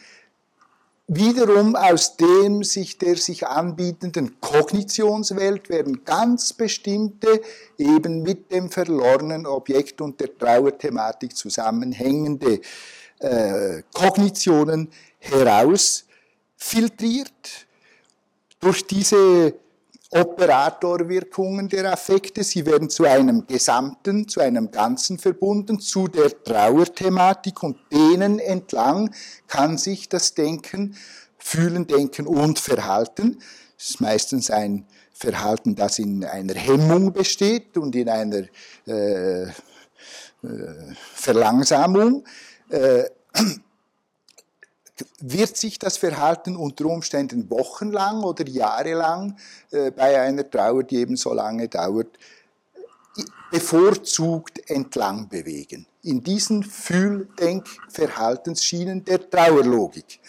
wiederum aus dem sich der sich anbietenden Kognitionswelt werden ganz bestimmte, eben mit dem verlorenen Objekt und der Trauerthematik zusammenhängende äh, Kognitionen herausfiltriert durch diese Operatorwirkungen der Affekte. Sie werden zu einem Gesamten, zu einem Ganzen verbunden, zu der Trauerthematik und denen entlang kann sich das Denken, Fühlen, Denken und Verhalten, das ist meistens ein Verhalten, das in einer Hemmung besteht und in einer äh, äh, Verlangsamung, äh, wird sich das Verhalten unter Umständen wochenlang oder jahrelang äh, bei einer Trauer, die eben so lange dauert, bevorzugt entlang bewegen. In diesen Fühl-Denk-Verhaltensschienen der Trauerlogik.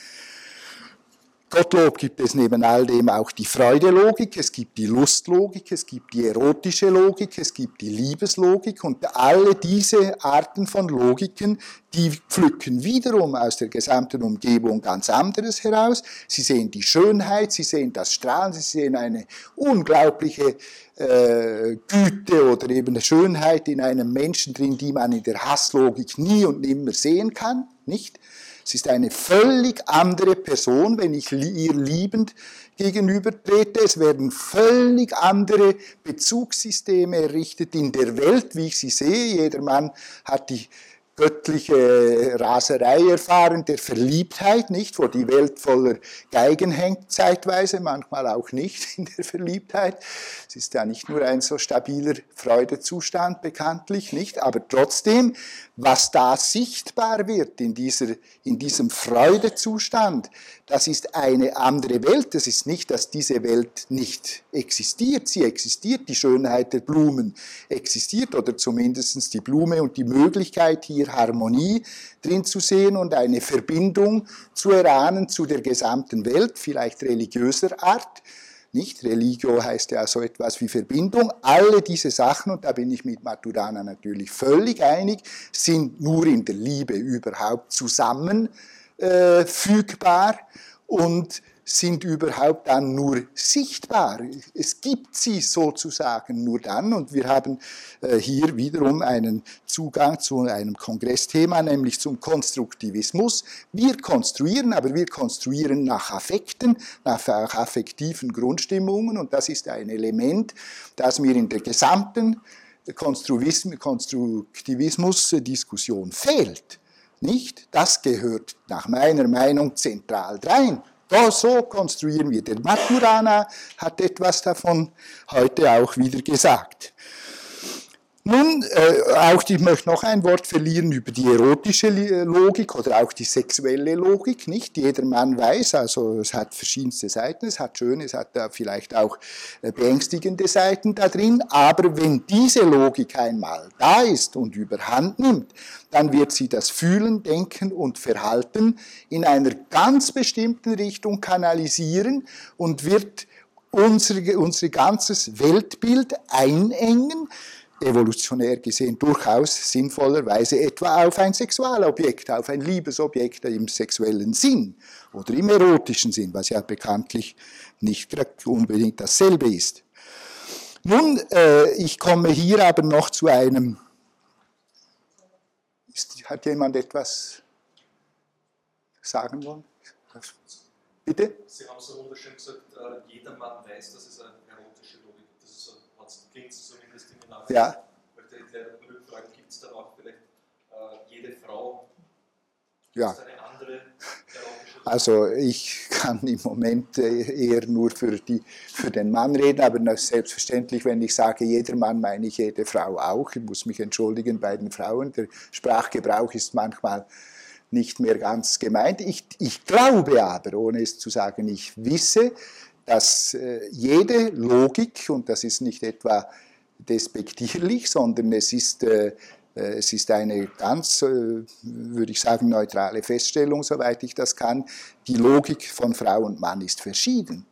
Gottlob gibt es neben all dem auch die Freudelogik, es gibt die Lustlogik, es gibt die erotische Logik, es gibt die Liebeslogik und alle diese Arten von Logiken, die pflücken wiederum aus der gesamten Umgebung ganz anderes heraus. Sie sehen die Schönheit, sie sehen das Strahlen, sie sehen eine unglaubliche äh, Güte oder eben Schönheit in einem Menschen drin, die man in der Hasslogik nie und nimmer sehen kann, nicht? Es ist eine völlig andere Person, wenn ich ihr liebend gegenübertrete. Es werden völlig andere Bezugssysteme errichtet in der Welt, wie ich sie sehe. Jeder Mann hat die göttliche Raserei erfahren, der Verliebtheit, nicht, wo die Welt voller Geigen hängt zeitweise, manchmal auch nicht [laughs] in der Verliebtheit. Es ist ja nicht nur ein so stabiler Freudezustand bekanntlich, nicht, aber trotzdem, was da sichtbar wird in, dieser, in diesem Freudezustand, das ist eine andere Welt. Das ist nicht, dass diese Welt nicht existiert. Sie existiert, die Schönheit der Blumen existiert oder zumindest die Blume und die Möglichkeit, hier Harmonie drin zu sehen und eine Verbindung zu erahnen zu der gesamten Welt, vielleicht religiöser Art. Nicht? Religio heißt ja so etwas wie Verbindung. Alle diese Sachen, und da bin ich mit Maturana natürlich völlig einig, sind nur in der Liebe überhaupt zusammenfügbar äh, und sind überhaupt dann nur sichtbar. Es gibt sie sozusagen nur dann und wir haben äh, hier wiederum einen Zugang zu einem Kongressthema, nämlich zum Konstruktivismus. Wir konstruieren, aber wir konstruieren nach Affekten, nach affektiven Grundstimmungen und das ist ein Element, das mir in der gesamten Konstruktivismus-Diskussion fehlt. Nicht? Das gehört nach meiner Meinung zentral rein. Da, so konstruieren wir. Der Maturana hat etwas davon heute auch wieder gesagt. Nun, äh, auch ich möchte noch ein Wort verlieren über die erotische Logik oder auch die sexuelle Logik. Nicht jeder Mann weiß, also es hat verschiedenste Seiten, es hat schöne, es hat da vielleicht auch äh, beängstigende Seiten da drin. Aber wenn diese Logik einmal da ist und überhand nimmt, dann wird sie das Fühlen, Denken und Verhalten in einer ganz bestimmten Richtung kanalisieren und wird unser, unser ganzes Weltbild einengen evolutionär gesehen durchaus sinnvollerweise etwa auf ein Sexualobjekt, auf ein Liebesobjekt im sexuellen Sinn oder im erotischen Sinn, was ja bekanntlich nicht unbedingt dasselbe ist. Nun, äh, ich komme hier aber noch zu einem. Ist, hat jemand etwas sagen wollen? Bitte? Sie haben so wunderschön gesagt, äh, jeder Mann weiß, dass es eine erotische Logik gibt. Das ist Also klingt es zumindest in Nachrichten. Ja. Ich möchte ich rückfragen, gibt es dann auch vielleicht äh, jede Frau? Ja. Eine andere also ich kann im Moment äh, eher nur für, die, für den Mann reden, aber selbstverständlich, wenn ich sage jeder Mann, meine ich jede Frau auch. Ich muss mich entschuldigen bei den Frauen. Der Sprachgebrauch ist manchmal nicht mehr ganz gemeint. Ich, ich glaube aber, ohne es zu sagen, ich wisse, dass äh, jede Logik, und das ist nicht etwa despektierlich, sondern es ist äh, äh, es ist eine ganz, äh, würde ich sagen, neutrale Feststellung, soweit ich das kann. Die Logik von Frau und Mann ist verschieden.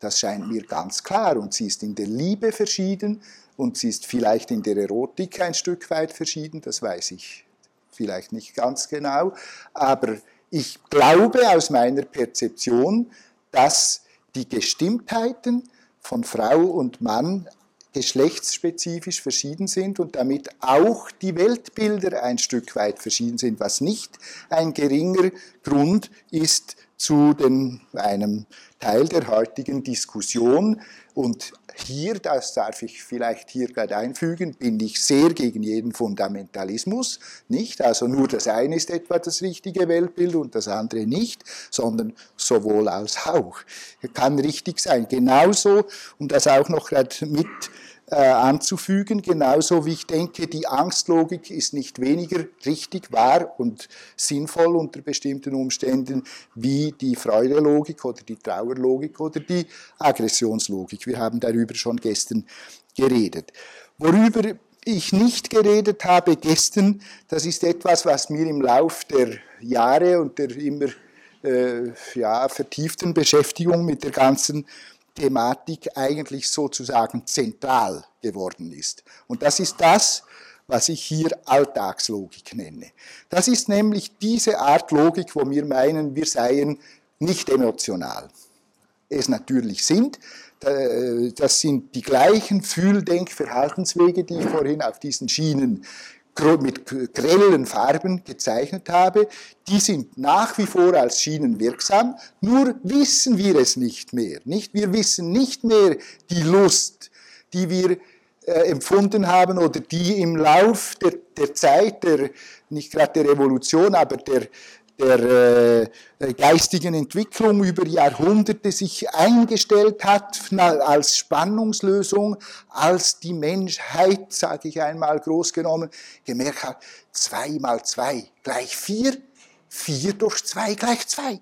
Das scheint mir ganz klar. Und sie ist in der Liebe verschieden und sie ist vielleicht in der Erotik ein Stück weit verschieden. Das weiß ich vielleicht nicht ganz genau. Aber ich glaube aus meiner Perzeption, dass die Gestimmtheiten von Frau und Mann geschlechtsspezifisch verschieden sind und damit auch die Weltbilder ein Stück weit verschieden sind, was nicht ein geringer Grund ist zu den, einem Teil der heutigen Diskussion. Und hier, das darf ich vielleicht hier gerade einfügen, bin ich sehr gegen jeden Fundamentalismus. Nicht, also nur das eine ist etwa das richtige Weltbild und das andere nicht, sondern sowohl als auch. Kann richtig sein. Genauso, um das auch noch gerade mit äh, anzufügen, genauso wie ich denke, die Angstlogik ist nicht weniger richtig, wahr und sinnvoll unter bestimmten Umständen wie die Freudelogik oder die Trauerlogik oder die Aggressionslogik. Wir haben darüber schon gestern geredet. Worüber ich nicht geredet habe gestern, das ist etwas, was mir im Lauf der Jahre und der immer äh, ja, vertieften Beschäftigung mit der ganzen Thematik eigentlich sozusagen zentral geworden ist. Und das ist das, was ich hier Alltagslogik nenne. Das ist nämlich diese Art Logik, wo wir meinen, wir seien nicht emotional. Es natürlich sind, das sind die gleichen Fühl-, Denk-, Verhaltenswege, die ich vorhin auf diesen Schienen mit grellen Farben gezeichnet habe, die sind nach wie vor als Schienen wirksam, nur wissen wir es nicht mehr. Nicht? Wir wissen nicht mehr die Lust, die wir äh, empfunden haben oder die im Lauf der, der Zeit, der, nicht gerade der Revolution, aber der, der äh, geistigen Entwicklung über Jahrhunderte sich eingestellt hat als Spannungslösung, als die Menschheit, sage ich einmal groß genommen, gemerkt hat, zwei mal zwei gleich vier, vier durch zwei gleich zwei.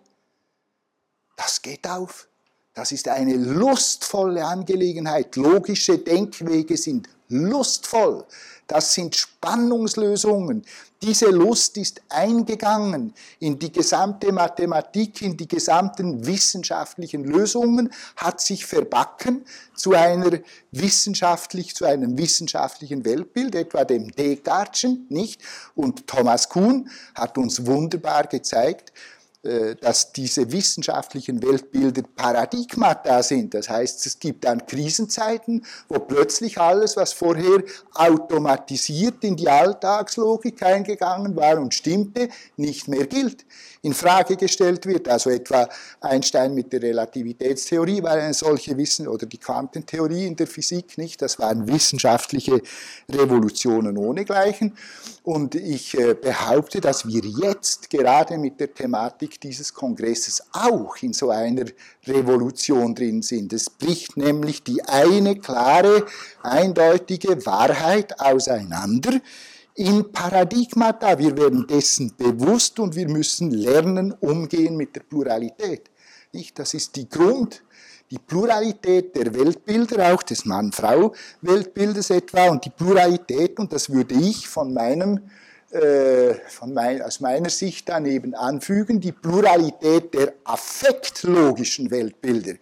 Das geht auf. Das ist eine lustvolle Angelegenheit. Logische Denkwege sind lustvoll. Das sind Spannungslösungen. Diese Lust ist eingegangen in die gesamte Mathematik, in die gesamten wissenschaftlichen Lösungen, hat sich verbacken zu einer wissenschaftlich, zu einem wissenschaftlichen Weltbild, etwa dem Descartes'chen, nicht? Und Thomas Kuhn hat uns wunderbar gezeigt, dass diese wissenschaftlichen Weltbilder Paradigmata sind. Das heißt, es gibt dann Krisenzeiten, wo plötzlich alles, was vorher automatisiert in die Alltagslogik eingegangen war und stimmte, nicht mehr gilt, in Frage gestellt wird. Also etwa Einstein mit der Relativitätstheorie war eine solche Wissen oder die Quantentheorie in der Physik nicht. Das waren wissenschaftliche Revolutionen ohnegleichen. Und ich äh, behaupte, dass wir jetzt gerade mit der Thematik dieses Kongresses auch in so einer Revolution drin sind. Es bricht nämlich die eine klare, eindeutige Wahrheit auseinander in Paradigmata. Wir werden dessen bewusst und wir müssen lernen, umgehen mit der Pluralität. Nicht? Das ist die Grund, die Pluralität der Weltbilder, auch des Mann-Frau-Weltbildes etwa, und die Pluralität, und das würde ich von meinem äh, von mein, aus meiner Sicht daneben anfügen, die Pluralität der affektlogischen Weltbilder,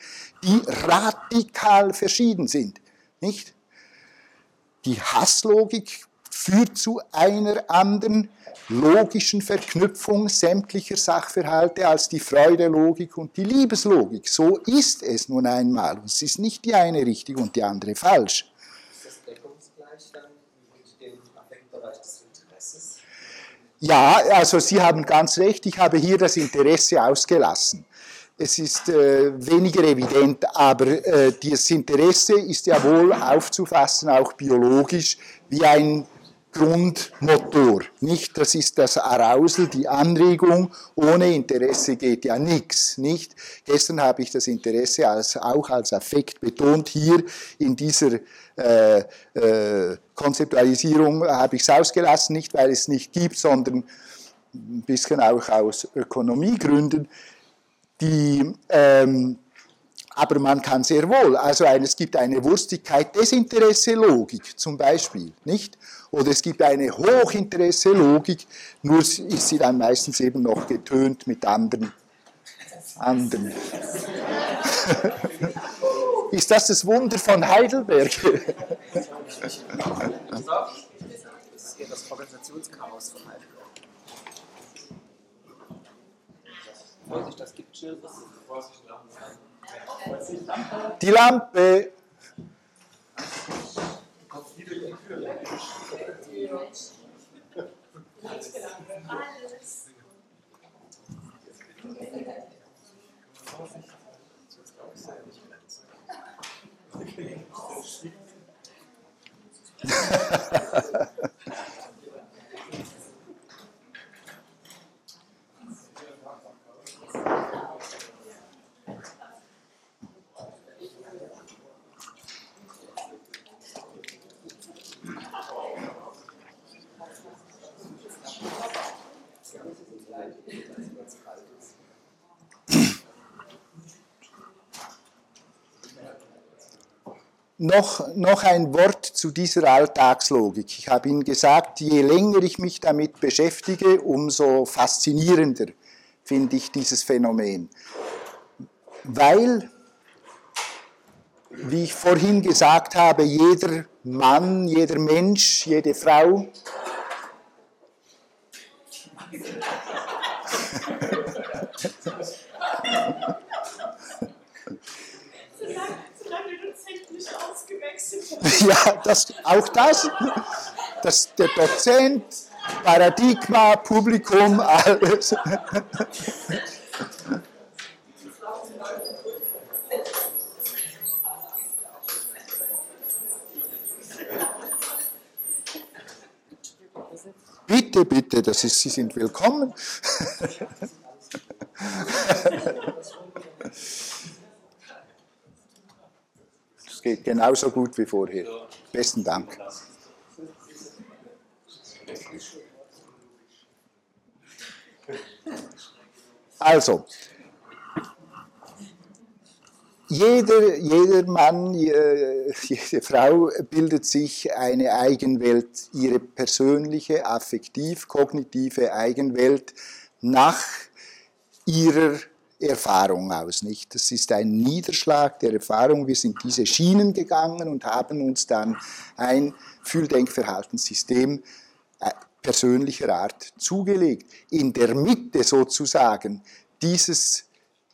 die radikal verschieden sind. Nicht? Die Hasslogik führt zu einer anderen logischen Verknüpfung sämtlicher Sachverhalte als die Freudelogik und die Liebeslogik. So ist es nun einmal. Es ist nicht die eine richtig und die andere falsch. Ist das deckungsgleich dann mit dem Affektbereich des ja, also Sie haben ganz recht, ich habe hier das Interesse ausgelassen. es ist äh, weniger evident, aber äh, das Interesse ist ja wohl aufzufassen, auch biologisch, wie ein Grundmotor. Nicht, das ist das Arousal, die Anregung. Ohne Interesse geht ja nichts. Nicht? Gestern habe ich das Interesse als, auch als Affekt betont. Hier in dieser äh, äh, Konzeptualisierung habe ich es ausgelassen, nicht weil es nicht gibt, sondern ein bisschen auch aus Ökonomiegründen die, ähm, aber man kann sehr wohl, also ein, es gibt eine Wurstigkeit, Desinteresse-Logik zum Beispiel, nicht? Oder es gibt eine Hochinteresse-Logik, nur ist sie dann meistens eben noch getönt mit anderen. anderen. [laughs] ist das das Wunder von Heidelberg? Das ist das Organisationschaos von Heidelberg. Vorsicht, das gibt Schildes. Vorsicht, Die Lampe. [laughs] Noch, noch ein Wort zu dieser Alltagslogik. Ich habe Ihnen gesagt, je länger ich mich damit beschäftige, umso faszinierender finde ich dieses Phänomen. Weil, wie ich vorhin gesagt habe, jeder Mann, jeder Mensch, jede Frau [laughs] [laughs] Ja, das, auch das, das, der Dozent, Paradigma, Publikum, alles. Bitte, bitte, das ist, Sie sind willkommen. [laughs] Es geht genauso gut wie vorher. Besten Dank. Also, jeder, jeder Mann, jede Frau bildet sich eine Eigenwelt, ihre persönliche, affektiv, kognitive Eigenwelt nach ihrer Erfahrung aus, nicht? Das ist ein Niederschlag der Erfahrung. Wir sind diese Schienen gegangen und haben uns dann ein Fühldenkverhaltenssystem äh, persönlicher Art zugelegt. In der Mitte sozusagen dieses,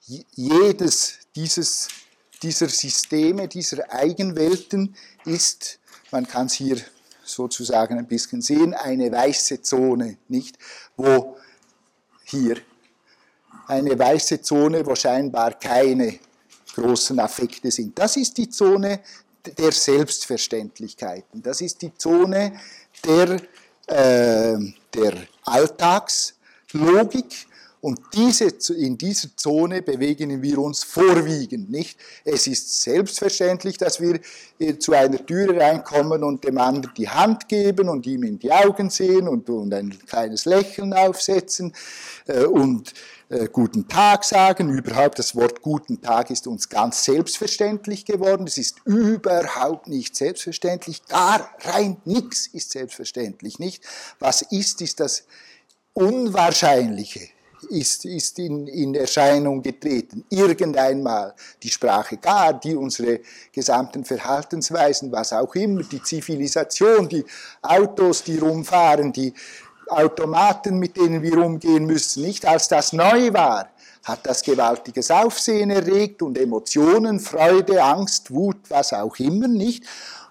jedes dieses, dieser Systeme, dieser Eigenwelten ist, man kann es hier sozusagen ein bisschen sehen, eine weiße Zone, nicht? Wo hier eine weiße Zone, wo scheinbar keine großen Affekte sind. Das ist die Zone der Selbstverständlichkeiten. Das ist die Zone der, äh, der Alltagslogik. Und diese, in dieser Zone bewegen wir uns vorwiegend. Nicht? Es ist selbstverständlich, dass wir äh, zu einer Türe reinkommen und dem anderen die Hand geben und ihm in die Augen sehen und, und ein kleines Lächeln aufsetzen. Äh, und äh, guten Tag sagen. Überhaupt das Wort guten Tag ist uns ganz selbstverständlich geworden. Es ist überhaupt nicht selbstverständlich. Gar rein nichts ist selbstverständlich, nicht? Was ist, ist das Unwahrscheinliche ist, ist in, in Erscheinung getreten. Irgendeinmal die Sprache gar, die unsere gesamten Verhaltensweisen, was auch immer, die Zivilisation, die Autos, die rumfahren, die Automaten, mit denen wir umgehen müssen, nicht als das neu war, hat das gewaltiges Aufsehen erregt und Emotionen, Freude, Angst, Wut, was auch immer, nicht?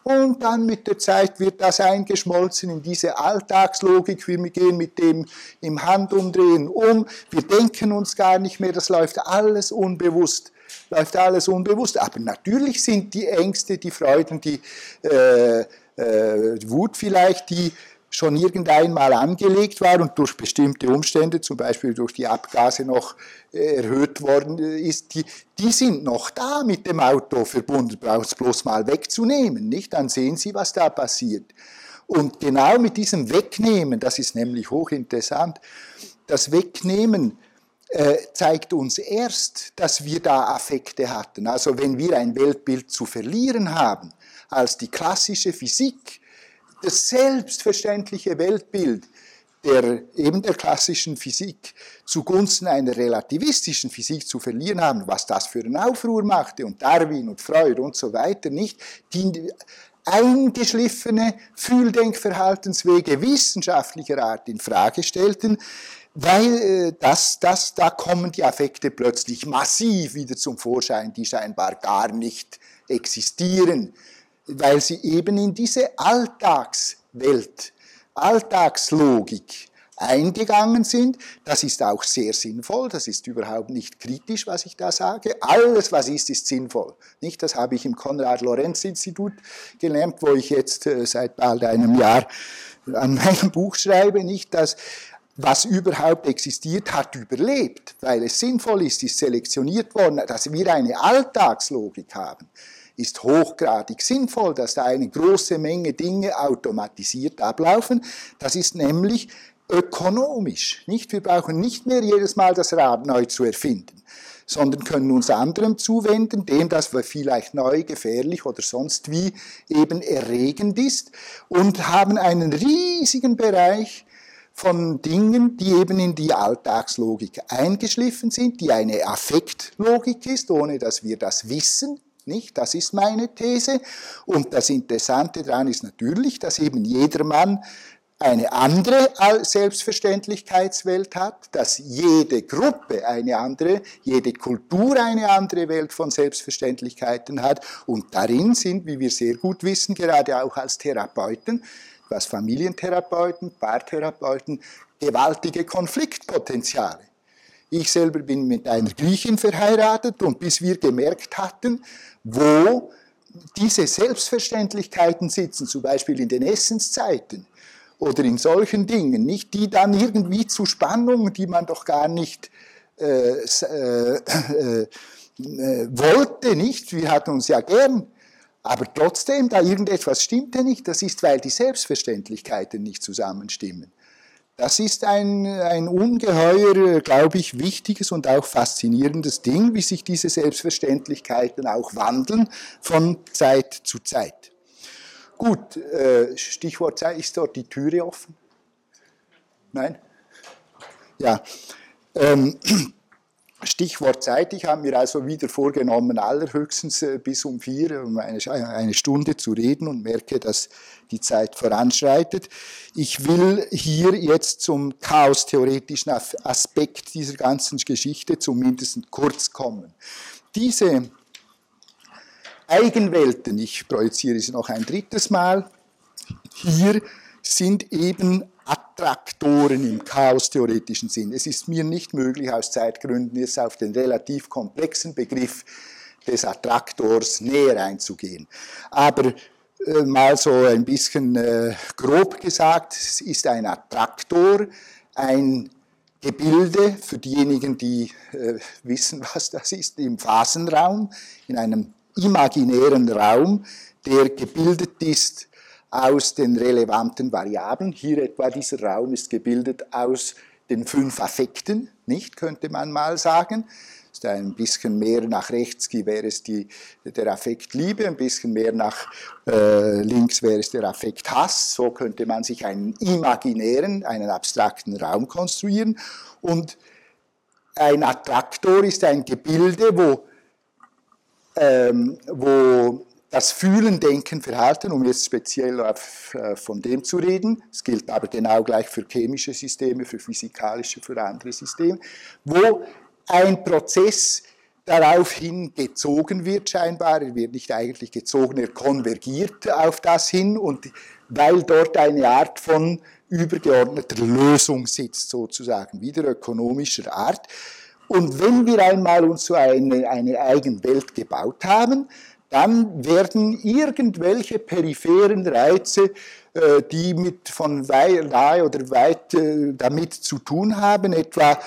Und dann mit der Zeit wird das eingeschmolzen in diese Alltagslogik. Wir gehen mit dem im Handumdrehen um. Wir denken uns gar nicht mehr. Das läuft alles unbewusst. Läuft alles unbewusst. Aber natürlich sind die Ängste, die Freuden, die äh, äh, Wut vielleicht, die schon irgendeinmal angelegt war und durch bestimmte Umstände, zum Beispiel durch die Abgase noch äh, erhöht worden ist, die, die sind noch da mit dem Auto verbunden, braucht es bloß mal wegzunehmen, nicht? Dann sehen Sie, was da passiert. Und genau mit diesem Wegnehmen, das ist nämlich hochinteressant, das Wegnehmen äh, zeigt uns erst, dass wir da Affekte hatten. Also wenn wir ein Weltbild zu verlieren haben, als die klassische Physik, das selbstverständliche Weltbild der, eben der klassischen Physik zugunsten einer relativistischen Physik zu verlieren haben, was das für einen Aufruhr machte und Darwin und Freud und so weiter, nicht die eingeschliffene Fühldenkverhaltenswege wissenschaftlicher Art in Frage stellten, weil äh, das, das, da kommen die Affekte plötzlich massiv wieder zum Vorschein, die scheinbar gar nicht existieren weil sie eben in diese Alltagswelt, Alltagslogik eingegangen sind. Das ist auch sehr sinnvoll, das ist überhaupt nicht kritisch, was ich da sage. Alles, was ist, ist sinnvoll. Nicht? Das habe ich im Konrad-Lorenz-Institut gelernt, wo ich jetzt äh, seit bald einem Jahr an [laughs] meinem Buch schreibe. Nicht, dass was überhaupt existiert, hat überlebt, weil es sinnvoll ist, ist selektioniert worden, dass wir eine Alltagslogik haben ist hochgradig sinnvoll, dass da eine große Menge Dinge automatisiert ablaufen. Das ist nämlich ökonomisch. Nicht? Wir brauchen nicht mehr jedes Mal das Rad neu zu erfinden, sondern können uns anderem zuwenden, dem das vielleicht neu, gefährlich oder sonst wie eben erregend ist und haben einen riesigen Bereich von Dingen, die eben in die Alltagslogik eingeschliffen sind, die eine Affektlogik ist, ohne dass wir das wissen, nicht? Das ist meine These. Und das Interessante daran ist natürlich, dass eben jedermann eine andere Selbstverständlichkeitswelt hat, dass jede Gruppe eine andere, jede Kultur eine andere Welt von Selbstverständlichkeiten hat. Und darin sind, wie wir sehr gut wissen, gerade auch als Therapeuten, was Familientherapeuten, Paartherapeuten, gewaltige Konfliktpotenziale. Ich selber bin mit einer Griechin verheiratet und bis wir gemerkt hatten, wo diese Selbstverständlichkeiten sitzen, zum Beispiel in den Essenszeiten oder in solchen Dingen, nicht die dann irgendwie zu Spannungen, die man doch gar nicht äh, äh, äh, wollte, nicht? Wir hatten uns ja gern, aber trotzdem, da irgendetwas stimmte nicht, das ist, weil die Selbstverständlichkeiten nicht zusammenstimmen. Das ist ein, ein ungeheuer, glaube ich, wichtiges und auch faszinierendes Ding, wie sich diese Selbstverständlichkeiten auch wandeln von Zeit zu Zeit. Gut, äh, Stichwort Zeit, ist dort die Türe offen? Nein? Ja. Ähm, Stichwort Zeit. Ich habe mir also wieder vorgenommen, allerhöchstens äh, bis um vier, um eine, eine Stunde zu reden und merke, dass die Zeit voranschreitet. Ich will hier jetzt zum chaostheoretischen Aspekt dieser ganzen Geschichte zumindest kurz kommen. Diese Eigenwelten, ich projiziere sie noch ein drittes Mal, hier sind eben Attraktoren im chaostheoretischen Sinn. Es ist mir nicht möglich, aus Zeitgründen jetzt auf den relativ komplexen Begriff des Attraktors näher einzugehen. Aber äh, mal so ein bisschen äh, grob gesagt, ist ein Attraktor ein Gebilde, für diejenigen, die äh, wissen, was das ist, im Phasenraum, in einem imaginären Raum, der gebildet ist aus den relevanten Variablen. Hier etwa dieser Raum ist gebildet aus den fünf Affekten, nicht, könnte man mal sagen. Ist ein bisschen mehr nach rechts wäre es die, der Affekt Liebe, ein bisschen mehr nach äh, links wäre es der Affekt Hass. So könnte man sich einen imaginären, einen abstrakten Raum konstruieren. Und ein Attraktor ist ein Gebilde, wo, ähm, wo das Fühlen, Denken, Verhalten, um jetzt speziell auf, äh, von dem zu reden, es gilt aber genau gleich für chemische Systeme, für physikalische, für andere Systeme, wo ein Prozess daraufhin gezogen wird scheinbar. Er wird nicht eigentlich gezogen, er konvergiert auf das hin und weil dort eine Art von übergeordneter Lösung sitzt, sozusagen, wieder ökonomischer Art. Und wenn wir einmal uns so eine, eine eigene Welt gebaut haben, dann werden irgendwelche peripheren Reize, äh, die mit von nahe oder weit äh, damit zu tun haben, etwa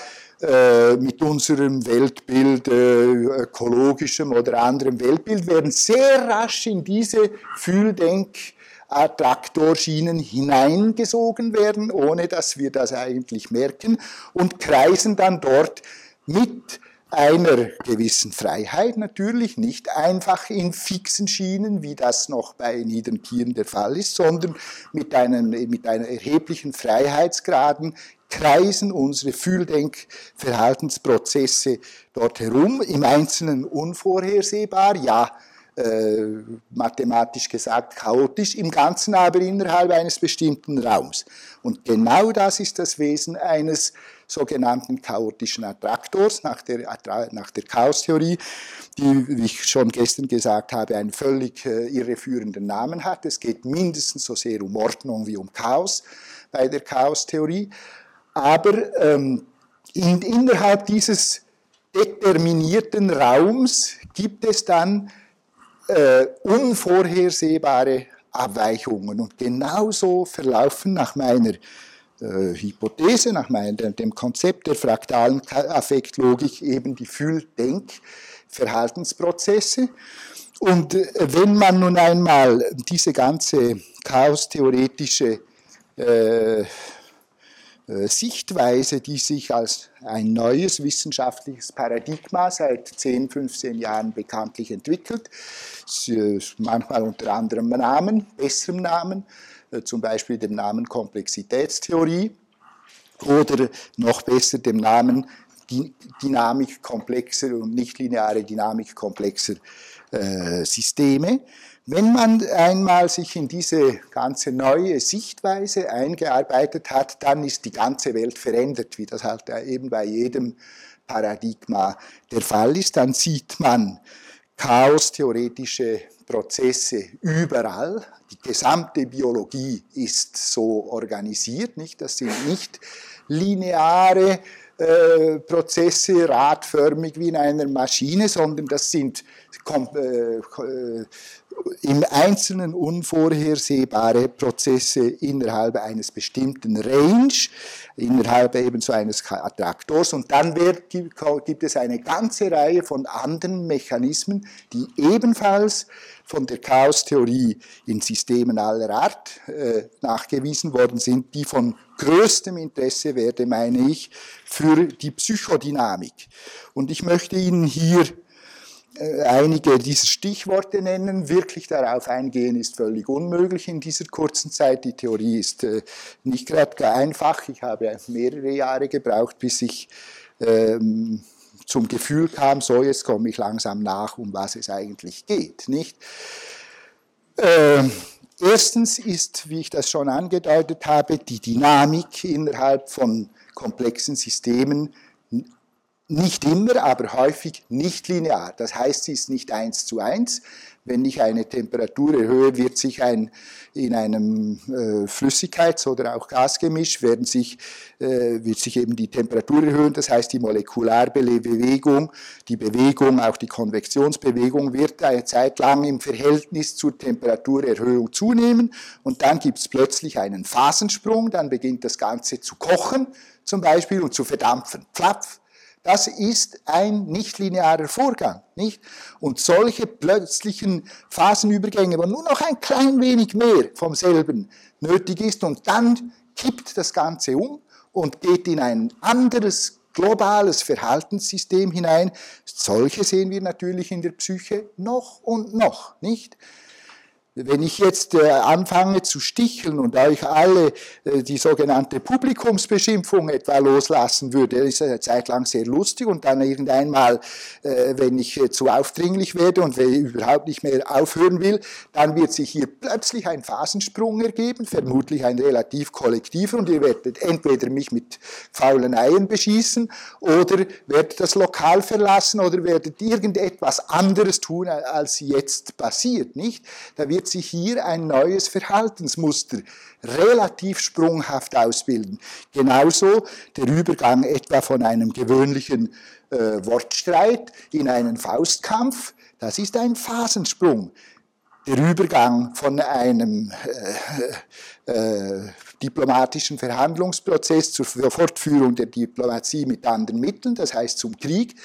äh, mit unserem Weltbild, ökologischem oder anderem Weltbild, werden sehr rasch in diese Fühldenk- Traktorschienen hineingesogen werden, ohne dass wir das eigentlich merken, und kreisen dann dort mit einer gewissen Freiheit natürlich, nicht einfach in fixen Schienen, wie das noch bei niederen Tieren der Fall ist, sondern mit, einem, mit einer erheblichen Freiheitsgraden kreisen unsere Fühldenkverhaltensprozesse dort herum, im Einzelnen unvorhersehbar, ja, äh, mathematisch gesagt chaotisch, im Ganzen aber innerhalb eines bestimmten Raums. Und genau das ist das Wesen eines sogenannten chaotischen Attraktors nach der, nach der Chaostheorie, die, wie ich schon gestern gesagt habe, einen völlig äh, irreführenden Namen hat. Es geht mindestens so sehr um Ordnung wie um Chaos bei der Chaostheorie. Aber ähm, in, innerhalb dieses determinierten Raums gibt es dann äh, unvorhersehbare Abweichungen. Und genauso verlaufen nach meiner äh, Hypothese, nach meinem, dem Konzept der fraktalen Affektlogik eben die Fühl-Denk-Verhaltensprozesse. Und äh, wenn man nun einmal diese ganze chaostheoretische äh, äh, Sichtweise, die sich als ein neues wissenschaftliches Paradigma seit 10, 15 Jahren bekanntlich entwickelt, manchmal unter anderem Namen, besserem Namen, zum Beispiel dem Namen Komplexitätstheorie oder noch besser dem Namen Dynamik komplexer und nichtlineare Dynamik komplexer äh, Systeme. Wenn man einmal sich in diese ganze neue Sichtweise eingearbeitet hat, dann ist die ganze Welt verändert, wie das halt eben bei jedem Paradigma der Fall ist. Dann sieht man chaostheoretische Prozesse überall. Die gesamte Biologie ist so organisiert, nicht? Das sind nicht lineare äh, Prozesse radförmig wie in einer Maschine, sondern das sind äh, im Einzelnen unvorhersehbare Prozesse innerhalb eines bestimmten Range, innerhalb ebenso eines Attraktors. Und dann wird, gibt es eine ganze Reihe von anderen Mechanismen, die ebenfalls von der Chaostheorie in Systemen aller Art äh, nachgewiesen worden sind, die von größtem Interesse werden, meine ich, für die Psychodynamik. Und ich möchte Ihnen hier einige dieser Stichworte nennen. Wirklich darauf eingehen ist völlig unmöglich in dieser kurzen Zeit. Die Theorie ist äh, nicht gerade einfach. Ich habe mehrere Jahre gebraucht, bis ich ähm, zum Gefühl kam, so jetzt komme ich langsam nach, um was es eigentlich geht. Nicht? Ähm, erstens ist, wie ich das schon angedeutet habe, die Dynamik innerhalb von komplexen Systemen nicht immer, aber häufig nicht linear. Das heißt, sie ist nicht eins zu eins. Wenn ich eine Temperatur erhöhe, wird sich ein, in einem äh, Flüssigkeits- oder auch Gasgemisch werden sich, äh, wird sich eben die Temperatur erhöhen. Das heißt, die Molekularbewegung, die Bewegung, auch die Konvektionsbewegung wird eine Zeit lang im Verhältnis zur Temperaturerhöhung zunehmen. Und dann gibt es plötzlich einen Phasensprung. Dann beginnt das Ganze zu kochen zum Beispiel und zu verdampfen. Pflapf das ist ein nichtlinearer Vorgang, nicht? Und solche plötzlichen Phasenübergänge, wo nur noch ein klein wenig mehr vom selben nötig ist und dann kippt das Ganze um und geht in ein anderes globales Verhaltenssystem hinein. Solche sehen wir natürlich in der Psyche noch und noch, nicht? Wenn ich jetzt äh, anfange zu sticheln und euch alle äh, die sogenannte Publikumsbeschimpfung etwa loslassen würde, ist eine Zeit lang sehr lustig und dann irgendeinmal, äh, wenn ich zu aufdringlich werde und überhaupt nicht mehr aufhören will, dann wird sich hier plötzlich ein Phasensprung ergeben, vermutlich ein relativ kollektiver und ihr werdet entweder mich mit faulen Eiern beschießen oder werdet das Lokal verlassen oder werdet irgendetwas anderes tun, als jetzt passiert, nicht? Da wird sich hier ein neues Verhaltensmuster relativ sprunghaft ausbilden. Genauso der Übergang etwa von einem gewöhnlichen äh, Wortstreit in einen Faustkampf, das ist ein Phasensprung. Der Übergang von einem äh, äh, diplomatischen Verhandlungsprozess zur Fortführung der Diplomatie mit anderen Mitteln, das heißt zum Krieg,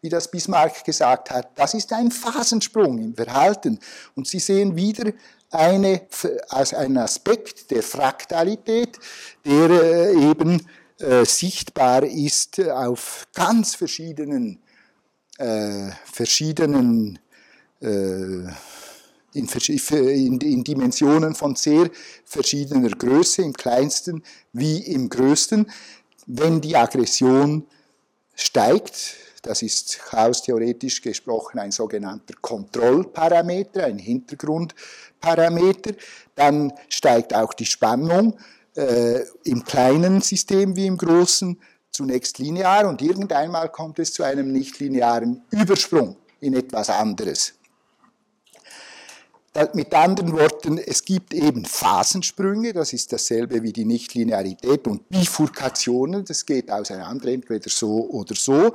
wie das Bismarck gesagt hat, das ist ein Phasensprung im Verhalten. Und Sie sehen wieder eine, als einen Aspekt der Fraktalität, der äh, eben äh, sichtbar ist auf ganz verschiedenen, äh, verschiedenen äh, in, in, in, Dimensionen von sehr verschiedener Größe, im kleinsten wie im größten. Wenn die Aggression steigt, das ist chaostheoretisch gesprochen ein sogenannter Kontrollparameter, ein Hintergrundparameter. Dann steigt auch die Spannung äh, im kleinen System wie im großen zunächst linear und irgendeinmal kommt es zu einem nichtlinearen Übersprung in etwas anderes. Mit anderen Worten, es gibt eben Phasensprünge, das ist dasselbe wie die Nichtlinearität und Bifurkationen, das geht auseinander, entweder so oder so.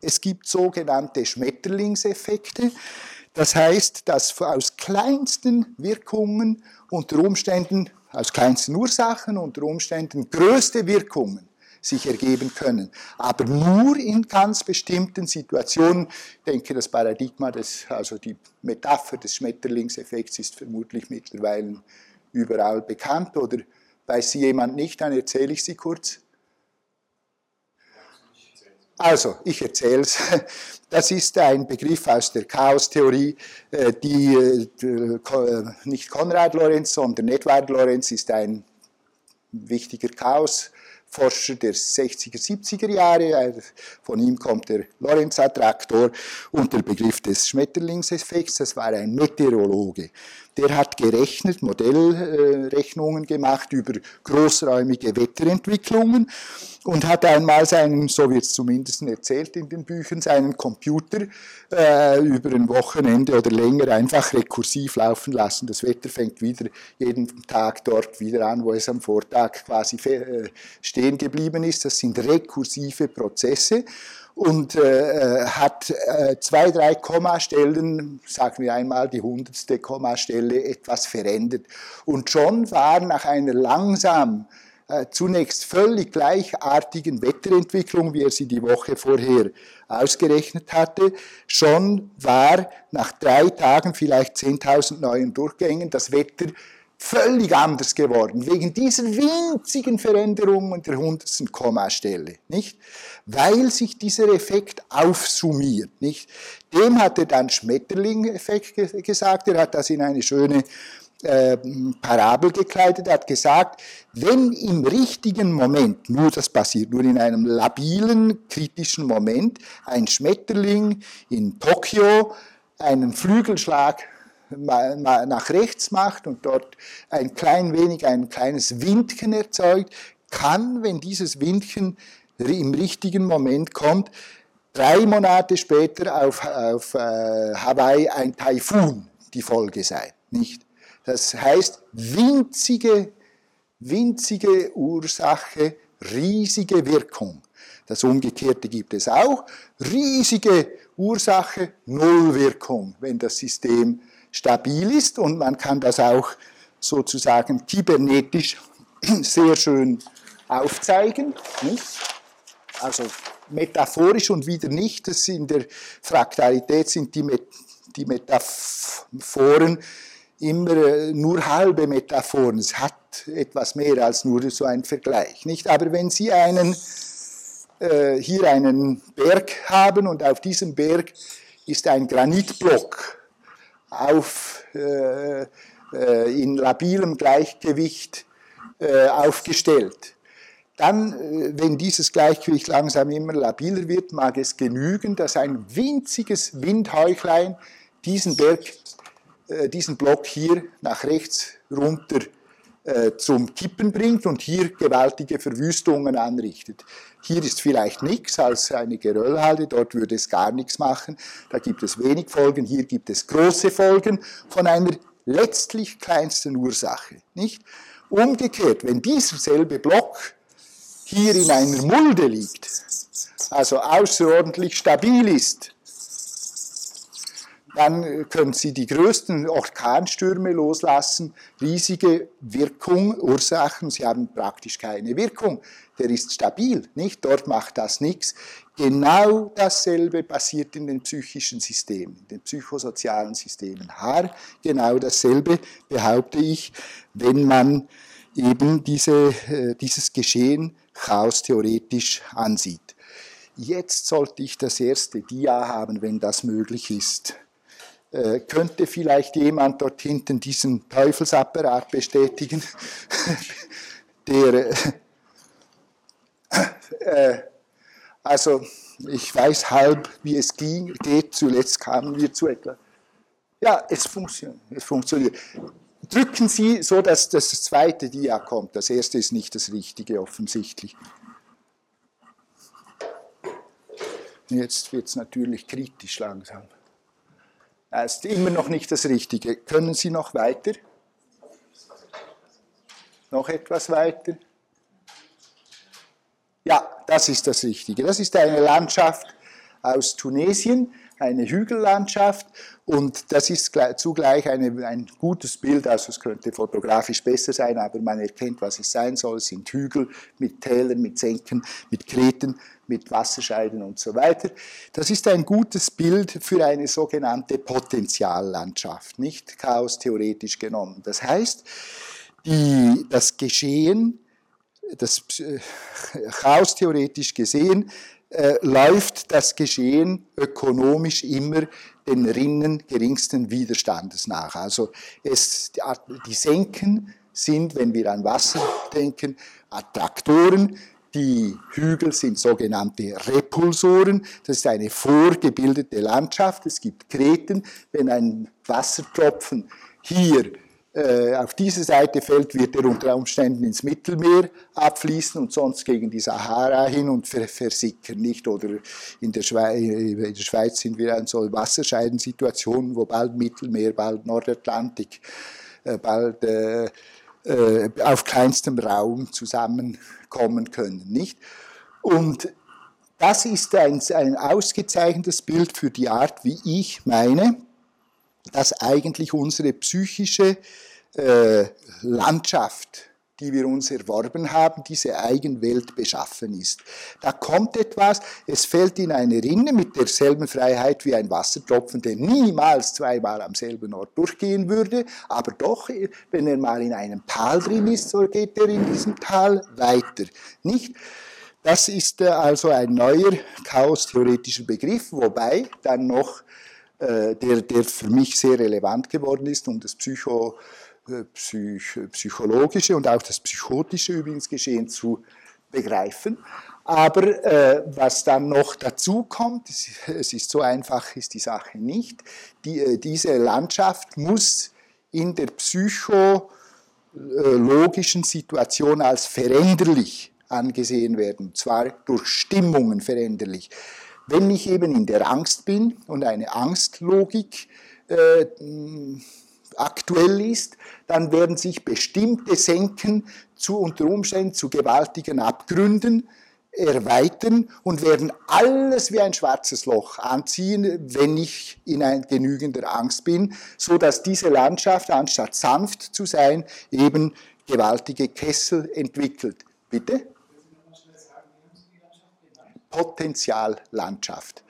Es gibt sogenannte Schmetterlingseffekte. Das heißt, dass aus kleinsten Wirkungen unter Umständen, aus kleinsten Ursachen unter Umständen größte Wirkungen sich ergeben können. Aber nur in ganz bestimmten Situationen. Ich denke, das Paradigma, des, also die Metapher des Schmetterlingseffekts ist vermutlich mittlerweile überall bekannt. Oder weiß sie jemand nicht, dann erzähle ich sie kurz. Also, ich erzähle es. [laughs] Das ist ein Begriff aus der Chaostheorie, äh, die äh, nicht Konrad Lorenz, sondern Edward Lorenz ist ein wichtiger Chaosforscher der 60er, 70er Jahre. Von ihm kommt der Lorenz-Attraktor und der Begriff des Schmetterlingseffekts. Das war ein Meteorologe. Der hat gerechnet, Modellrechnungen gemacht über großräumige Wetterentwicklungen und hat einmal seinen, so wird es zumindest erzählt in den Büchern, seinen Computer äh, über ein Wochenende oder länger einfach rekursiv laufen lassen. Das Wetter fängt wieder jeden Tag dort wieder an, wo es am Vortag quasi äh, stehen geblieben ist. Das sind rekursive Prozesse und äh, hat äh, zwei, drei Kommastellen, sagen wir einmal die hundertste Kommastelle, etwas verändert. Und schon war nach einer langsam äh, zunächst völlig gleichartigen Wetterentwicklung, wie er sie die Woche vorher ausgerechnet hatte, schon war nach drei Tagen vielleicht 10.000 neuen Durchgängen das Wetter völlig anders geworden, wegen dieser winzigen Veränderungen der hundertsten Kommastelle, nicht? Weil sich dieser Effekt aufsummiert, nicht? Dem hat er dann Schmetterling-Effekt gesagt, er hat das in eine schöne äh, Parabel gekleidet, er hat gesagt, wenn im richtigen Moment, nur das passiert, nur in einem labilen, kritischen Moment, ein Schmetterling in Tokio einen Flügelschlag nach rechts macht und dort ein klein wenig ein kleines Windchen erzeugt, kann, wenn dieses Windchen im richtigen Moment kommt, drei Monate später auf, auf äh, Hawaii ein Taifun die Folge sein. Nicht? Das heißt, winzige, winzige Ursache, riesige Wirkung. Das Umgekehrte gibt es auch. Riesige Ursache, Nullwirkung, wenn das System stabil ist. Und man kann das auch sozusagen kybernetisch [clears throat] sehr schön aufzeigen. Nicht? Also metaphorisch und wieder nicht. Das in der Fraktalität sind die, Met die Metaphoren immer äh, nur halbe Metaphoren. Es hat etwas mehr als nur so ein Vergleich. Nicht? Aber wenn Sie einen, äh, hier einen Berg haben und auf diesem Berg ist ein Granitblock auf, äh, äh, in labilem Gleichgewicht äh, aufgestellt. Dann, äh, wenn dieses Gleichgewicht langsam immer labiler wird, mag es genügen, dass ein winziges Windhäuchlein diesen Berg, äh, diesen Block hier nach rechts runter äh, zum Kippen bringt und hier gewaltige Verwüstungen anrichtet. Hier ist vielleicht nichts als eine Geröllhalde, dort würde es gar nichts machen. Da gibt es wenig Folgen, hier gibt es große Folgen von einer letztlich kleinsten Ursache. Nicht? Umgekehrt, wenn dieser selbe Block hier in einer Mulde liegt, also außerordentlich stabil ist, dann können Sie die größten Orkanstürme loslassen, riesige Wirkung, Ursachen, Sie haben praktisch keine Wirkung. Der ist stabil, nicht? Dort macht das nichts. Genau dasselbe passiert in den psychischen Systemen, in den psychosozialen Systemen. Haar, genau dasselbe behaupte ich, wenn man eben diese, äh, dieses Geschehen chaostheoretisch ansieht. Jetzt sollte ich das erste Dia haben, wenn das möglich ist. Äh, könnte vielleicht jemand dort hinten diesen Teufelsapparat bestätigen, [laughs] der, äh, also ich weiß halb, wie es ging, geht, zuletzt kamen wir zu etwa. Ja, es funktioniert, es funktioniert. Drücken Sie so, dass das zweite Dia kommt. Das erste ist nicht das Richtige offensichtlich. Jetzt wird es natürlich kritisch langsam. Das ist immer noch nicht das Richtige. Können Sie noch weiter? Noch etwas weiter? Ja, das ist das Richtige. Das ist eine Landschaft aus Tunesien, eine Hügellandschaft und das ist zugleich eine, ein gutes Bild, also es könnte fotografisch besser sein, aber man erkennt, was es sein soll. Es sind Hügel mit Tälern, mit Senken, mit Kreten mit Wasserscheiden und so weiter. Das ist ein gutes Bild für eine sogenannte Potentiallandschaft, nicht chaostheoretisch genommen. Das heißt, die, das Geschehen, das äh, chaostheoretisch gesehen, äh, läuft das Geschehen ökonomisch immer den Rinnen geringsten Widerstandes nach. Also es, die Senken sind, wenn wir an Wasser denken, Attraktoren, die Hügel sind sogenannte Repulsoren. Das ist eine vorgebildete Landschaft. Es gibt Kreten. Wenn ein Wassertropfen hier auf diese Seite fällt, wird er unter Umständen ins Mittelmeer abfließen und sonst gegen die Sahara hin und versickern nicht. Oder in der, Schweiz, in der Schweiz sind wir in so Wasserscheidensituationen, wo bald Mittelmeer, bald Nordatlantik, äh, bald äh, äh, auf kleinstem Raum zusammenkommen können. Nicht? Und das ist ein, ein ausgezeichnetes Bild für die Art, wie ich meine, dass eigentlich unsere psychische äh, Landschaft die wir uns erworben haben, diese Eigenwelt beschaffen ist. Da kommt etwas, es fällt in eine Rinne mit derselben Freiheit wie ein Wassertropfen, der niemals zweimal am selben Ort durchgehen würde, aber doch, wenn er mal in einem Tal drin ist, so geht er in diesem Tal weiter. Nicht? Das ist äh, also ein neuer chaostheoretischer Begriff, wobei dann noch der, der für mich sehr relevant geworden ist, um das Psycho äh, psych psychologische und auch das psychotische übrigens Geschehen zu begreifen. Aber äh, was dann noch dazu kommt, es ist so einfach, ist die Sache nicht. Die, äh, diese Landschaft muss in der psychologischen Situation als veränderlich angesehen werden, zwar durch Stimmungen veränderlich. Wenn ich eben in der Angst bin und eine Angstlogik äh, aktuell ist, dann werden sich bestimmte Senken zu unter Umständen zu gewaltigen Abgründen erweitern und werden alles wie ein schwarzes Loch anziehen, wenn ich in ein genügender Angst bin, so dass diese Landschaft anstatt sanft zu sein eben gewaltige Kessel entwickelt. Bitte? Potenziallandschaft.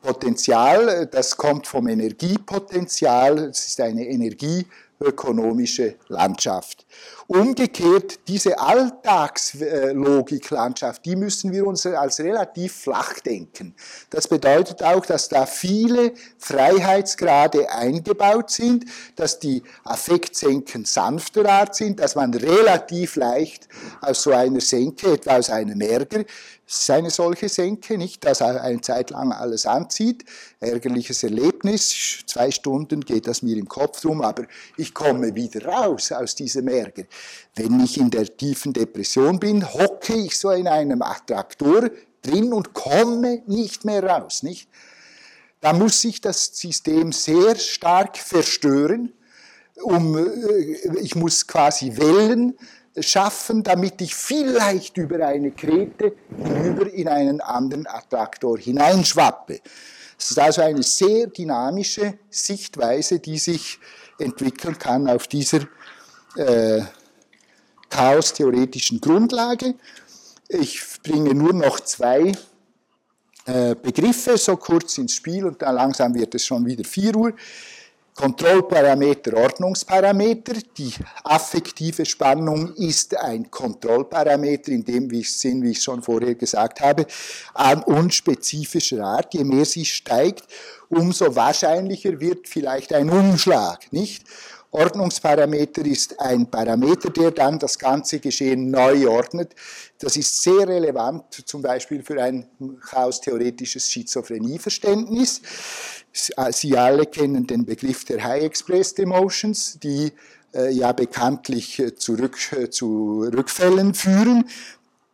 Potenzial, das kommt vom Energiepotenzial, es ist eine Energie ökonomische Landschaft. Umgekehrt, diese Alltagslogiklandschaft, die müssen wir uns als relativ flach denken. Das bedeutet auch, dass da viele Freiheitsgrade eingebaut sind, dass die Affektsenken sanfter Art sind, dass man relativ leicht aus so einer Senke, etwa aus einem Ärger, es ist eine solche Senke, nicht, dass er eine Zeit lang alles anzieht. Ärgerliches Erlebnis, zwei Stunden geht das mir im Kopf rum, aber ich komme wieder raus aus diesem Ärger. Wenn ich in der tiefen Depression bin, hocke ich so in einem Attraktor drin und komme nicht mehr raus, nicht? Da muss sich das System sehr stark verstören, um, äh, ich muss quasi Wellen schaffen, damit ich vielleicht über eine Krete hinüber in einen anderen Attraktor hineinschwappe. Es ist also eine sehr dynamische Sichtweise, die sich entwickeln kann auf dieser äh, chaostheoretischen Grundlage. Ich bringe nur noch zwei äh, Begriffe so kurz ins Spiel und dann langsam wird es schon wieder 4 Uhr. Kontrollparameter, Ordnungsparameter. Die affektive Spannung ist ein Kontrollparameter in dem Sinn, wie ich schon vorher gesagt habe, an unspezifischer Art. Je mehr sie steigt, umso wahrscheinlicher wird vielleicht ein Umschlag, nicht? Ordnungsparameter ist ein Parameter, der dann das ganze Geschehen neu ordnet. Das ist sehr relevant, zum Beispiel für ein chaostheoretisches Schizophrenieverständnis. Sie alle kennen den Begriff der High Expressed Emotions, die äh, ja bekanntlich äh, äh, zu Rückfällen führen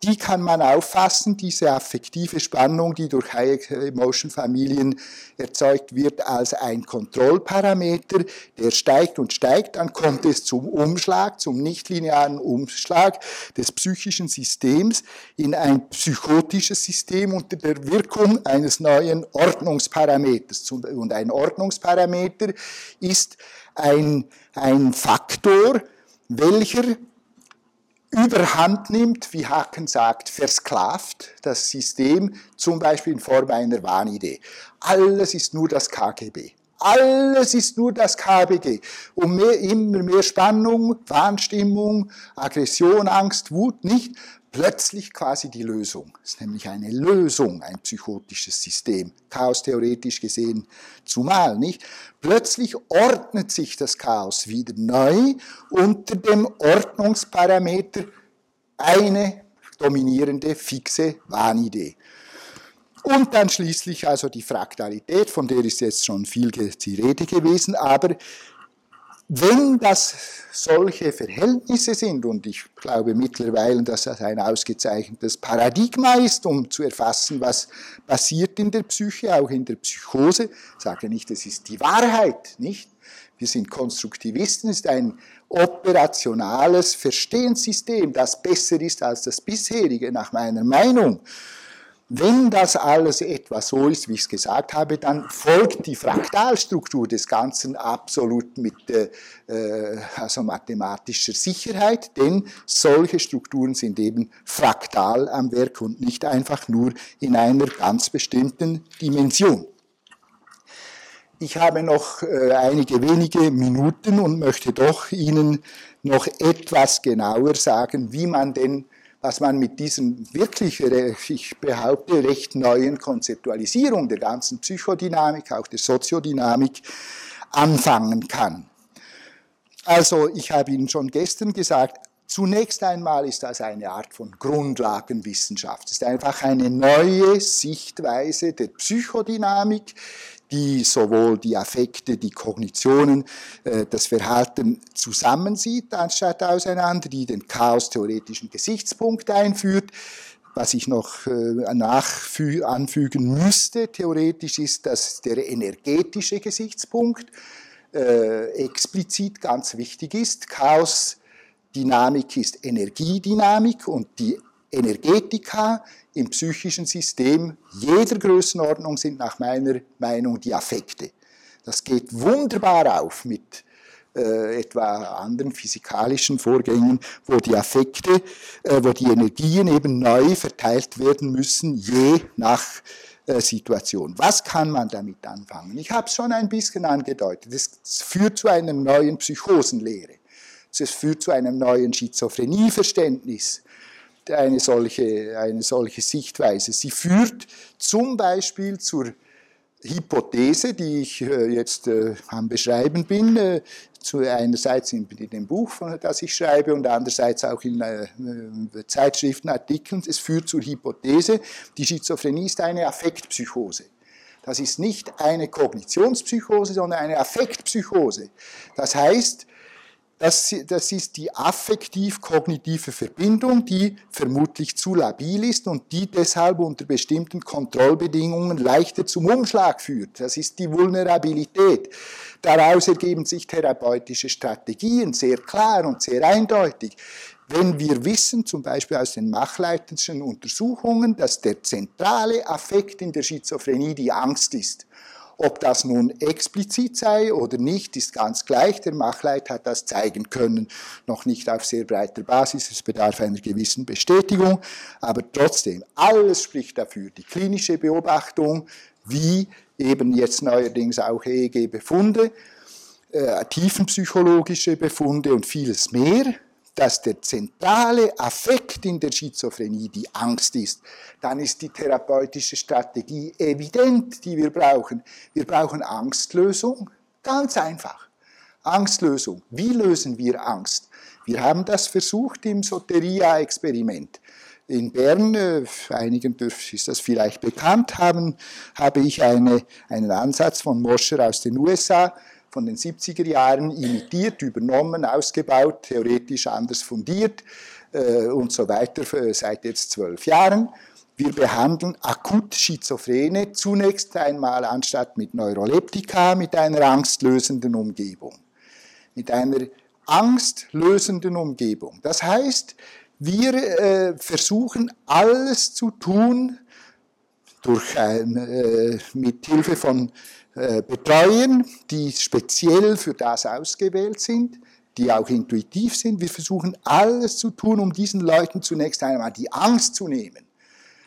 die kann man auffassen, diese affektive Spannung, die durch High-Emotion-Familien erzeugt wird, als ein Kontrollparameter, der steigt und steigt, dann kommt es zum Umschlag, zum nichtlinearen Umschlag des psychischen Systems in ein psychotisches System unter der Wirkung eines neuen Ordnungsparameters. Und ein Ordnungsparameter ist ein, ein Faktor, welcher überhand nimmt, wie Haken sagt, versklavt das System, zum Beispiel in Form einer Wahnidee. Alles ist nur das KGB. Alles ist nur das KBG. Und mehr, immer mehr Spannung, Wahnstimmung, Aggression, Angst, Wut, nicht plötzlich quasi die Lösung. Es ist nämlich eine Lösung, ein psychotisches System, chaostheoretisch gesehen zumal, nicht? Plötzlich ordnet sich das Chaos wieder neu unter dem Ordnungsparameter eine dominierende, fixe Wahnidee. Und dann schließlich also die Fraktalität, von der ist jetzt schon viel die Rede gewesen, aber wenn das solche Verhältnisse sind, und ich glaube mittlerweile, dass das ein ausgezeichnetes Paradigma ist, um zu erfassen, was passiert in der Psyche, auch in der Psychose, ich sage nicht, es ist die Wahrheit, nicht? Wir sind Konstruktivisten, es ist ein operationales Verstehenssystem, das besser ist als das bisherige, nach meiner Meinung. Wenn das alles etwa so ist, wie ich es gesagt habe, dann folgt die Fraktalstruktur des Ganzen absolut mit äh, also mathematischer Sicherheit, denn solche Strukturen sind eben fraktal am Werk und nicht einfach nur in einer ganz bestimmten Dimension. Ich habe noch äh, einige wenige Minuten und möchte doch Ihnen noch etwas genauer sagen, wie man denn was man mit diesem wirklich, ich behaupte, recht neuen Konzeptualisierung der ganzen Psychodynamik, auch der Soziodynamik anfangen kann. Also ich habe Ihnen schon gestern gesagt, Zunächst einmal ist das eine Art von Grundlagenwissenschaft. Es ist einfach eine neue Sichtweise der Psychodynamik, die sowohl die Affekte, die Kognitionen, äh, das Verhalten zusammensieht, anstatt auseinander, die den chaostheoretischen Gesichtspunkt einführt. Was ich noch äh, anfügen müsste, theoretisch, ist, dass der energetische Gesichtspunkt äh, explizit ganz wichtig ist. Chaosdynamik ist Energiedynamik und die Energetika im psychischen System jeder Größenordnung sind nach meiner Meinung die Affekte. Das geht wunderbar auf mit äh, etwa anderen physikalischen Vorgängen, wo die Affekte, äh, wo die Energien eben neu verteilt werden müssen, je nach äh, Situation. Was kann man damit anfangen? Ich habe es schon ein bisschen angedeutet. Es führt zu einer neuen Psychosenlehre. Es führt zu einem neuen Schizophrenieverständnis, eine solche, eine solche Sichtweise. Sie führt zum Beispiel zur Hypothese, die ich äh, jetzt äh, am Beschreiben bin, äh, zu einerseits in, dem Buch, das ich schreibe, und andererseits auch in Zeitschriften, Artikeln. Es führt zur Hypothese, die Schizophrenie ist eine Affektpsychose. Das ist nicht eine Kognitionspsychose, sondern eine Affektpsychose. Das heißt, das, das ist die affektiv-kognitive Verbindung, die vermutlich zu labil ist und die deshalb unter bestimmten Kontrollbedingungen leichter zum Umschlag führt. Das ist die Vulnerabilität. Daraus ergeben sich therapeutische Strategien, sehr klar und sehr eindeutig. Wenn wir wissen, zum Beispiel aus den Machleitenden Untersuchungen, dass der zentrale Affekt in der Schizophrenie die Angst ist, ob das nun explizit sei oder nicht, ist ganz gleich. Der Machleit hat das zeigen können, noch nicht auf sehr breiter Basis. Es bedarf einer gewissen Bestätigung, aber trotzdem, alles spricht dafür. Die klinische Beobachtung, wie eben jetzt neuerdings auch EEG-Befunde, äh, tiefenpsychologische Befunde und vieles mehr dass der zentrale Affekt in der Schizophrenie die Angst ist, dann ist die therapeutische Strategie evident, die wir brauchen. Wir brauchen Angstlösung, ganz einfach. Angstlösung. Wie lösen wir Angst? Wir haben das versucht im Soteria-Experiment. In Bern, äh, einigen ist das vielleicht bekannt, haben, habe ich eine, einen Ansatz von Moscher aus den USA von den 70er Jahren imitiert, übernommen, ausgebaut, theoretisch anders fundiert äh, und so weiter seit jetzt zwölf Jahren. Wir behandeln akut Schizophrene zunächst einmal anstatt mit Neuroleptika mit einer angstlösenden Umgebung. Mit einer angstlösenden Umgebung. Das heißt, wir äh, versuchen alles zu tun, durch ein, äh, mit Hilfe von äh, betreuen, die speziell für das ausgewählt sind, die auch intuitiv sind. Wir versuchen alles zu tun, um diesen Leuten zunächst einmal die Angst zu nehmen.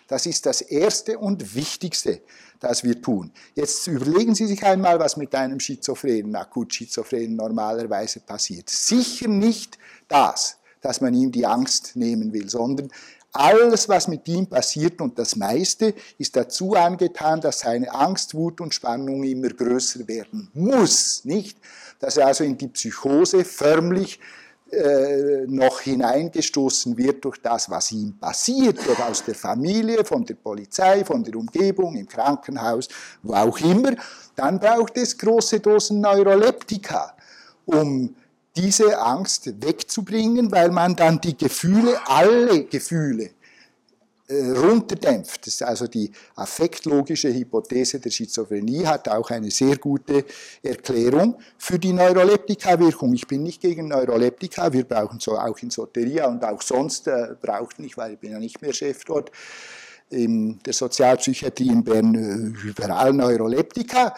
Das ist das Erste und Wichtigste, das wir tun. Jetzt überlegen Sie sich einmal, was mit einem Schizophrenen, akut Schizophrenen normalerweise passiert. Sicher nicht das, dass man ihm die Angst nehmen will, sondern alles, was mit ihm passiert und das meiste, ist dazu angetan, dass seine Angst, Wut und Spannung immer größer werden muss. Nicht? Dass er also in die Psychose förmlich äh, noch hineingestoßen wird durch das, was ihm passiert, durch aus der Familie, von der Polizei, von der Umgebung, im Krankenhaus, wo auch immer, dann braucht es große Dosen Neuroleptika, um diese Angst wegzubringen, weil man dann die Gefühle, alle Gefühle, äh, runterdämpft. Das ist also die affektlogische Hypothese der Schizophrenie hat auch eine sehr gute Erklärung für die Neuroleptika-Wirkung. Ich bin nicht gegen Neuroleptika, wir brauchen so auch in Soteria und auch sonst äh, braucht nicht, weil ich bin ja nicht mehr Chef dort in der Sozialpsychiatrie in Bern äh, überall Neuroleptika.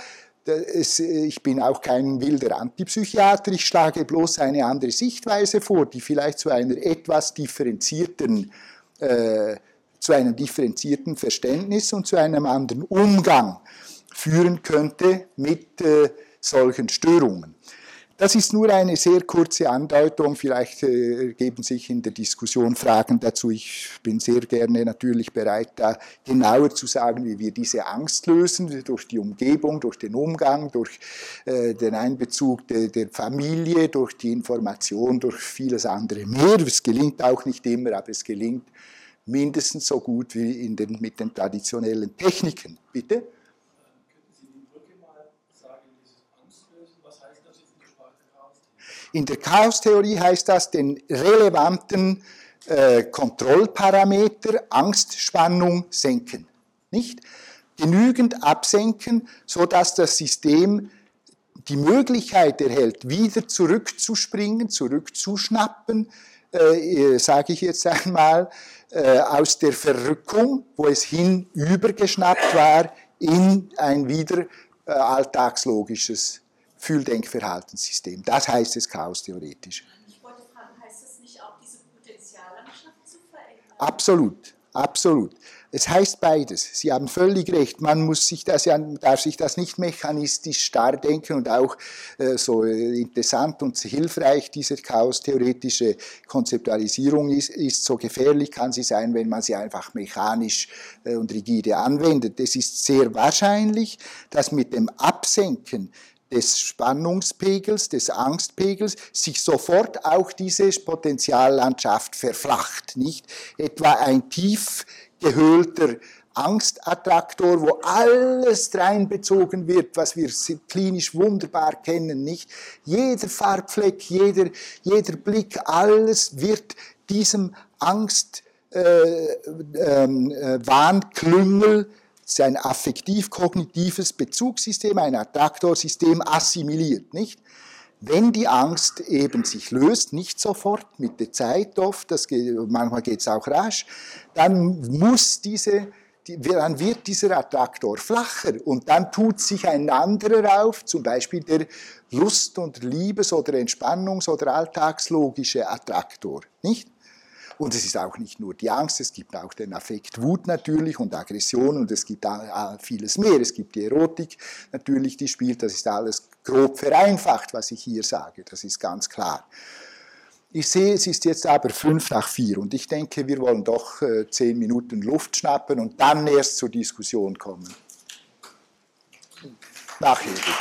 Es, ich bin auch kein wilder Antipsychiater, ich schlage bloß eine andere Sichtweise vor, die vielleicht zu einer etwas differenzierten, äh, zu einem differenzierten Verständnis und zu einem anderen Umgang führen könnte mit äh, solchen Störungen. Das ist nur eine sehr kurze Andeutung. Vielleicht äh, ergeben sich in der Diskussion Fragen dazu. Ich bin sehr gerne natürlich bereit, da genauer zu sagen, wie wir diese Angst lösen, durch die Umgebung, durch den Umgang, durch äh, den Einbezug de, der Familie, durch die Information, durch vieles andere mehr. Es gelingt auch nicht immer, aber es gelingt mindestens so gut wie in den, mit den traditionellen Techniken. Bitte? In der Chaostheorie heißt das, den relevanten äh, Kontrollparameter Angstspannung senken. Nicht? Genügend absenken, sodass das System die Möglichkeit erhält, wieder zurückzuspringen, zurückzuschnappen, äh, äh sage ich jetzt einmal, äh, aus der Verrückung, wo es hinübergeschnappt war, in ein wieder äh, alltagslogisches Fühldenkverhaltenssystem. Das heißt es chaostheoretisch. Ich wollte fragen, heißt das nicht auch, diese Potenziallandschaft zu verändern? Absolut. Absolut. Es heißt beides. Sie haben völlig recht. Man muss sich das ja, darf sich das nicht mechanistisch starr denken und auch äh, so äh, interessant und hilfreich diese chaostheoretische Konzeptualisierung ist, ist, so gefährlich kann sie sein, wenn man sie einfach mechanisch äh, und rigide anwendet. Es ist sehr wahrscheinlich, dass mit dem Absenken des Spannungspegels, des Angstpegels, sich sofort auch diese Potentiallandschaft verflacht, nicht? Etwa ein tief gehöhlter Angstattraktor, wo alles reinbezogen wird, was wir klinisch wunderbar kennen, nicht? Jeder Farbfleck, jeder, jeder Blick, alles wird diesem Angst, äh, ähm, äh, Wahnklüngel ist ein affektiv-kognitives Bezugssystem, ein Attraktorsystem assimiliert, nicht? Wenn die Angst eben sich löst, nicht sofort, mit der Zeit oft, das geht, manchmal geht es auch rasch, dann muss diese, dann wird dieser Attraktor flacher und dann tut sich ein anderer auf, zum Beispiel der Lust- und Liebes- oder Entspannungs- oder alltagslogische Attraktor, nicht? Und es ist auch nicht nur die Angst, es gibt auch den Affekt Wut natürlich und Aggression und es gibt vieles mehr. Es gibt die Erotik natürlich, die spielt. Das ist alles grob vereinfacht, was ich hier sage. Das ist ganz klar. Ich sehe, es ist jetzt aber fünf nach vier und ich denke, wir wollen doch äh, zehn Minuten Luft schnappen und dann erst zur Diskussion kommen. Nachher bitte.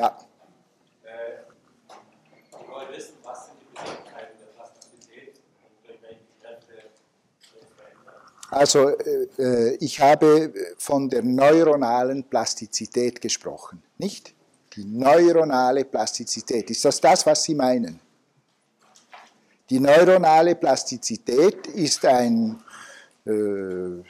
Ja. Äh, wir wollen wissen, was sind die Besonderheiten der Plastizität und durch welche Kräfte wird verändert. Also äh, ich habe von der neuronalen Plastizität gesprochen, nicht? Die neuronale Plastizität. Ist das das, was Sie meinen? Die neuronale Plastizität ist ein äh,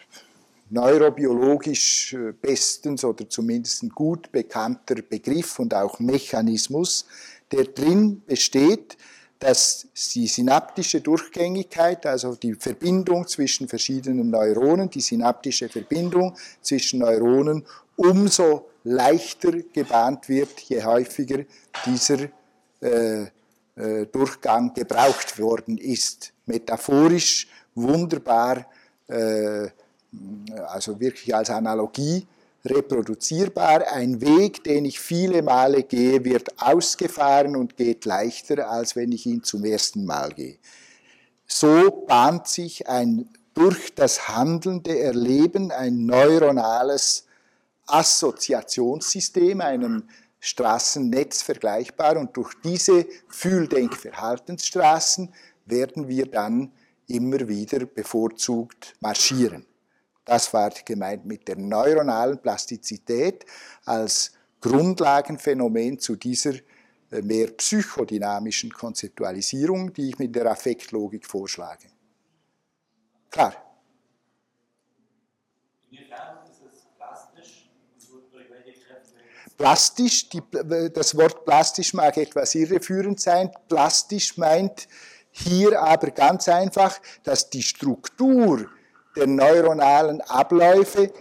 neurobiologisch äh, bestens oder zumindest gut bekannter Begriff und auch Mechanismus, der drin besteht, dass die synaptische Durchgängigkeit, also die Verbindung zwischen verschiedenen Neuronen, die synaptische Verbindung zwischen Neuronen umso leichter gebahnt wird, je häufiger dieser äh, äh, Durchgang gebraucht worden ist. Metaphorisch wunderbar äh, also wirklich als Analogie reproduzierbar. Ein Weg, den ich viele Male gehe, wird ausgefahren und geht leichter, als wenn ich ihn zum ersten Mal gehe. So bahnt sich ein durch das handelnde Erleben ein neuronales Assoziationssystem, einem Straßennetz vergleichbar und durch diese Fühldenkverhaltensstraßen werden wir dann immer wieder bevorzugt marschieren. Das war gemeint mit der neuronalen Plastizität als Grundlagenphänomen zu dieser äh, mehr psychodynamischen Konzeptualisierung, die ich mit der Affektlogik vorschlage. Klar. Inwiefern ist es plastisch die, das Wort plastisch mag etwas irreführend sein. Plastisch meint hier aber ganz einfach, dass die Struktur der neuronalen Abläufe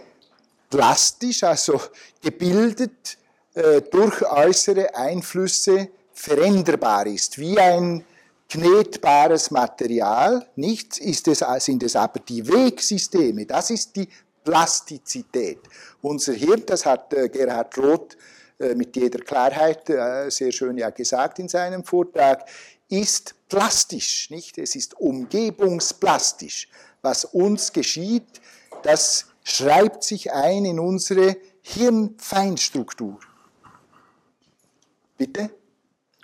plastisch, also gebildet äh, durch äußere Einflüsse veränderbar ist, wie ein knetbares Material. Nichts ist es, sind es aber die Wegsysteme, das ist die Plastizität. Unser Hirn, das hat äh, Gerhard Roth äh, mit jeder Klarheit sehr schön ja gesagt in seinem Vortrag, ist plastisch, nicht? Es ist umgebungsplastisch was uns geschieht, das schreibt sich ein in unsere Hirnfeinstruktur. Bitte?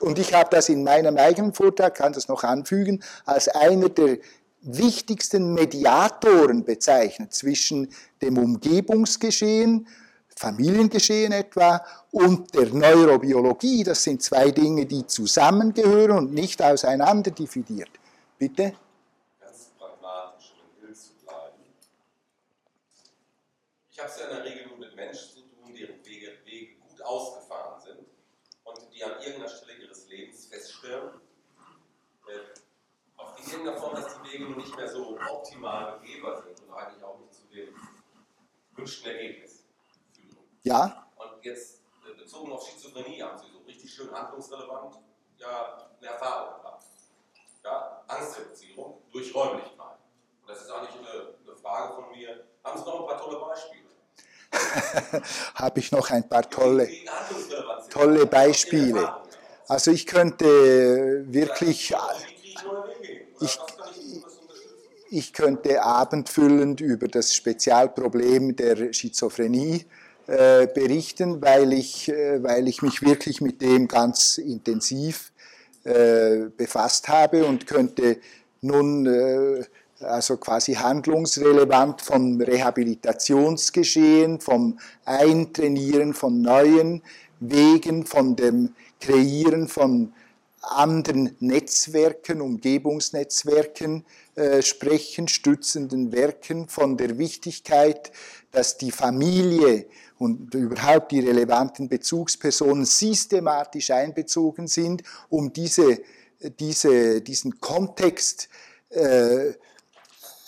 Und ich habe das in meinem eigenen Vortrag, kann das noch anfügen, als einer der wichtigsten Mediatoren bezeichnet zwischen dem Umgebungsgeschehen, Familiengeschehen etwa, und der Neurobiologie. Das sind zwei Dinge, die zusammengehören und nicht auseinander dividiert. Bitte? Ich habe es ja in der Regel nur mit Menschen zu tun, deren Wege, Wege gut ausgefahren sind und die an irgendeiner Stelle ihres Lebens feststellen, eben nicht mehr so optimal begehbar sind und eigentlich auch nicht zu dem gewünschten Ergebnis führen. Ja, Und jetzt äh, bezogen auf Schizophrenie haben Sie so richtig schön handlungsrelevant ja eine Erfahrung gehabt. Ja, Angstreduzierung durch Räumlichkeit. Und das ist eigentlich eine, eine Frage von mir. Haben Sie noch ein paar tolle Beispiele? [laughs] habe ich noch ein paar tolle, tolle Beispiele. Also ich könnte wirklich, ich ich könnte abendfüllend über das Spezialproblem der Schizophrenie äh, berichten, weil ich, äh, weil ich mich wirklich mit dem ganz intensiv äh, befasst habe und könnte nun äh, also quasi handlungsrelevant vom Rehabilitationsgeschehen, vom Eintrainieren von neuen Wegen, von dem Kreieren von anderen Netzwerken, Umgebungsnetzwerken äh, sprechen, stützenden Werken, von der Wichtigkeit, dass die Familie und überhaupt die relevanten Bezugspersonen systematisch einbezogen sind, um diese, diese, diesen Kontext äh,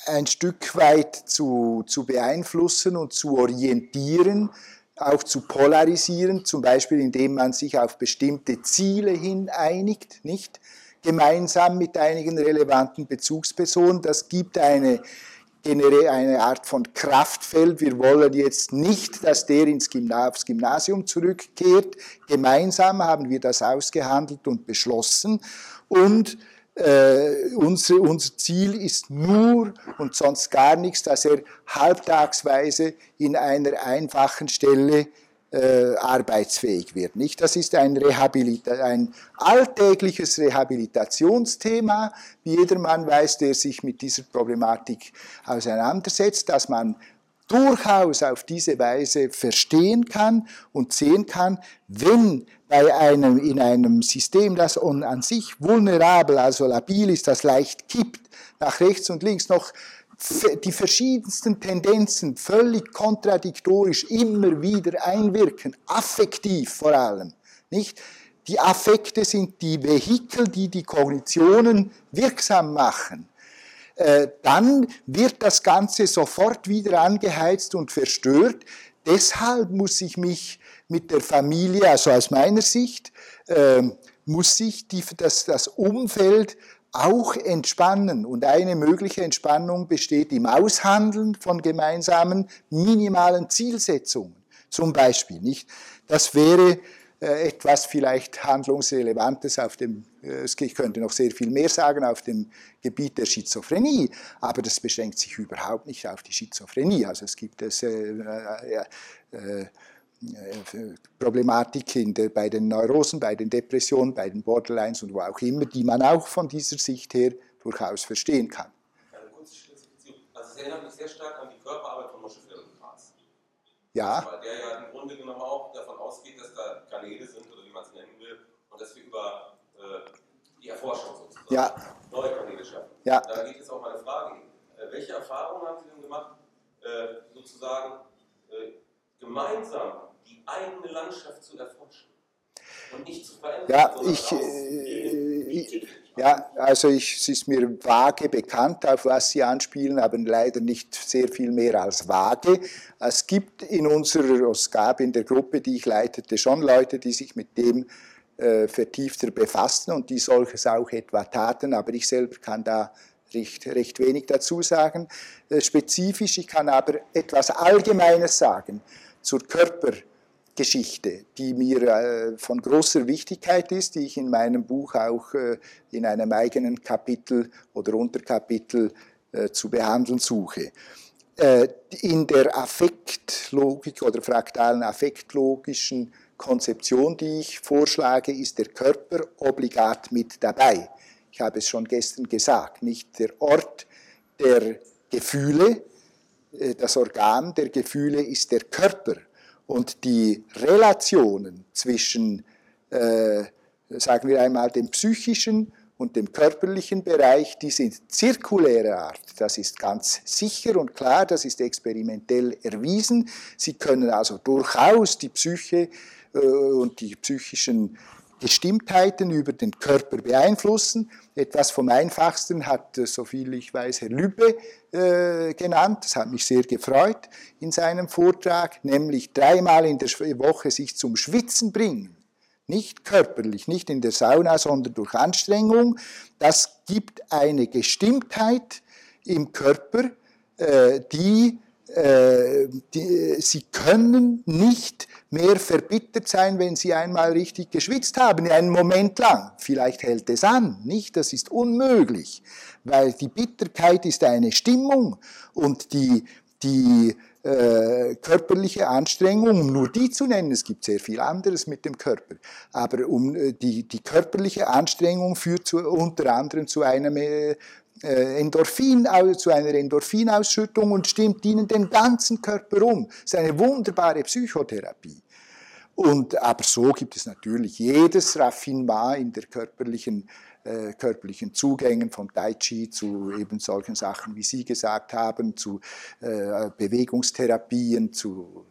ein Stück weit zu, zu beeinflussen und zu orientieren, auch zu polarisieren, zum Beispiel indem man sich auf bestimmte Ziele hin einigt, nicht? Gemeinsam mit einigen relevanten Bezugspersonen. Das gibt eine, eine Art von Kraftfeld. Wir wollen jetzt nicht, dass der ins aufs Gymnasium zurückkehrt. Gemeinsam haben wir das ausgehandelt und beschlossen. Und äh, unsere, unser Ziel ist nur und sonst gar nichts, dass er halbtagsweise in einer einfachen Stelle äh, arbeitsfähig wird. Nicht? Das ist ein, Rehabilita ein alltägliches Rehabilitationsthema, wie jedermann weiß, der sich mit dieser Problematik auseinandersetzt, dass man durchaus auf diese Weise verstehen kann und sehen kann, wenn bei einem, in einem System, das an sich vulnerabel, also labil ist, das leicht kippt, nach rechts und links noch die verschiedensten Tendenzen völlig kontradiktorisch immer wieder einwirken, affektiv vor allem, nicht? Die Affekte sind die Vehikel, die die Kognitionen wirksam machen äh, dann wird das Ganze sofort wieder angeheizt und verstört. Deshalb muss ich mich mit der Familie, also aus meiner Sicht, ähm, muss sich die, das, das Umfeld auch entspannen. Und eine mögliche Entspannung besteht im Aushandeln von gemeinsamen minimalen Zielsetzungen. Zum Beispiel, nicht? Das wäre äh, etwas vielleicht Handlungsrelevantes auf dem, äh, ich könnte noch sehr viel mehr sagen, auf dem Gebiet der Schizophrenie, aber das beschränkt sich überhaupt nicht auf die Schizophrenie. Also es gibt es, äh, äh, Problematik in der, bei den Neurosen, bei den Depressionen, bei den Borderlines und wo auch immer, die man auch von dieser Sicht her durchaus verstehen kann. Eine kurze Spezifizierung. Also es erinnert mich sehr stark an die Körperarbeit von Moshe Feldenkranz. Ja, Weil der ja im Grunde genommen auch davon ausgeht, dass da Kanäle sind oder wie man es nennen will und dass wir über äh, die Erforschung sozusagen Ja. neue Kanäle schaffen. Ja. Da geht jetzt auch meine Frage hin. Äh, welche Erfahrungen haben Sie denn gemacht, äh, sozusagen gemeinsam die eigene Landschaft zu erforschen und nicht zu verändern? Ja, ich, äh, ja, also ich, es ist mir vage bekannt, auf was Sie anspielen, aber leider nicht sehr viel mehr als vage. Es gibt in unserer, es gab in der Gruppe, die ich leitete, schon Leute, die sich mit dem äh, vertiefter befassten und die solches auch etwa taten, aber ich selber kann da recht, recht wenig dazu sagen. Äh, spezifisch, ich kann aber etwas Allgemeines sagen zur Körper. Geschichte, die mir äh, von großer Wichtigkeit ist, die ich in meinem Buch auch äh, in einem eigenen Kapitel oder Unterkapitel äh, zu behandeln suche. In der Affektlogik oder fraktalen affektlogischen Konzeption, die ich vorschlage, ist der Körper obligat mit dabei. Ich habe es schon gestern gesagt, nicht der Ort der Gefühle, das Organ der Gefühle ist der Körper. Und die Relationen zwischen, äh, sagen wir einmal, dem psychischen und dem körperlichen Bereich, die sind zirkulärer Art. Das ist ganz sicher und klar, das ist experimentell erwiesen. Sie können also durchaus die Psyche äh, und die psychischen Gestimmtheiten über den Körper beeinflussen. Etwas vom Einfachsten hat, äh, soviel ich weiß, Herr Lübbe äh, genannt. Das hat mich sehr gefreut in seinem Vortrag, nämlich dreimal in der Woche sich zum Schwitzen bringen. Nicht körperlich, nicht in der Sauna, sondern durch Anstrengung. Das gibt eine Gestimmtheit im Körper, äh, die äh, die, sie können nicht mehr verbittert sein, wenn sie einmal richtig geschwitzt haben, einen Moment lang. Vielleicht hält es an, nicht? Das ist unmöglich, weil die Bitterkeit ist eine Stimmung und die, die äh, körperliche Anstrengung, um nur die zu nennen, es gibt sehr viel anderes mit dem Körper, aber um äh, die, die körperliche Anstrengung führt zu, unter anderem zu einem äh, Endorphin, zu einer Endorphinausschüttung und stimmt ihnen den ganzen Körper um. Das ist eine wunderbare Psychotherapie. Und, aber so gibt es natürlich jedes Raffinement in der körperlichen, äh, körperlichen Zugängen vom Tai Chi zu eben solchen Sachen, wie Sie gesagt haben, zu äh, Bewegungstherapien, zu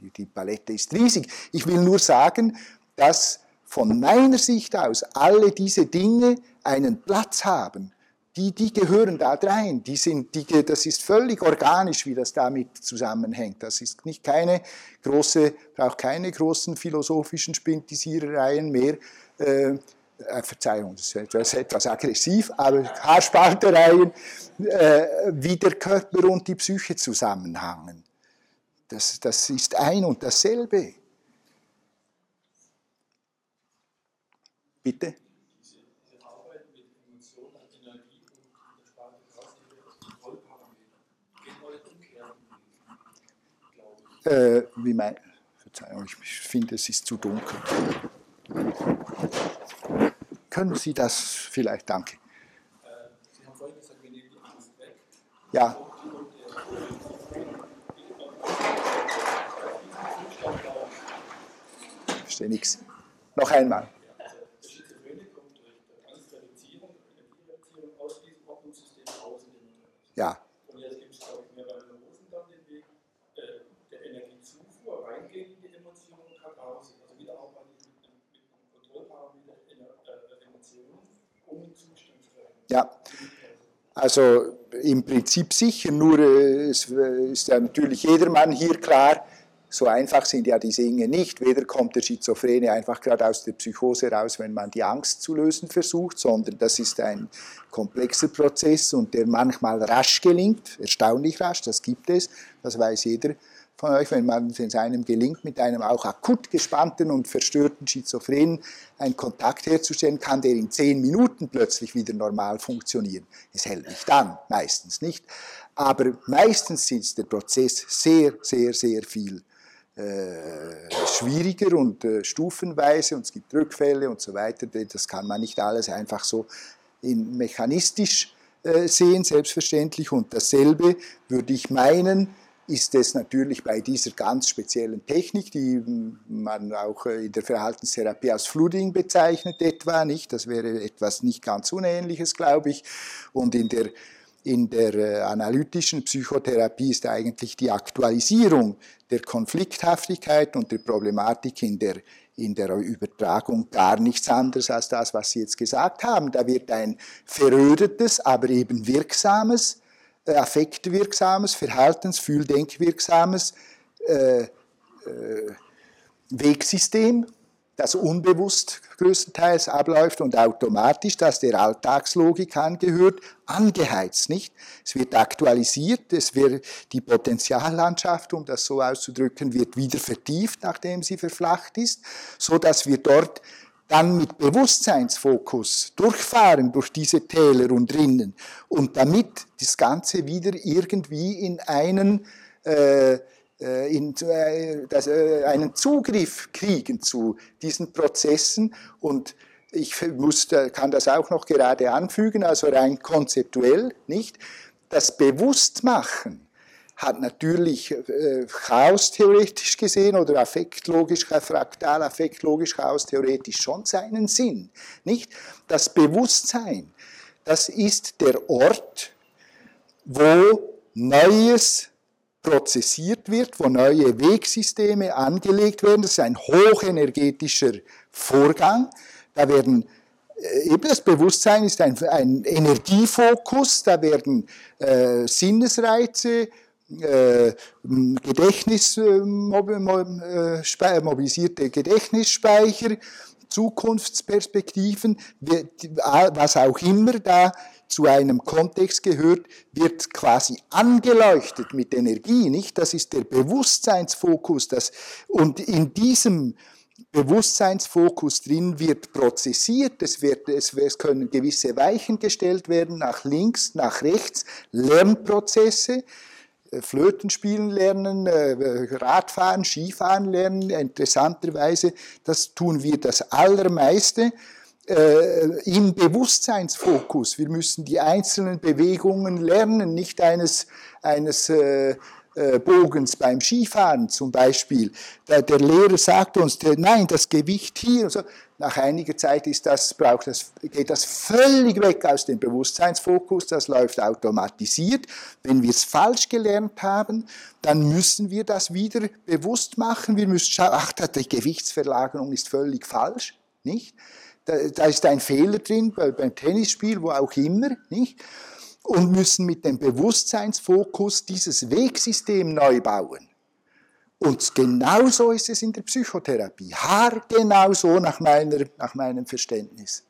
die, die Palette ist riesig. Ich will nur sagen, dass von meiner Sicht aus alle diese Dinge einen Platz haben. Die, die gehören da rein. Die sind, die, das ist völlig organisch, wie das damit zusammenhängt. Das ist nicht keine große, braucht keine großen philosophischen Spintisierereien mehr. Äh, äh, Verzeihung, das ist etwas, aggressiv, aber Haarspaltereien, äh, wie der Körper und die Psyche zusammenhangen. Das, das ist ein und dasselbe. Bitte? Diese, diese Arbeit mit Emotionen, Energie und der Sprache Kraft, die Kontrollparameter, gehen heute umkehren, glaube ich. Äh, wie mein, Verzeihung, ich finde, es ist zu dunkel. Können Sie das vielleicht, danke. Sie haben vorhin gesagt, wir weg. Ja. Verstehe nichts. Noch einmal. Ja. Und jetzt gibt es, glaube ich, mehr bei den Neurosen dann den Weg äh, der Energiezufuhr reingehen in die Emotionen und Katharsis. Also wieder arbeiten mit, mit, einem Kontrollparameter äh, Emotionen, um den Zustand zu verändern. Ja. Also im Prinzip sicher, nur äh, es äh, ist ja natürlich jedermann hier klar, so einfach sind ja die Dinge nicht. Weder kommt der Schizophrene einfach gerade aus der Psychose raus, wenn man die Angst zu lösen versucht, sondern das ist ein komplexer Prozess und der manchmal rasch gelingt, erstaunlich rasch, das gibt es, das weiß jeder von euch, wenn man es einem gelingt, mit einem auch akut gespannten und verstörten Schizophrenen einen Kontakt herzustellen, kann der in zehn Minuten plötzlich wieder normal funktionieren. Es hält nicht an, meistens nicht. Aber meistens ist der Prozess sehr, sehr, sehr viel äh, schwieriger und äh, stufenweise und es gibt Rückfälle und so weiter. Das kann man nicht alles einfach so in mechanistisch äh, sehen, selbstverständlich. Und dasselbe würde ich meinen, ist es natürlich bei dieser ganz speziellen Technik, die man auch in der Verhaltenstherapie als Flooding bezeichnet etwa, nicht? Das wäre etwas nicht ganz Unähnliches, glaube ich. Und in der in der äh, analytischen Psychotherapie ist eigentlich die Aktualisierung der Konflikthaftigkeit und der Problematik in der, in der Übertragung gar nichts anderes als das, was Sie jetzt gesagt haben. Da wird ein verödetes, aber eben wirksames, äh, affektwirksames, verhaltens-, fühldenkwirksames äh, äh, Wegsystem das unbewusst größtenteils abläuft und automatisch, das der Alltagslogik angehört, angeheizt, nicht? Es wird aktualisiert, es wird die Potenziallandschaft, um das so auszudrücken, wird wieder vertieft, nachdem sie verflacht ist, so dass wir dort dann mit Bewusstseinsfokus durchfahren durch diese Täler und Rinnen und damit das Ganze wieder irgendwie in einen äh, in, äh, das, äh, einen Zugriff kriegen zu diesen Prozessen und ich muss, kann das auch noch gerade anfügen, also rein konzeptuell, nicht? Das Bewusstmachen hat natürlich äh, chaostheoretisch gesehen oder affektlogisch, fraktal affektlogisch chaostheoretisch schon seinen Sinn, nicht? Das Bewusstsein, das ist der Ort, wo Neues prozessiert wird, wo neue Wegsysteme angelegt werden. Das ist ein hochenergetischer Vorgang. Da werden äh, eben das Bewusstsein ist ein, ein Energiefokus, da werden äh, Sinnesreize, äh, Gedächtnis, äh, äh mobilisierte Gedächtnisspeicher, Zukunftsperspektiven, was auch immer da zu einem Kontext gehört, wird quasi angeleuchtet mit Energie, nicht? Das ist der Bewusstseinsfokus. Das, und in diesem Bewusstseinsfokus drin wird prozessiert, es, wird, es, es können gewisse Weichen gestellt werden, nach links, nach rechts, Lernprozesse, äh, Flöten spielen lernen, äh, Radfahren, Skifahren lernen, interessanterweise, das tun wir das Allermeiste äh, im Bewusstseinsfokus. Wir müssen die einzelnen Bewegungen lernen, nicht eines, eines äh, äh, Bogens beim Skifahren zum Beispiel. Der, der Lehrer sagt uns, der, nein, das Gewicht hier. So. Nach einiger Zeit ist das, braucht das, geht das völlig weg aus dem Bewusstseinsfokus, das läuft automatisiert. Wenn wir es falsch gelernt haben, dann müssen wir das wieder bewusst machen. Wir müssen schauen, ach, die Gewichtsverlagerung ist völlig falsch, nicht? Da, da ist ein Fehler drin beim Tennisspiel, wo auch immer, nicht? und müssen mit dem Bewusstseinsfokus dieses Wegsystem neu bauen. Und genauso ist es in der Psychotherapie. Haargenau so nach, meiner, nach meinem Verständnis.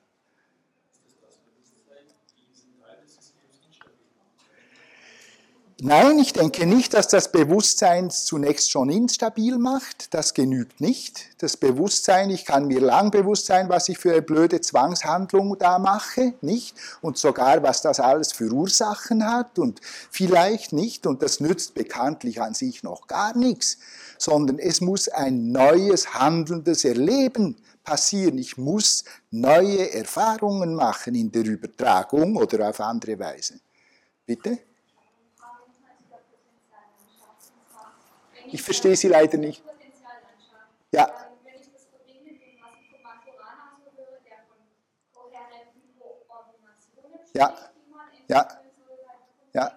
Nein, ich denke nicht, dass das Bewusstsein zunächst schon instabil macht. Das genügt nicht. Das Bewusstsein, ich kann mir lang bewusst sein, was ich für eine blöde Zwangshandlung da mache, nicht? Und sogar, was das alles für Ursachen hat und vielleicht nicht. Und das nützt bekanntlich an sich noch gar nichts, sondern es muss ein neues, handelndes Erleben passieren. Ich muss neue Erfahrungen machen in der Übertragung oder auf andere Weise. Bitte? Ich verstehe Sie leider nicht. Ja. Ja. ja. ja.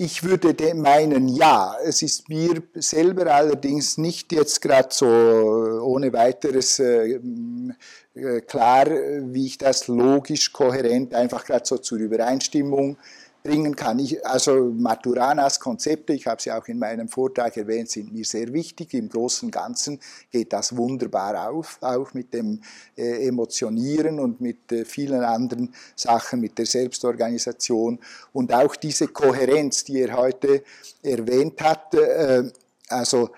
Ich würde meinen, ja. Es ist mir selber allerdings nicht jetzt gerade so ohne weiteres äh, klar, wie ich das logisch, kohärent, einfach gerade so zur Übereinstimmung bringen kann. Ich, also Maturanas Konzepte, ich habe sie auch in meinem Vortrag erwähnt, sind mir sehr wichtig. Im Großen und Ganzen geht das wunderbar auf, auch mit dem äh, Emotionieren und mit äh, vielen anderen Sachen, mit der Selbstorganisation und auch diese Kohärenz, die er heute erwähnt hat. Äh, also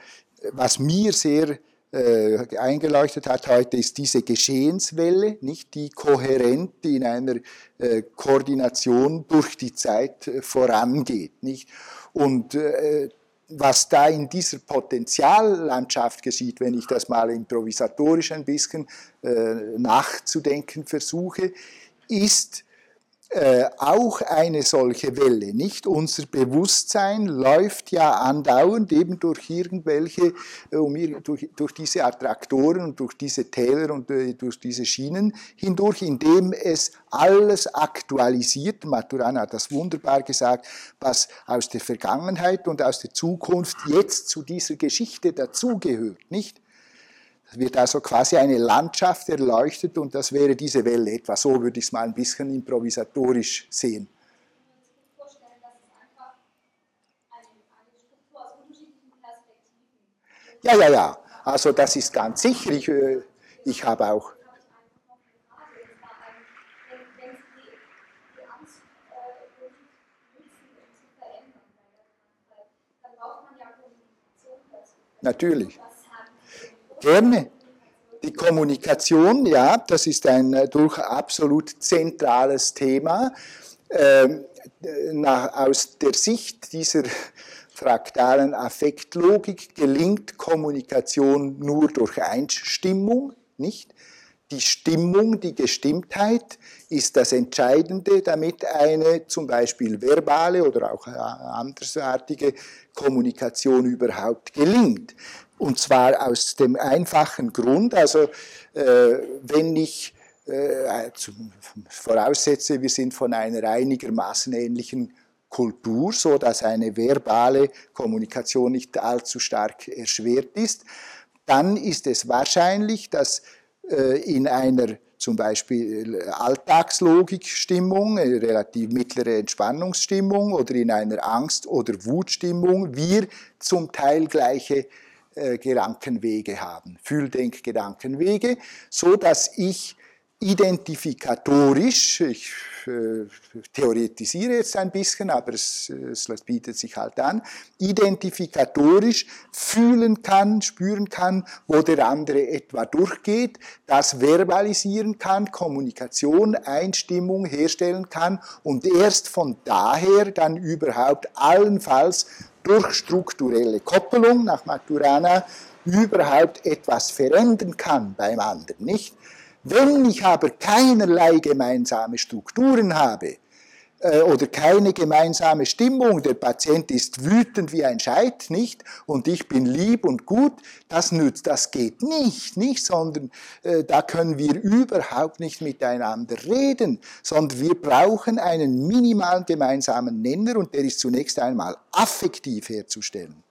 was mir sehr äh, eingeleuchtet hat heute, ist diese Geschehenswelle, nicht die kohärent in einer äh, Koordination durch die Zeit äh, vorangeht. Nicht? Und äh, was da in dieser Potenziallandschaft geschieht, wenn ich das mal improvisatorisch ein bisschen äh, nachzudenken versuche, ist, äh, auch eine solche Welle. Nicht unser Bewusstsein läuft ja andauernd eben durch irgendwelche, äh, durch, durch diese Attraktoren und durch diese Täler und äh, durch diese Schienen hindurch, indem es alles aktualisiert. Maturana hat das wunderbar gesagt, was aus der Vergangenheit und aus der Zukunft jetzt zu dieser Geschichte dazugehört. Nicht? Es wird also quasi eine Landschaft erleuchtet und das wäre diese Welle. Etwa so würde ich es mal ein bisschen improvisatorisch sehen. Ja, ja, ja. Also das ist ganz sicher. Ich, äh, ich habe auch. Natürlich. Gerne. Die Kommunikation, ja, das ist ein äh, durch absolut zentrales Thema. Ähm, nach, aus der Sicht dieser fraktalen Affektlogik gelingt Kommunikation nur durch Einstimmung, nicht? Die Stimmung, die Gestimmtheit ist das Entscheidende, damit eine zum Beispiel verbale oder auch andersartige Kommunikation überhaupt gelingt. Und zwar aus dem einfachen Grund, also äh, wenn ich äh, voraussetze, wir sind von einer einigermaßen ähnlichen Kultur, so dass eine verbale Kommunikation nicht allzu stark erschwert ist, dann ist es wahrscheinlich, dass äh, in einer zum Beispiel Alltagslogikstimmung, eine relativ mittlere Entspannungsstimmung oder in einer Angst- oder Wutstimmung wir zum Teil gleiche äh, Gedankenwege haben, Fühldenkgedankenwege, so dass ich identifikatorisch, ich äh, theoretisiere jetzt ein bisschen, aber es, es, bietet sich halt an, identifikatorisch fühlen kann, spüren kann, wo der andere etwa durchgeht, das verbalisieren kann, Kommunikation, Einstimmung herstellen kann und erst von daher dann überhaupt allenfalls durch strukturelle Koppelung nach Maturana überhaupt etwas verändern kann beim anderen, nicht? Wenn ich aber keinerlei gemeinsame Strukturen habe oder keine gemeinsame Stimmung, der Patient ist wütend wie ein Scheit, nicht? Und ich bin lieb und gut, das nützt, das geht nicht, nicht? Sondern äh, da können wir überhaupt nicht miteinander reden, sondern wir brauchen einen minimalen gemeinsamen Nenner und der ist zunächst einmal affektiv herzustellen.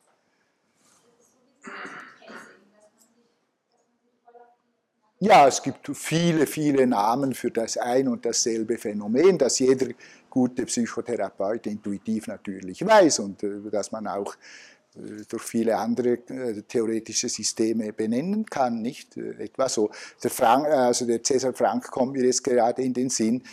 Ja, es gibt viele, viele Namen für das ein und dasselbe Phänomen, das jeder gute Psychotherapeut intuitiv natürlich weiß und äh, das man auch äh, durch viele andere äh, theoretische Systeme benennen kann, nicht etwa so. Der, Frank, also der Cäsar Frank kommt mir jetzt gerade in den Sinn,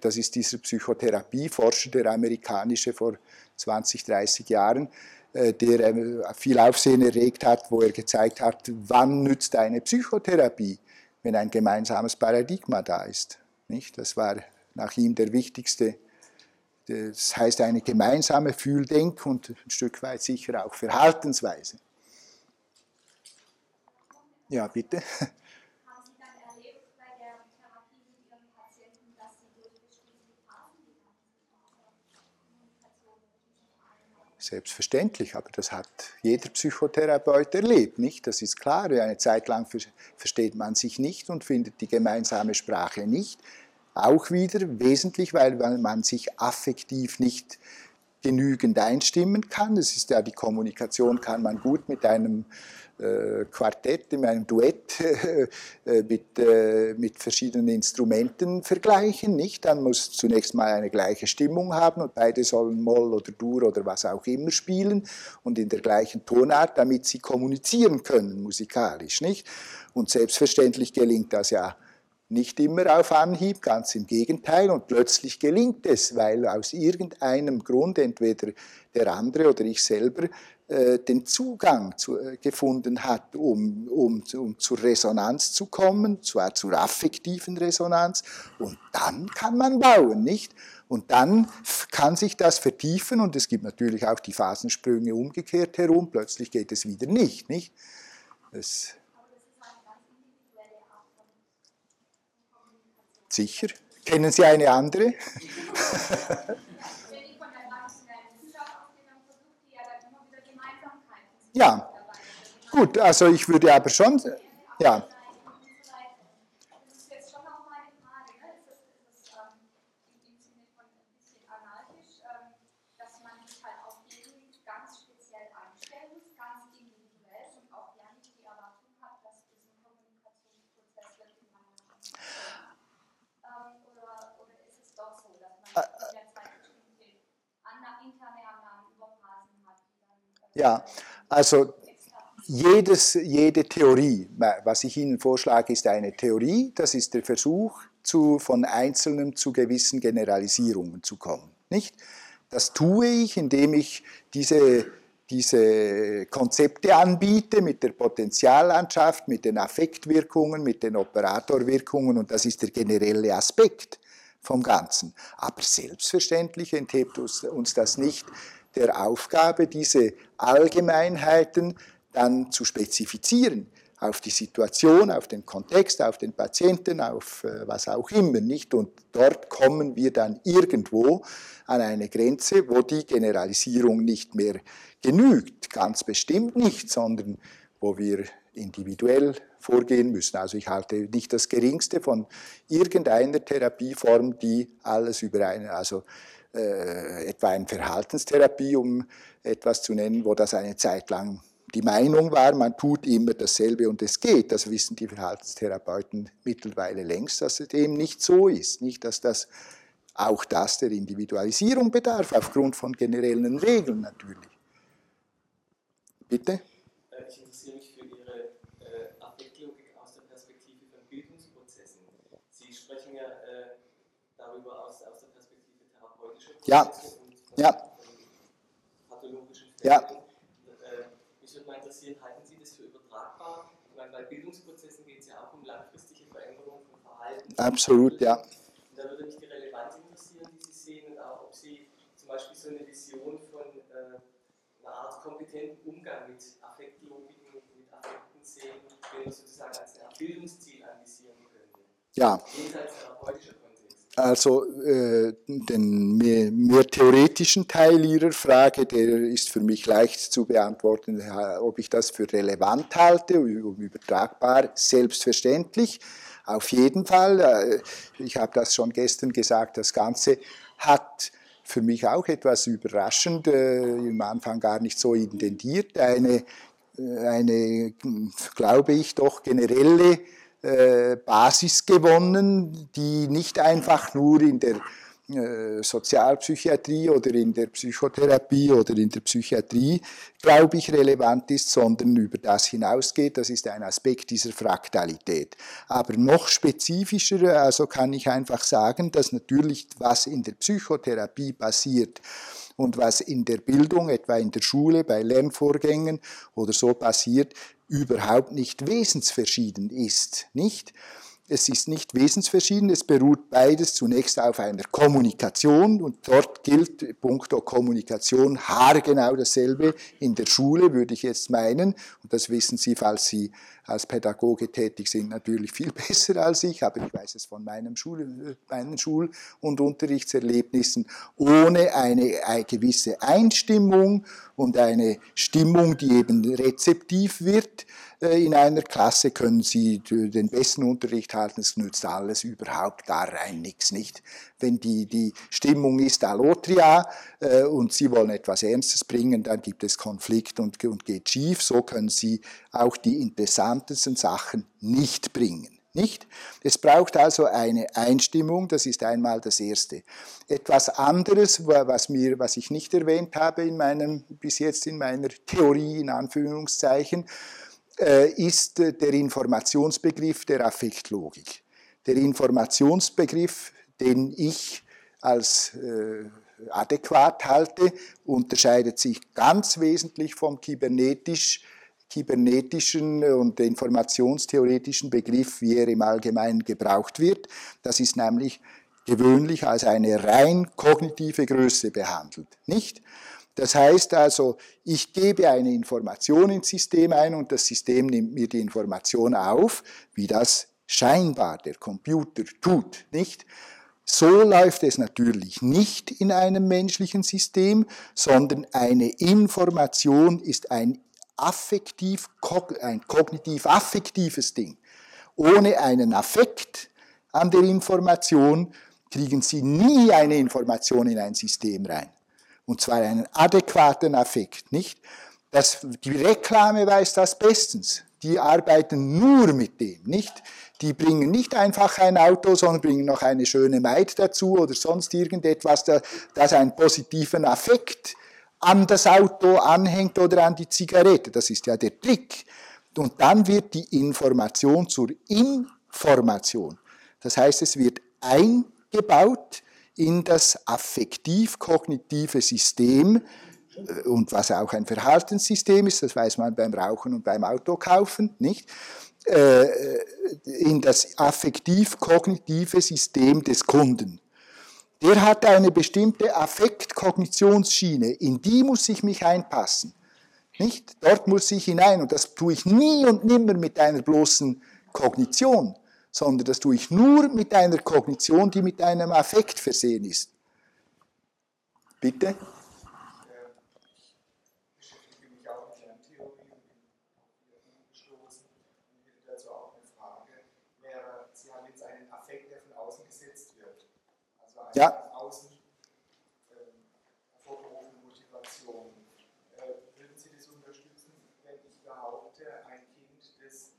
das ist dieser Psychotherapieforscher, der amerikanische vor 20, 30 Jahren, der viel Aufsehen erregt hat, wo er gezeigt hat, wann nützt eine Psychotherapie wenn ein gemeinsames Paradigma da ist. Nicht? Das war nach ihm der wichtigste, das heißt eine gemeinsame Fühldenk- und ein Stück weit sicher auch Verhaltensweise. Ja, bitte. Selbstverständlich, aber das hat jeder Psychotherapeut erlebt, nicht? Das ist klar. Eine Zeit lang versteht man sich nicht und findet die gemeinsame Sprache nicht. Auch wieder wesentlich, weil man sich affektiv nicht genügend einstimmen kann. Das ist ja die Kommunikation, kann man gut mit einem äh, Quartett, in einem Duett [laughs] äh, mit, äh, mit verschiedenen Instrumenten vergleichen. Nicht? Dann muss zunächst mal eine gleiche Stimmung haben und beide sollen Moll oder Dur oder was auch immer spielen und in der gleichen Tonart, damit sie kommunizieren können musikalisch. Nicht? Und selbstverständlich gelingt das ja nicht immer auf Anhieb, ganz im Gegenteil. Und plötzlich gelingt es, weil aus irgendeinem Grund entweder der andere oder ich selber äh, den Zugang zu, äh, gefunden hat, um, um, um zur Resonanz zu kommen, zwar zur affektiven Resonanz, und dann kann man bauen, nicht? Und dann kann sich das vertiefen und es gibt natürlich auch die Phasensprünge umgekehrt herum, plötzlich geht es wieder nicht, nicht? Das Sicher. Kennen Sie eine andere? [laughs] ja. Gut, also ich würde aber schon, ja. Ja, also jedes, jede Theorie, was ich Ihnen vorschlage, ist eine Theorie. Das ist der Versuch, zu, von Einzelnen zu gewissen Generalisierungen zu kommen. Nicht? Das tue ich, indem ich diese, diese Konzepte anbiete mit der Potentiallandschaft, mit den Affektwirkungen, mit den Operatorwirkungen und das ist der generelle Aspekt vom Ganzen. Aber selbstverständlich enthebt uns das nicht der Aufgabe, diese Allgemeinheiten dann zu spezifizieren auf die Situation, auf den Kontext, auf den Patienten, auf äh, was auch immer, nicht? Und dort kommen wir dann irgendwo an eine Grenze, wo die Generalisierung nicht mehr genügt, ganz bestimmt nicht, sondern wo wir individuell vorgehen müssen. Also ich halte nicht das Geringste von irgendeiner Therapieform, die alles über eine, also äh, etwa eine Verhaltenstherapie, um etwas zu nennen, wo das eine Zeit lang die Meinung war, man tut immer dasselbe und es geht. Das wissen die Verhaltenstherapeuten mittlerweile längst, dass es eben nicht so ist. Nicht, dass das auch das der Individualisierung bedarf, aufgrund von generellen Regeln natürlich. Bitte? Äh, ich interessiere mich für Ihre äh, Affektlogik aus der Perspektive von Bildungsprozessen. Sie sprechen ja äh, darüber aus, aus der Perspektive therapeutischer Prozesse ja. ja. pathologischen Ja. Äh, mich würde mal interessieren, halten Sie das für übertragbar? Ich meine, bei Bildungsprozessen geht es ja auch um langfristige Veränderung von Verhalten. Absolut, ja. Und da würde mich die Relevanz interessieren, die Sie sehen und auch, ob Sie zum Beispiel so eine Vision von äh, einer Art kompetenten Umgang mit Affektlogiken, mit Affekten sehen, den man sozusagen als ein Bildungsziel anvisieren könnte. Ja, Jenseits therapeutischer. Also äh, den mehr, mehr theoretischen Teil Ihrer Frage, der ist für mich leicht zu beantworten, äh, ob ich das für relevant halte, um übertragbar, selbstverständlich. Auf jeden Fall, äh, ich habe das schon gestern gesagt, das Ganze hat für mich auch etwas überraschend, äh, im Anfang gar nicht so intendiert, eine, äh, eine glaube ich, doch generelle äh, Basis gewonnen, die nicht einfach nur in der äh, Sozialpsychiatrie oder in der Psychotherapie oder in der Psychiatrie, glaube ich, relevant ist, sondern über das hinausgeht. Das ist ein Aspekt dieser Fraktalität. Aber noch spezifischer, also kann ich einfach sagen, dass natürlich, was in der Psychotherapie passiert, und was in der Bildung, etwa in der Schule, bei Lernvorgängen oder so passiert, überhaupt nicht wesensverschieden ist. Nicht? Es ist nicht wesensverschieden, es beruht beides zunächst auf einer Kommunikation und dort gilt punkto Kommunikation haargenau dasselbe in der Schule, würde ich jetzt meinen. Und das wissen Sie, falls Sie als Pädagoge tätig sind, natürlich viel [laughs] besser als ich, aber ich weiß es von meinem Schul, meinen Schul- und Unterrichtserlebnissen. Ohne eine, eine gewisse Einstimmung und eine Stimmung, die eben rezeptiv wird, in einer Klasse können Sie den besten Unterricht halten, es nützt alles überhaupt da rein nichts nicht. Wenn die, die Stimmung ist Allotria äh, und Sie wollen etwas Ernstes bringen, dann gibt es Konflikt und, und geht schief. So können Sie auch die interessantesten Sachen nicht bringen. Nicht? Es braucht also eine Einstimmung, das ist einmal das Erste. Etwas anderes, was, mir, was ich nicht erwähnt habe in meinem, bis jetzt in meiner Theorie, in Anführungszeichen, ist äh, der Informationsbegriff der Affektlogik. Der Informationsbegriff, den ich als äh, adäquat halte, unterscheidet sich ganz wesentlich vom kybernetisch, kybernetischen und informationstheoretischen Begriff, wie er im Allgemeinen gebraucht wird. Das ist nämlich gewöhnlich als eine rein kognitive Größe behandelt. Nicht? Das heißt also, ich gebe eine Information ins System ein und das System nimmt mir die Information auf, wie das scheinbar der Computer tut, nicht? So läuft es natürlich nicht in einem menschlichen System, sondern eine Information ist ein affektiv, ein kognitiv-affektives Ding. Ohne einen Affekt an der Information kriegen Sie nie eine Information in ein System rein und zwar einen adäquaten Affekt, nicht? Das, die Reklame weiß das bestens. Die arbeiten nur mit dem, nicht? Die bringen nicht einfach ein Auto, sondern bringen noch eine schöne Maid dazu oder sonst irgendetwas, das einen positiven Affekt an das Auto anhängt oder an die Zigarette. Das ist ja der Trick. Und dann wird die Information zur Information. Das heißt, es wird eingebaut in das affektiv-kognitive System äh, und was auch ein Verhaltenssystem ist, das weiß man beim Rauchen und beim Autokaufen, nicht? Äh, in das affektiv-kognitive System des Kunden. Der hat eine bestimmte Affekt-Kognitionsschiene, in die muss ich mich einpassen. Nicht? Dort muss ich hinein und das tue ich nie und nimmer mit einer bloßen Kognition, sondern das tue ich nur mit einer Kognition, die mit einem Affekt versehen ist. Bitte? Ich beschäftige mich auch mit Lerntheorie und bin dazu auch eine Frage, wäre, Sie haben jetzt einen Affekt, der von außen gesetzt wird. Also eine Ja. von außen ähm, hervorgerufene Motivation. Äh, würden Sie das unterstützen, wenn ich behaupte, ein Kind, das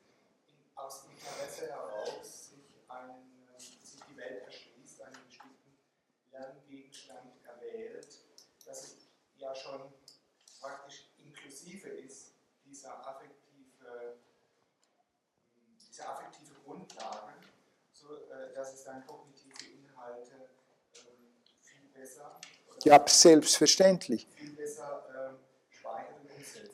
in, aus Interesse heraus sich, einen, ähm, sich die Welt erschließt, einen bestimmten Lerngegenstand erwählt, dass es ja schon praktisch inklusive ist, dieser affektive, diese affektive Grundlage, so äh, dass es dann kognitive Inhalte ähm, viel besser oder Ja, selbstverständlich.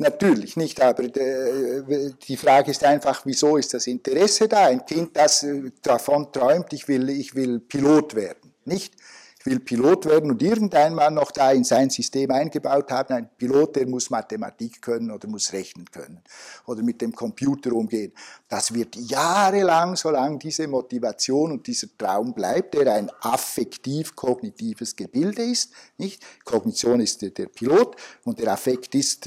Natürlich nicht, aber äh, die Frage ist einfach, wieso ist das Interesse da? Ein Kind, das äh, davon träumt, ich will, ich will Pilot werden, nicht? Ich will Pilot werden und irgendeinmal noch da in sein System eingebaut haben, ein Pilot, der muss Mathematik können oder muss rechnen können oder mit dem Computer umgehen. Das wird jahrelang, solange diese Motivation und dieser Traum bleibt, der ein affektiv-kognitives Gebilde ist, nicht? Kognition ist der, Pilot und der Affekt ist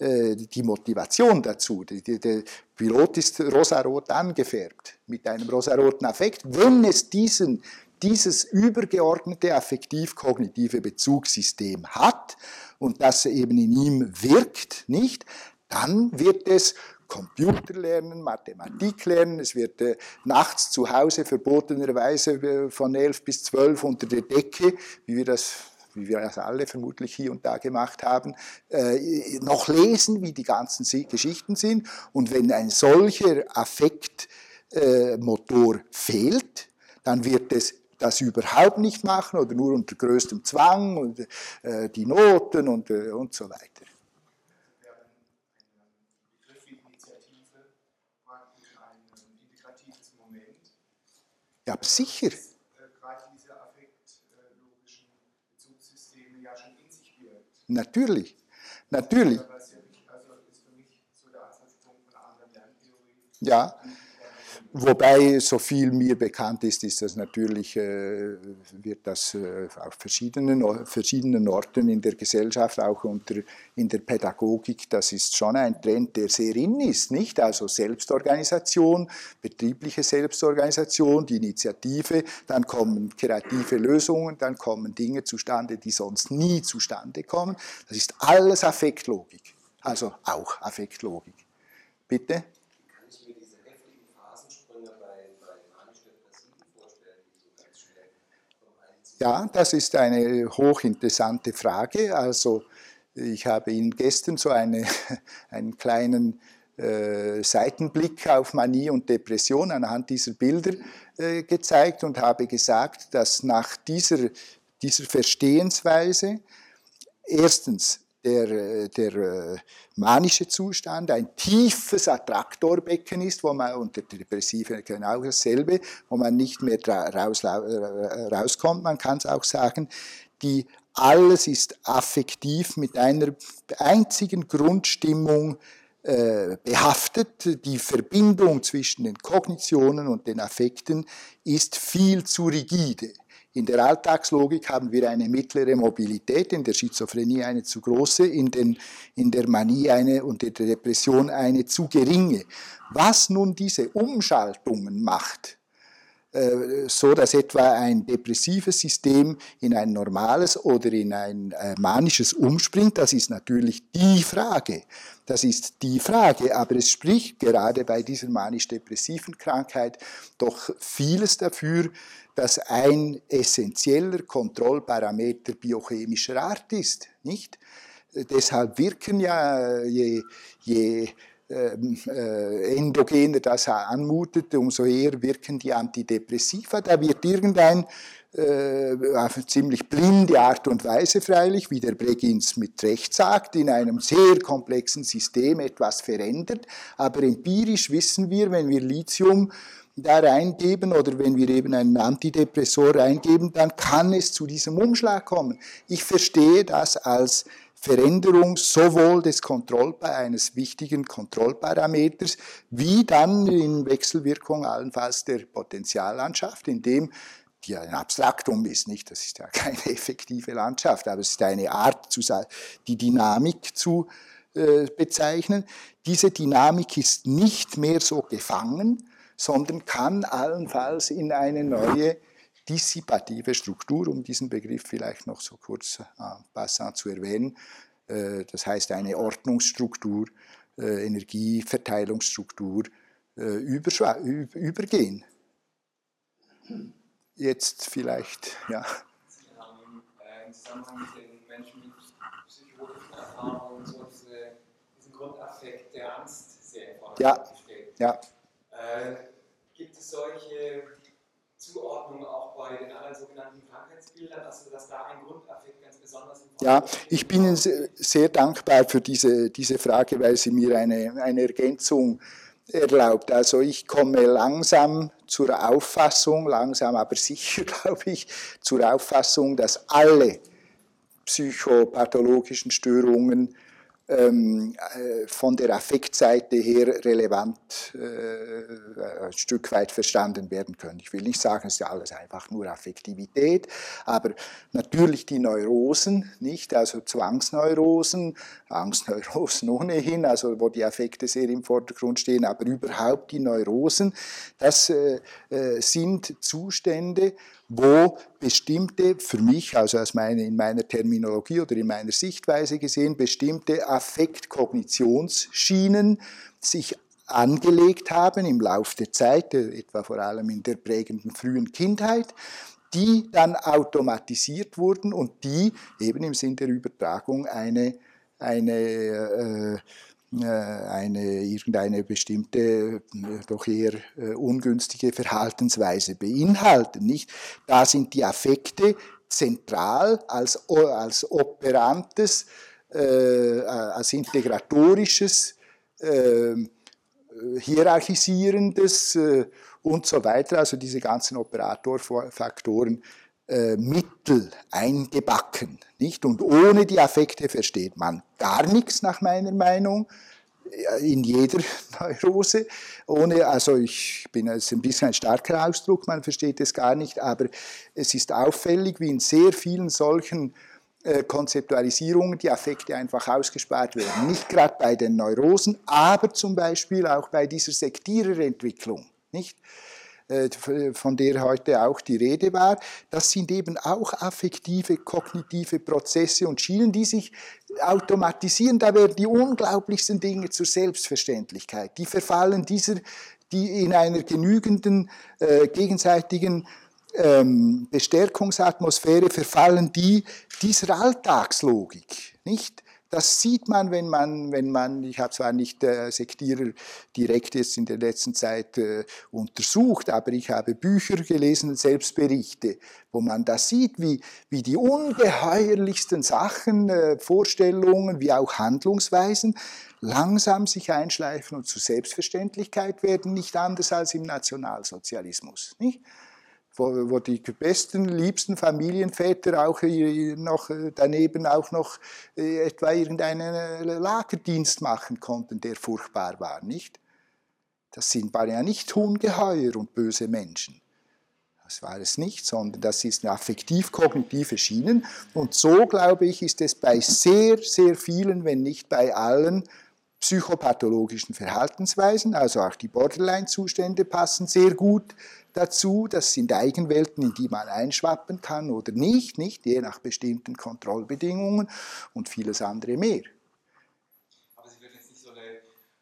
äh, die Motivation dazu. Der Pilot ist rosarot angefärbt mit einem rosaroten Affekt. Wenn es diesen dieses übergeordnete affektiv-kognitive Bezugssystem hat und das eben in ihm wirkt, nicht, dann wird es Computer lernen, Mathematik lernen, es wird äh, nachts zu Hause verbotenerweise äh, von 11 bis 12 unter der Decke, wie wir das wie wir das alle vermutlich hier und da gemacht haben, äh, noch lesen, wie die ganzen Geschichten sind. Und wenn ein solcher Affektmotor fehlt, dann wird es das überhaupt nicht machen oder nur unter größtem Zwang und äh, die Noten und, äh, und so weiter. Ja, sicher. Natürlich. Natürlich. Ja Wobei, so viel mir bekannt ist, ist das natürlich, äh, wird das äh, auf verschiedenen, verschiedenen Orten in der Gesellschaft, auch unter, in der Pädagogik, das ist schon ein Trend, der sehr in ist, nicht? Also Selbstorganisation, betriebliche Selbstorganisation, die Initiative, dann kommen kreative Lösungen, dann kommen Dinge zustande, die sonst nie zustande kommen. Das ist alles Affektlogik, also auch Affektlogik. Bitte? Kann ich mir diese heftigen Phasensprünge bei, bei manisch-depressiven vorstellen, die so ganz schnell vom einen zum Ja, das ist eine hochinteressante Frage. Also ich habe Ihnen gestern so eine, [laughs] einen kleinen äh, Seitenblick auf Manie und Depression anhand dieser Bilder äh, gezeigt und habe gesagt, dass nach dieser, dieser Verstehensweise erstens der, äh, der äh, manische Zustand ein tiefes Attraktorbecken ist, wo man unter Depressive genau dasselbe, wo man nicht mehr raus, äh, rauskommt. Man kann es auch sagen, die alles ist affektiv mit einer einzigen Grundstimmung äh, behaftet. Die Verbindung zwischen den Kognitionen und den Affekten ist viel zu rigide. In der Alltagslogik haben wir eine mittlere Mobilität, in der Schizophrenie eine zu große, in, den, in der Manie eine und in der Depression eine zu geringe. Was nun diese Umschaltungen macht, so dass etwa ein depressives System in ein normales oder in ein äh, manisches umspringt, das ist natürlich die Frage. Das ist die Frage, aber es spricht gerade bei dieser manisch-depressiven Krankheit doch vieles dafür, dass ein essentieller Kontrollparameter biochemischer Art ist, nicht? Äh, Deshalb wirken ja, je, je äh, endogener das anmutet, umso eher wirken die Antidepressiva. Da wird irgendein äh, auf ziemlich blinde Art und Weise freilich, wie der Breggins mit Recht sagt, in einem sehr komplexen System etwas verändert. Aber empirisch wissen wir, wenn wir Lithium da reingeben oder wenn wir eben einen Antidepressor reingeben, dann kann es zu diesem Umschlag kommen. Ich verstehe das als Veränderung sowohl des Kontroll eines wichtigen Kontrollparameters wie dann in Wechselwirkung allenfalls der Potentiallandschaft, in dem die ein Abstraktum ist, nicht? Das ist ja keine [laughs] effektive Landschaft, aber es ist eine Art, die Dynamik zu äh, bezeichnen. Diese Dynamik ist nicht mehr so gefangen, sondern kann allenfalls in eine neue dissipative Struktur, um diesen Begriff vielleicht noch so kurz äh, passant zu erwähnen, äh, das heißt eine Ordnungsstruktur, äh, Energieverteilungsstruktur übergehen. Jetzt vielleicht, ja. Sie haben im Zusammenhang mit den Menschen mit psychologischen Erfahrungen so diese, diesen Grundaffekt der Angst sehr Vordergrund ja. gestellt. Ja. Äh, gibt es solche Zuordnungen auch bei den anderen sogenannten Krankheitsbildern, also dass da ein Grundaffekt ganz besonders im Ja, ich bin Ihnen sehr dankbar für diese, diese Frage, weil sie mir eine, eine Ergänzung erlaubt. Also ich komme langsam zur Auffassung, langsam aber sicher, [laughs] glaube ich, zur Auffassung, dass alle psychopathologischen Störungen ähm, äh, von der Affektseite her relevant äh, ein Stück weit verstanden werden können. Ich will nicht sagen, es ist ja alles einfach nur Affektivität, aber natürlich die Neurosen, nicht, also Zwangsneurosen, Angstneurosen [laughs] ohnehin, also wo die Affekte sehr im Vordergrund stehen, aber überhaupt die Neurosen, das äh, äh sind Zustände, wo bestimmte, für mich, also aus meine, in meiner Terminologie oder in meiner Sichtweise gesehen, bestimmte Affektkognitionsscheinen sich angelegt haben im Laufe der Zeit, etwa vor allem in der prägenden frühen Kindheit, die dann automatisiert wurden und die eben im Sinn der Übertragung eine, eine äh, äh, eine, irgendeine bestimmte, äh, doch eher äh, ungünstige Verhaltensweise beinhalten. Nicht? Da sind die Affekte zentral als, als operantes, äh, als integratorisches, äh, hierarchisierendes äh, und so weiter, also diese ganzen Operatorfaktoren äh, Mittel eingebacken. Nicht? Und ohne die Affekte versteht man gar nichts nach meiner Meinung in jeder [laughs] Neurose. Ohne, also ich bin es ein bisschen ein starker Ausdruck, man versteht es gar nicht, aber es ist auffällig, wie in sehr vielen solchen äh, Konzeptualisierungen die Affekte einfach ausgespart werden. Nicht gerade bei den Neurosen, aber zum Beispiel auch bei dieser Sektiererentwicklung. Nicht? Äh, von der heute auch die Rede war, das sind eben auch affektive, kognitive Prozesse und Schienen, die sich automatisieren. Da werden die unglaublichsten Dinge zur Selbstverständlichkeit. Die verfallen dieser, die in einer genügenden äh, gegenseitigen ähm, Bestärkungsatmosphäre verfallen die dieser Alltagslogik, nicht? Das sieht man, wenn man, wenn man ich habe zwar nicht äh, Sektierer direkt jetzt in der letzten Zeit äh, untersucht, aber ich habe Bücher gelesen, Selbstberichte, wo man das sieht, wie, wie die ungeheuerlichsten Sachen, äh, Vorstellungen, wie auch Handlungsweisen langsam sich einschleifen und zur Selbstverständlichkeit werden, nicht anders als im Nationalsozialismus. Nicht? Wo, wo die besten, liebsten Familienväter auch noch äh, daneben auch noch äh, etwa irgendeinen äh, Lagerdienst machen konnten, der furchtbar war, nicht? Das sind, ja nicht ungeheuer und böse Menschen. Das war es nicht, sondern das ist eine affektiv-kognitive Schienen. Und so, glaube ich, ist es bei sehr, sehr vielen, wenn nicht bei allen, psychopathologischen Verhaltensweisen, also auch die Borderline-Zustände passen sehr gut dazu. Das sind Eigenwelten, in die man einschwappen kann oder nicht, nicht je nach bestimmten Kontrollbedingungen und vieles andere mehr. Aber Sie würden jetzt nicht so eine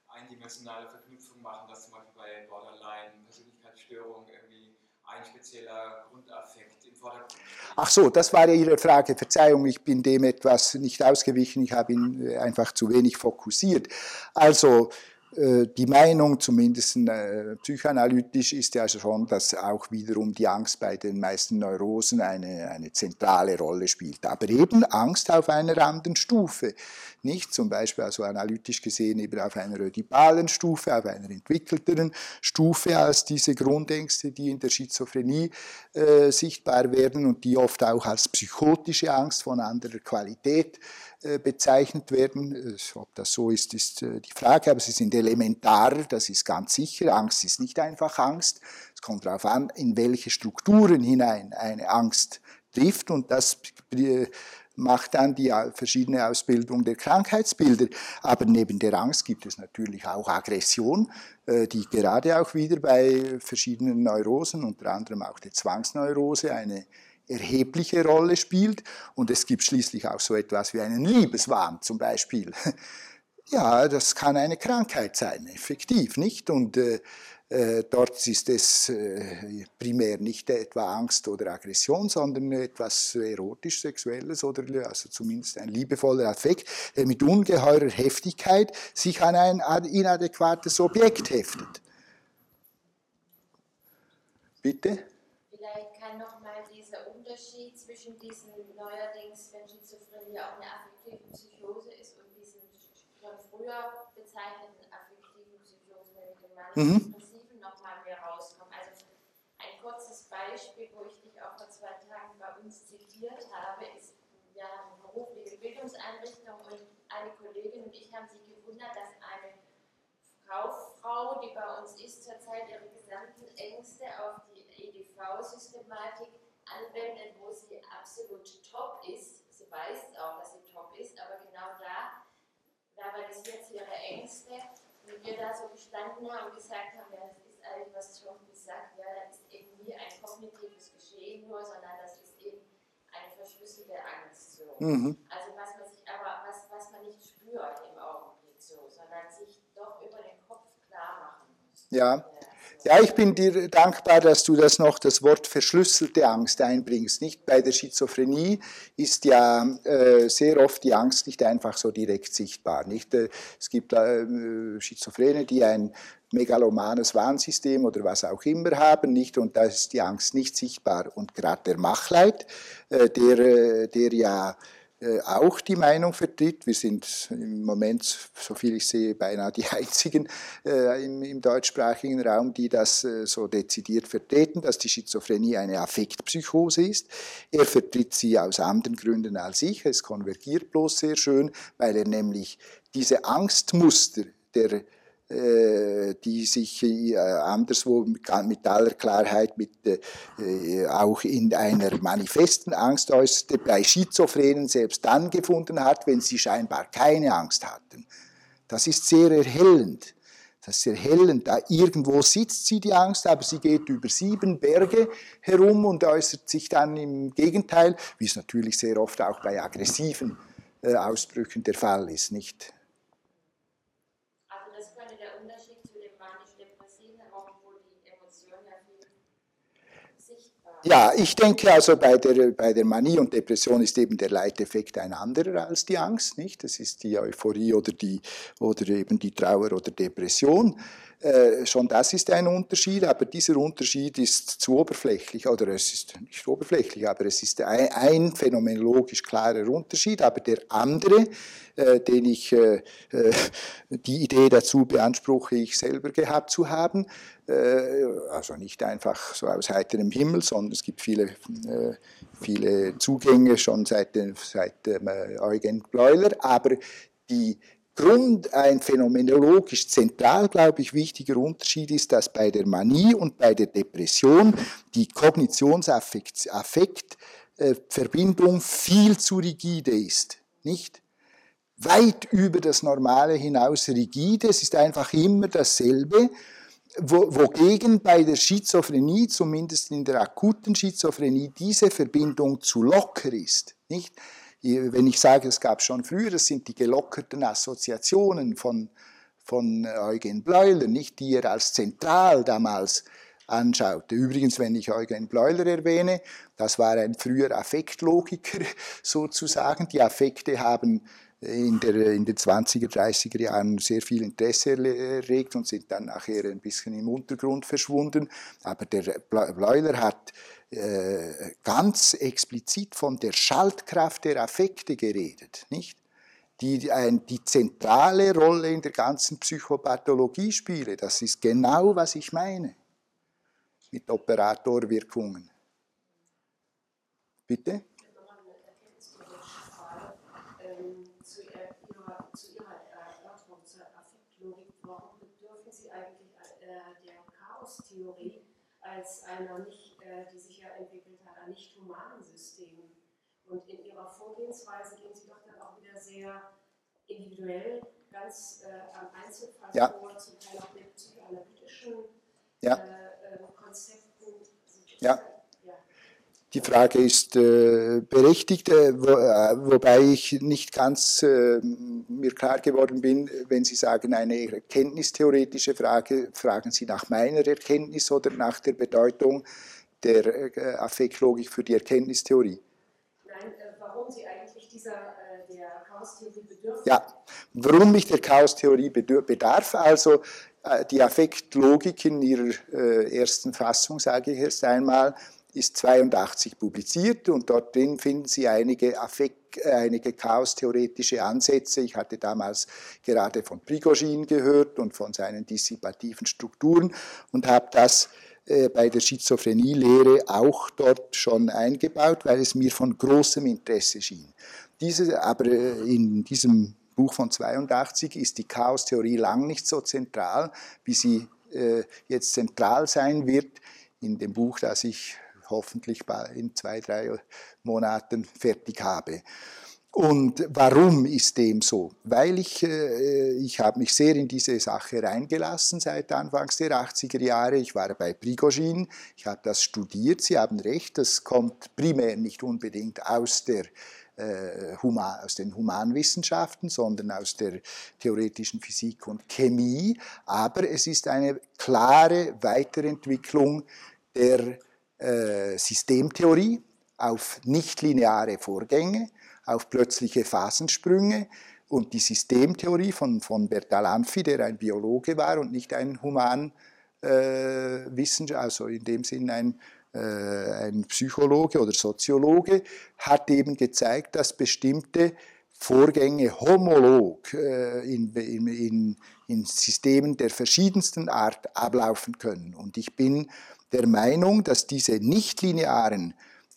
eindimensionale Verknüpfung machen, dass zum Beispiel bei Borderline Persönlichkeitsstörungen irgendwie ein spezieller Grundaffekt im Vordergrund steht. Ach so, das war ja Ihre Frage. Verzeihung, ich bin dem etwas nicht ausgewichen. Ich habe ihn äh, einfach zu wenig fokussiert. Also, die Meinung, zumindest äh, psychoanalytisch, ist ja schon, dass auch wiederum die Angst bei den meisten Neurosen eine, eine zentrale Rolle spielt. Aber eben Angst auf einer anderen Stufe. Nicht zum Beispiel, also analytisch gesehen, eben auf einer ödipalen Stufe, auf einer entwickelteren Stufe als diese Grundängste, die in der Schizophrenie äh, sichtbar werden und die oft auch als psychotische Angst von anderer Qualität äh, bezeichnet werden. Ob das so ist, ist äh, die Frage, aber sie sind elementar, das ist ganz sicher. Angst ist nicht einfach Angst. Es kommt darauf an, in welche Strukturen hinein eine Angst trifft und das macht dann die verschiedene Ausbildung der Krankheitsbilder. Aber neben der Angst gibt es natürlich auch Aggression, äh, die gerade auch wieder bei verschiedenen Neurosen, unter anderem auch der Zwangsneurose, eine erhebliche Rolle spielt. Und es gibt schließlich auch so etwas wie einen Liebeswahn zum Beispiel. [laughs] Ja, das kann eine Krankheit sein, effektiv, nicht? Und äh, äh, dort ist es äh, primär nicht etwa Angst oder Aggression, sondern etwas erotisch-sexuelles oder also zumindest ein liebevoller Affekt, der mit ungeheurer Heftigkeit sich an ein inadäquates Objekt heftet. Bitte? Vielleicht kann nochmal dieser Unterschied zwischen diesen neuerdings, wenn Schizophrenie auch eine affektive Psychose ist und diesen schon früher bezeichneten affektiven Psychose, nämlich den Mann, mhm. Beispiel, wo ich dich auch vor zwei Tagen bei uns zitiert habe, ist, wir haben eine berufliche Bildungseinrichtung und eine Kollegin und ich haben sich gewundert, dass eine Kauffrau, die bei uns ist, zurzeit ihre gesamten Ängste auf die EDV-Systematik anwendet, wo sie absolut top ist. Sie weiß auch, dass sie top ist, aber genau da verbalisiert sie ihre Ängste. Und wir da so gestanden haben und gesagt haben, ja, das ist eigentlich, was Tom gesagt, ja, das ist eben nie ein kognitives Geschehen nur, sondern das ist eben eine verschlüsselte Angst. So. Mhm. Also was man sich aber, was, was man nicht spürt im Augenblick so, sondern sich doch über den Kopf klar machen muss. Ja. Ja, ich bin dir dankbar, dass du das noch, das Wort verschlüsselte Angst einbringst. Nicht bei der Schizophrenie ist ja äh, sehr oft die Angst nicht einfach so direkt sichtbar. Nicht? Äh, es gibt äh, Schizophrene, die ein megalomanes Warnsystem oder was auch immer haben, nicht? Und da ist die Angst nicht sichtbar. Und gerade der Machleit, äh, der, äh, der ja auch die Meinung vertritt. Wir sind im Moment, soviel ich sehe, beinahe die [laughs] einzigen äh, im, im, deutschsprachigen Raum, die das äh, so dezidiert vertreten, dass die Schizophrenie eine Affektpsychose ist. Er vertritt sie aus anderen Gründen als ich. Es konvergiert bloß sehr schön, weil er nämlich diese Angstmuster der äh, die sich äh, anderswo mit aller Klarheit mit, äh, auch in einer manifesten Angst äußerte, bei Schizophrenen selbst dann gefunden hat, wenn sie scheinbar keine Angst hatten. Das ist sehr erhellend. Das ist erhellend. Da irgendwo sitzt sie, die Angst, aber sie geht über sieben Berge herum und äußert sich dann im Gegenteil, wie es natürlich sehr oft auch bei aggressiven Ausbrüchen der Fall ist, nicht? Ja, ich denke also bei der, bei der Manie und Depression ist eben der Leiteffekt ein anderer als die Angst, nicht? Das ist die Euphorie oder, die, oder eben die Trauer oder Depression. Äh, schon das ist ein Unterschied, aber dieser Unterschied ist zu oberflächlich, oder es ist nicht oberflächlich, aber es ist ein, ein phänomenologisch klarer Unterschied, aber der andere, äh, den ich, äh, äh die Idee dazu beanspruche, ich selber gehabt zu haben, also nicht einfach so aus heiterem Himmel, sondern es gibt viele, äh, viele Zugänge schon seit, seit Eugen Bleuler, aber die Grund, ein phänomenologisch zentral, glaube ich, wichtiger Unterschied ist, dass bei der Manie und bei der Depression die Kognitionsaffekt-Verbindung äh, viel zu rigide ist. Nicht? Weit über das Normale hinaus rigide. Es ist einfach immer dasselbe. Wogegen bei der Schizophrenie, zumindest in der akuten Schizophrenie, diese Verbindung zu locker ist. Nicht? wenn ich sage, es gab schon früher, das sind die gelockerten Assoziationen von, von Eugen Bleuler, nicht die er als zentral damals anschaute. Übrigens, wenn ich Eugen Bleuler erwähne, das war ein früher Affektlogiker [laughs] sozusagen. Die Affekte haben in, der, in den 20er, 30er Jahren sehr viel Interesse erregt und sind dann nachher ein bisschen im Untergrund verschwunden. Aber der Bleuler hat äh, ganz explizit von der Schaltkraft der Affekte geredet, nicht? Die, ein, die zentrale Rolle in der ganzen Psychopathologie spiele. Das ist genau, was ich meine mit Operatorwirkungen. Bitte? Als einer nicht, äh, die sich ja entwickelt hat, an nicht humanen Systemen Und in Ihrer Vorgehensweise gehen Sie doch dann auch wieder sehr individuell, ganz äh, am Einzelfall Ja. vor, zum Teil auch mit psychoanalytischen Ja. äh, äh, Konzepten. Ja. Die Frage ist äh, berechtigt, äh, wo, äh, wobei ich nicht ganz äh, mir klar geworden bin, wenn Sie sagen, eine erkenntnistheoretische Frage, fragen Sie nach meiner Erkenntnis oder nach der Bedeutung der äh, Affektlogik für die Erkenntnistheorie? Nein, äh, warum Sie eigentlich dieser der Chaostheorie bedürfen? Ja, warum mich der Chaostheorie bedarf, also die Affektlogik in ihrer ersten Fassung, sage ich erst einmal, ist 82 publiziert und dort drin finden Sie einige, Affekt, einige chaostheoretische Ansätze. Ich hatte damals gerade von Prigogine gehört und von seinen dissipativen Strukturen und habe das äh, bei der Schizophrenie-Lehre auch dort schon eingebaut, weil es mir von großem Interesse schien. Diese, aber äh, in diesem Buch von 82 ist die Chaostheorie lang nicht so zentral, wie sie äh, jetzt zentral sein wird in dem Buch, das ich hoffentlich in zwei, drei Monaten fertig habe. Und warum ist dem so? Weil ich, äh, ich habe mich sehr in diese Sache reingelassen seit Anfangs der 80er Jahre. Ich war bei Prigogine, ich habe das studiert. Sie haben recht, das kommt primär nicht unbedingt aus der äh, aus den Humanwissenschaften, sondern aus der theoretischen Physik und Chemie. Aber es ist eine klare Weiterentwicklung der äh, Systemtheorie auf nichtlineare Vorgänge, auf plötzliche Phasensprünge. Und die Systemtheorie von, von Bertalanffy, der ein Biologe war und nicht ein Human, äh, also in dem Sinn ein, äh, ein Psychologe oder Soziologe, hat eben gezeigt, dass bestimmte Vorgänge homolog äh, in, in, in Systemen der verschiedensten Art ablaufen können. Und ich bin der Meinung, dass diese nichtlinearen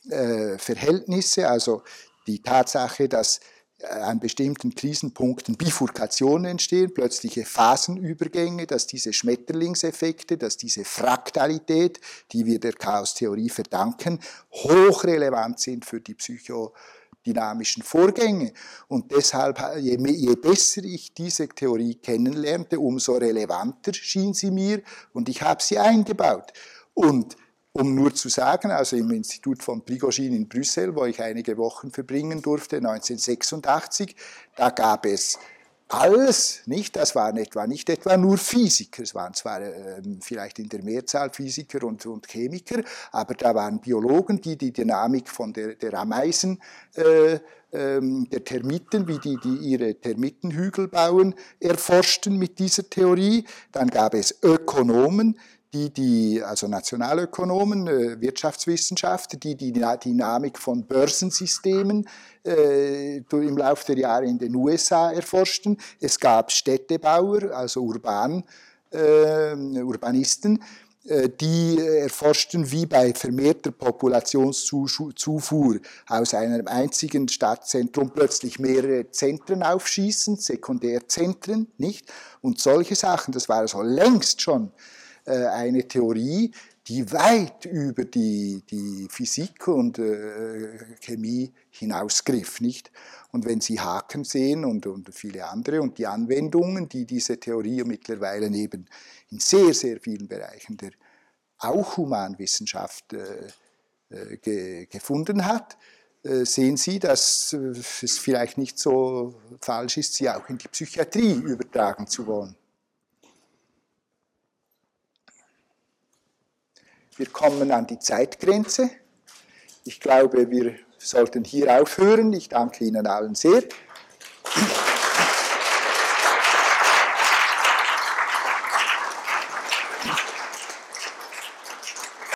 äh, Verhältnisse, also die Tatsache, dass äh, an bestimmten Krisenpunkten Bifurkationen entstehen, plötzliche Phasenübergänge, dass diese Schmetterlingseffekte, dass diese Fraktalität, die wir der Chaostheorie verdanken, hochrelevant sind für die psychodynamischen Vorgänge. Und deshalb, je, me- je besser ich diese Theorie kennenlernte, umso relevanter schien sie mir und ich habe sie eingebaut. Und um nur zu sagen, also im Institut von Prigogine in Brüssel, wo ich einige Wochen verbringen durfte, 1986, da gab es alles, nicht? Das waren etwa nicht etwa nur Physiker, es waren zwar ähm, vielleicht in der Mehrzahl Physiker und, und Chemiker, aber da waren Biologen, die die Dynamik von der, der Ameisen, äh, ähm, der Termiten, wie die, die ihre Termitenhügel bauen, erforschten mit dieser Theorie. Dann gab es Ökonomen, die, die also Nationalökonomen, äh, Wirtschaftswissenschaftler, die die Na- Dynamik von Börsensystemen äh, im Laufe der Jahre in den USA erforschten. Es gab Städtebauer, also Urban, äh, Urbanisten, äh, die erforschten, wie bei vermehrter Populationszufuhr aus einem einzigen Stadtzentrum plötzlich mehrere Zentren aufschießen, Sekundärzentren, nicht? Und solche Sachen, das war also längst schon äh, eine Theorie, die weit über die, die Physik und äh, Chemie hinausgriff, nicht? Und wenn Sie Haken sehen und, und viele andere und die Anwendungen, die diese Theorie mittlerweile eben in sehr, sehr vielen Bereichen der auch Humanwissenschaft äh, äh, ge, gefunden hat, äh, sehen Sie, dass es vielleicht nicht so falsch ist, sie auch in die Psychiatrie übertragen zu wollen. Wir kommen an die Zeitgrenze. Ich glaube, wir sollten hier aufhören. Ich danke Ihnen allen sehr.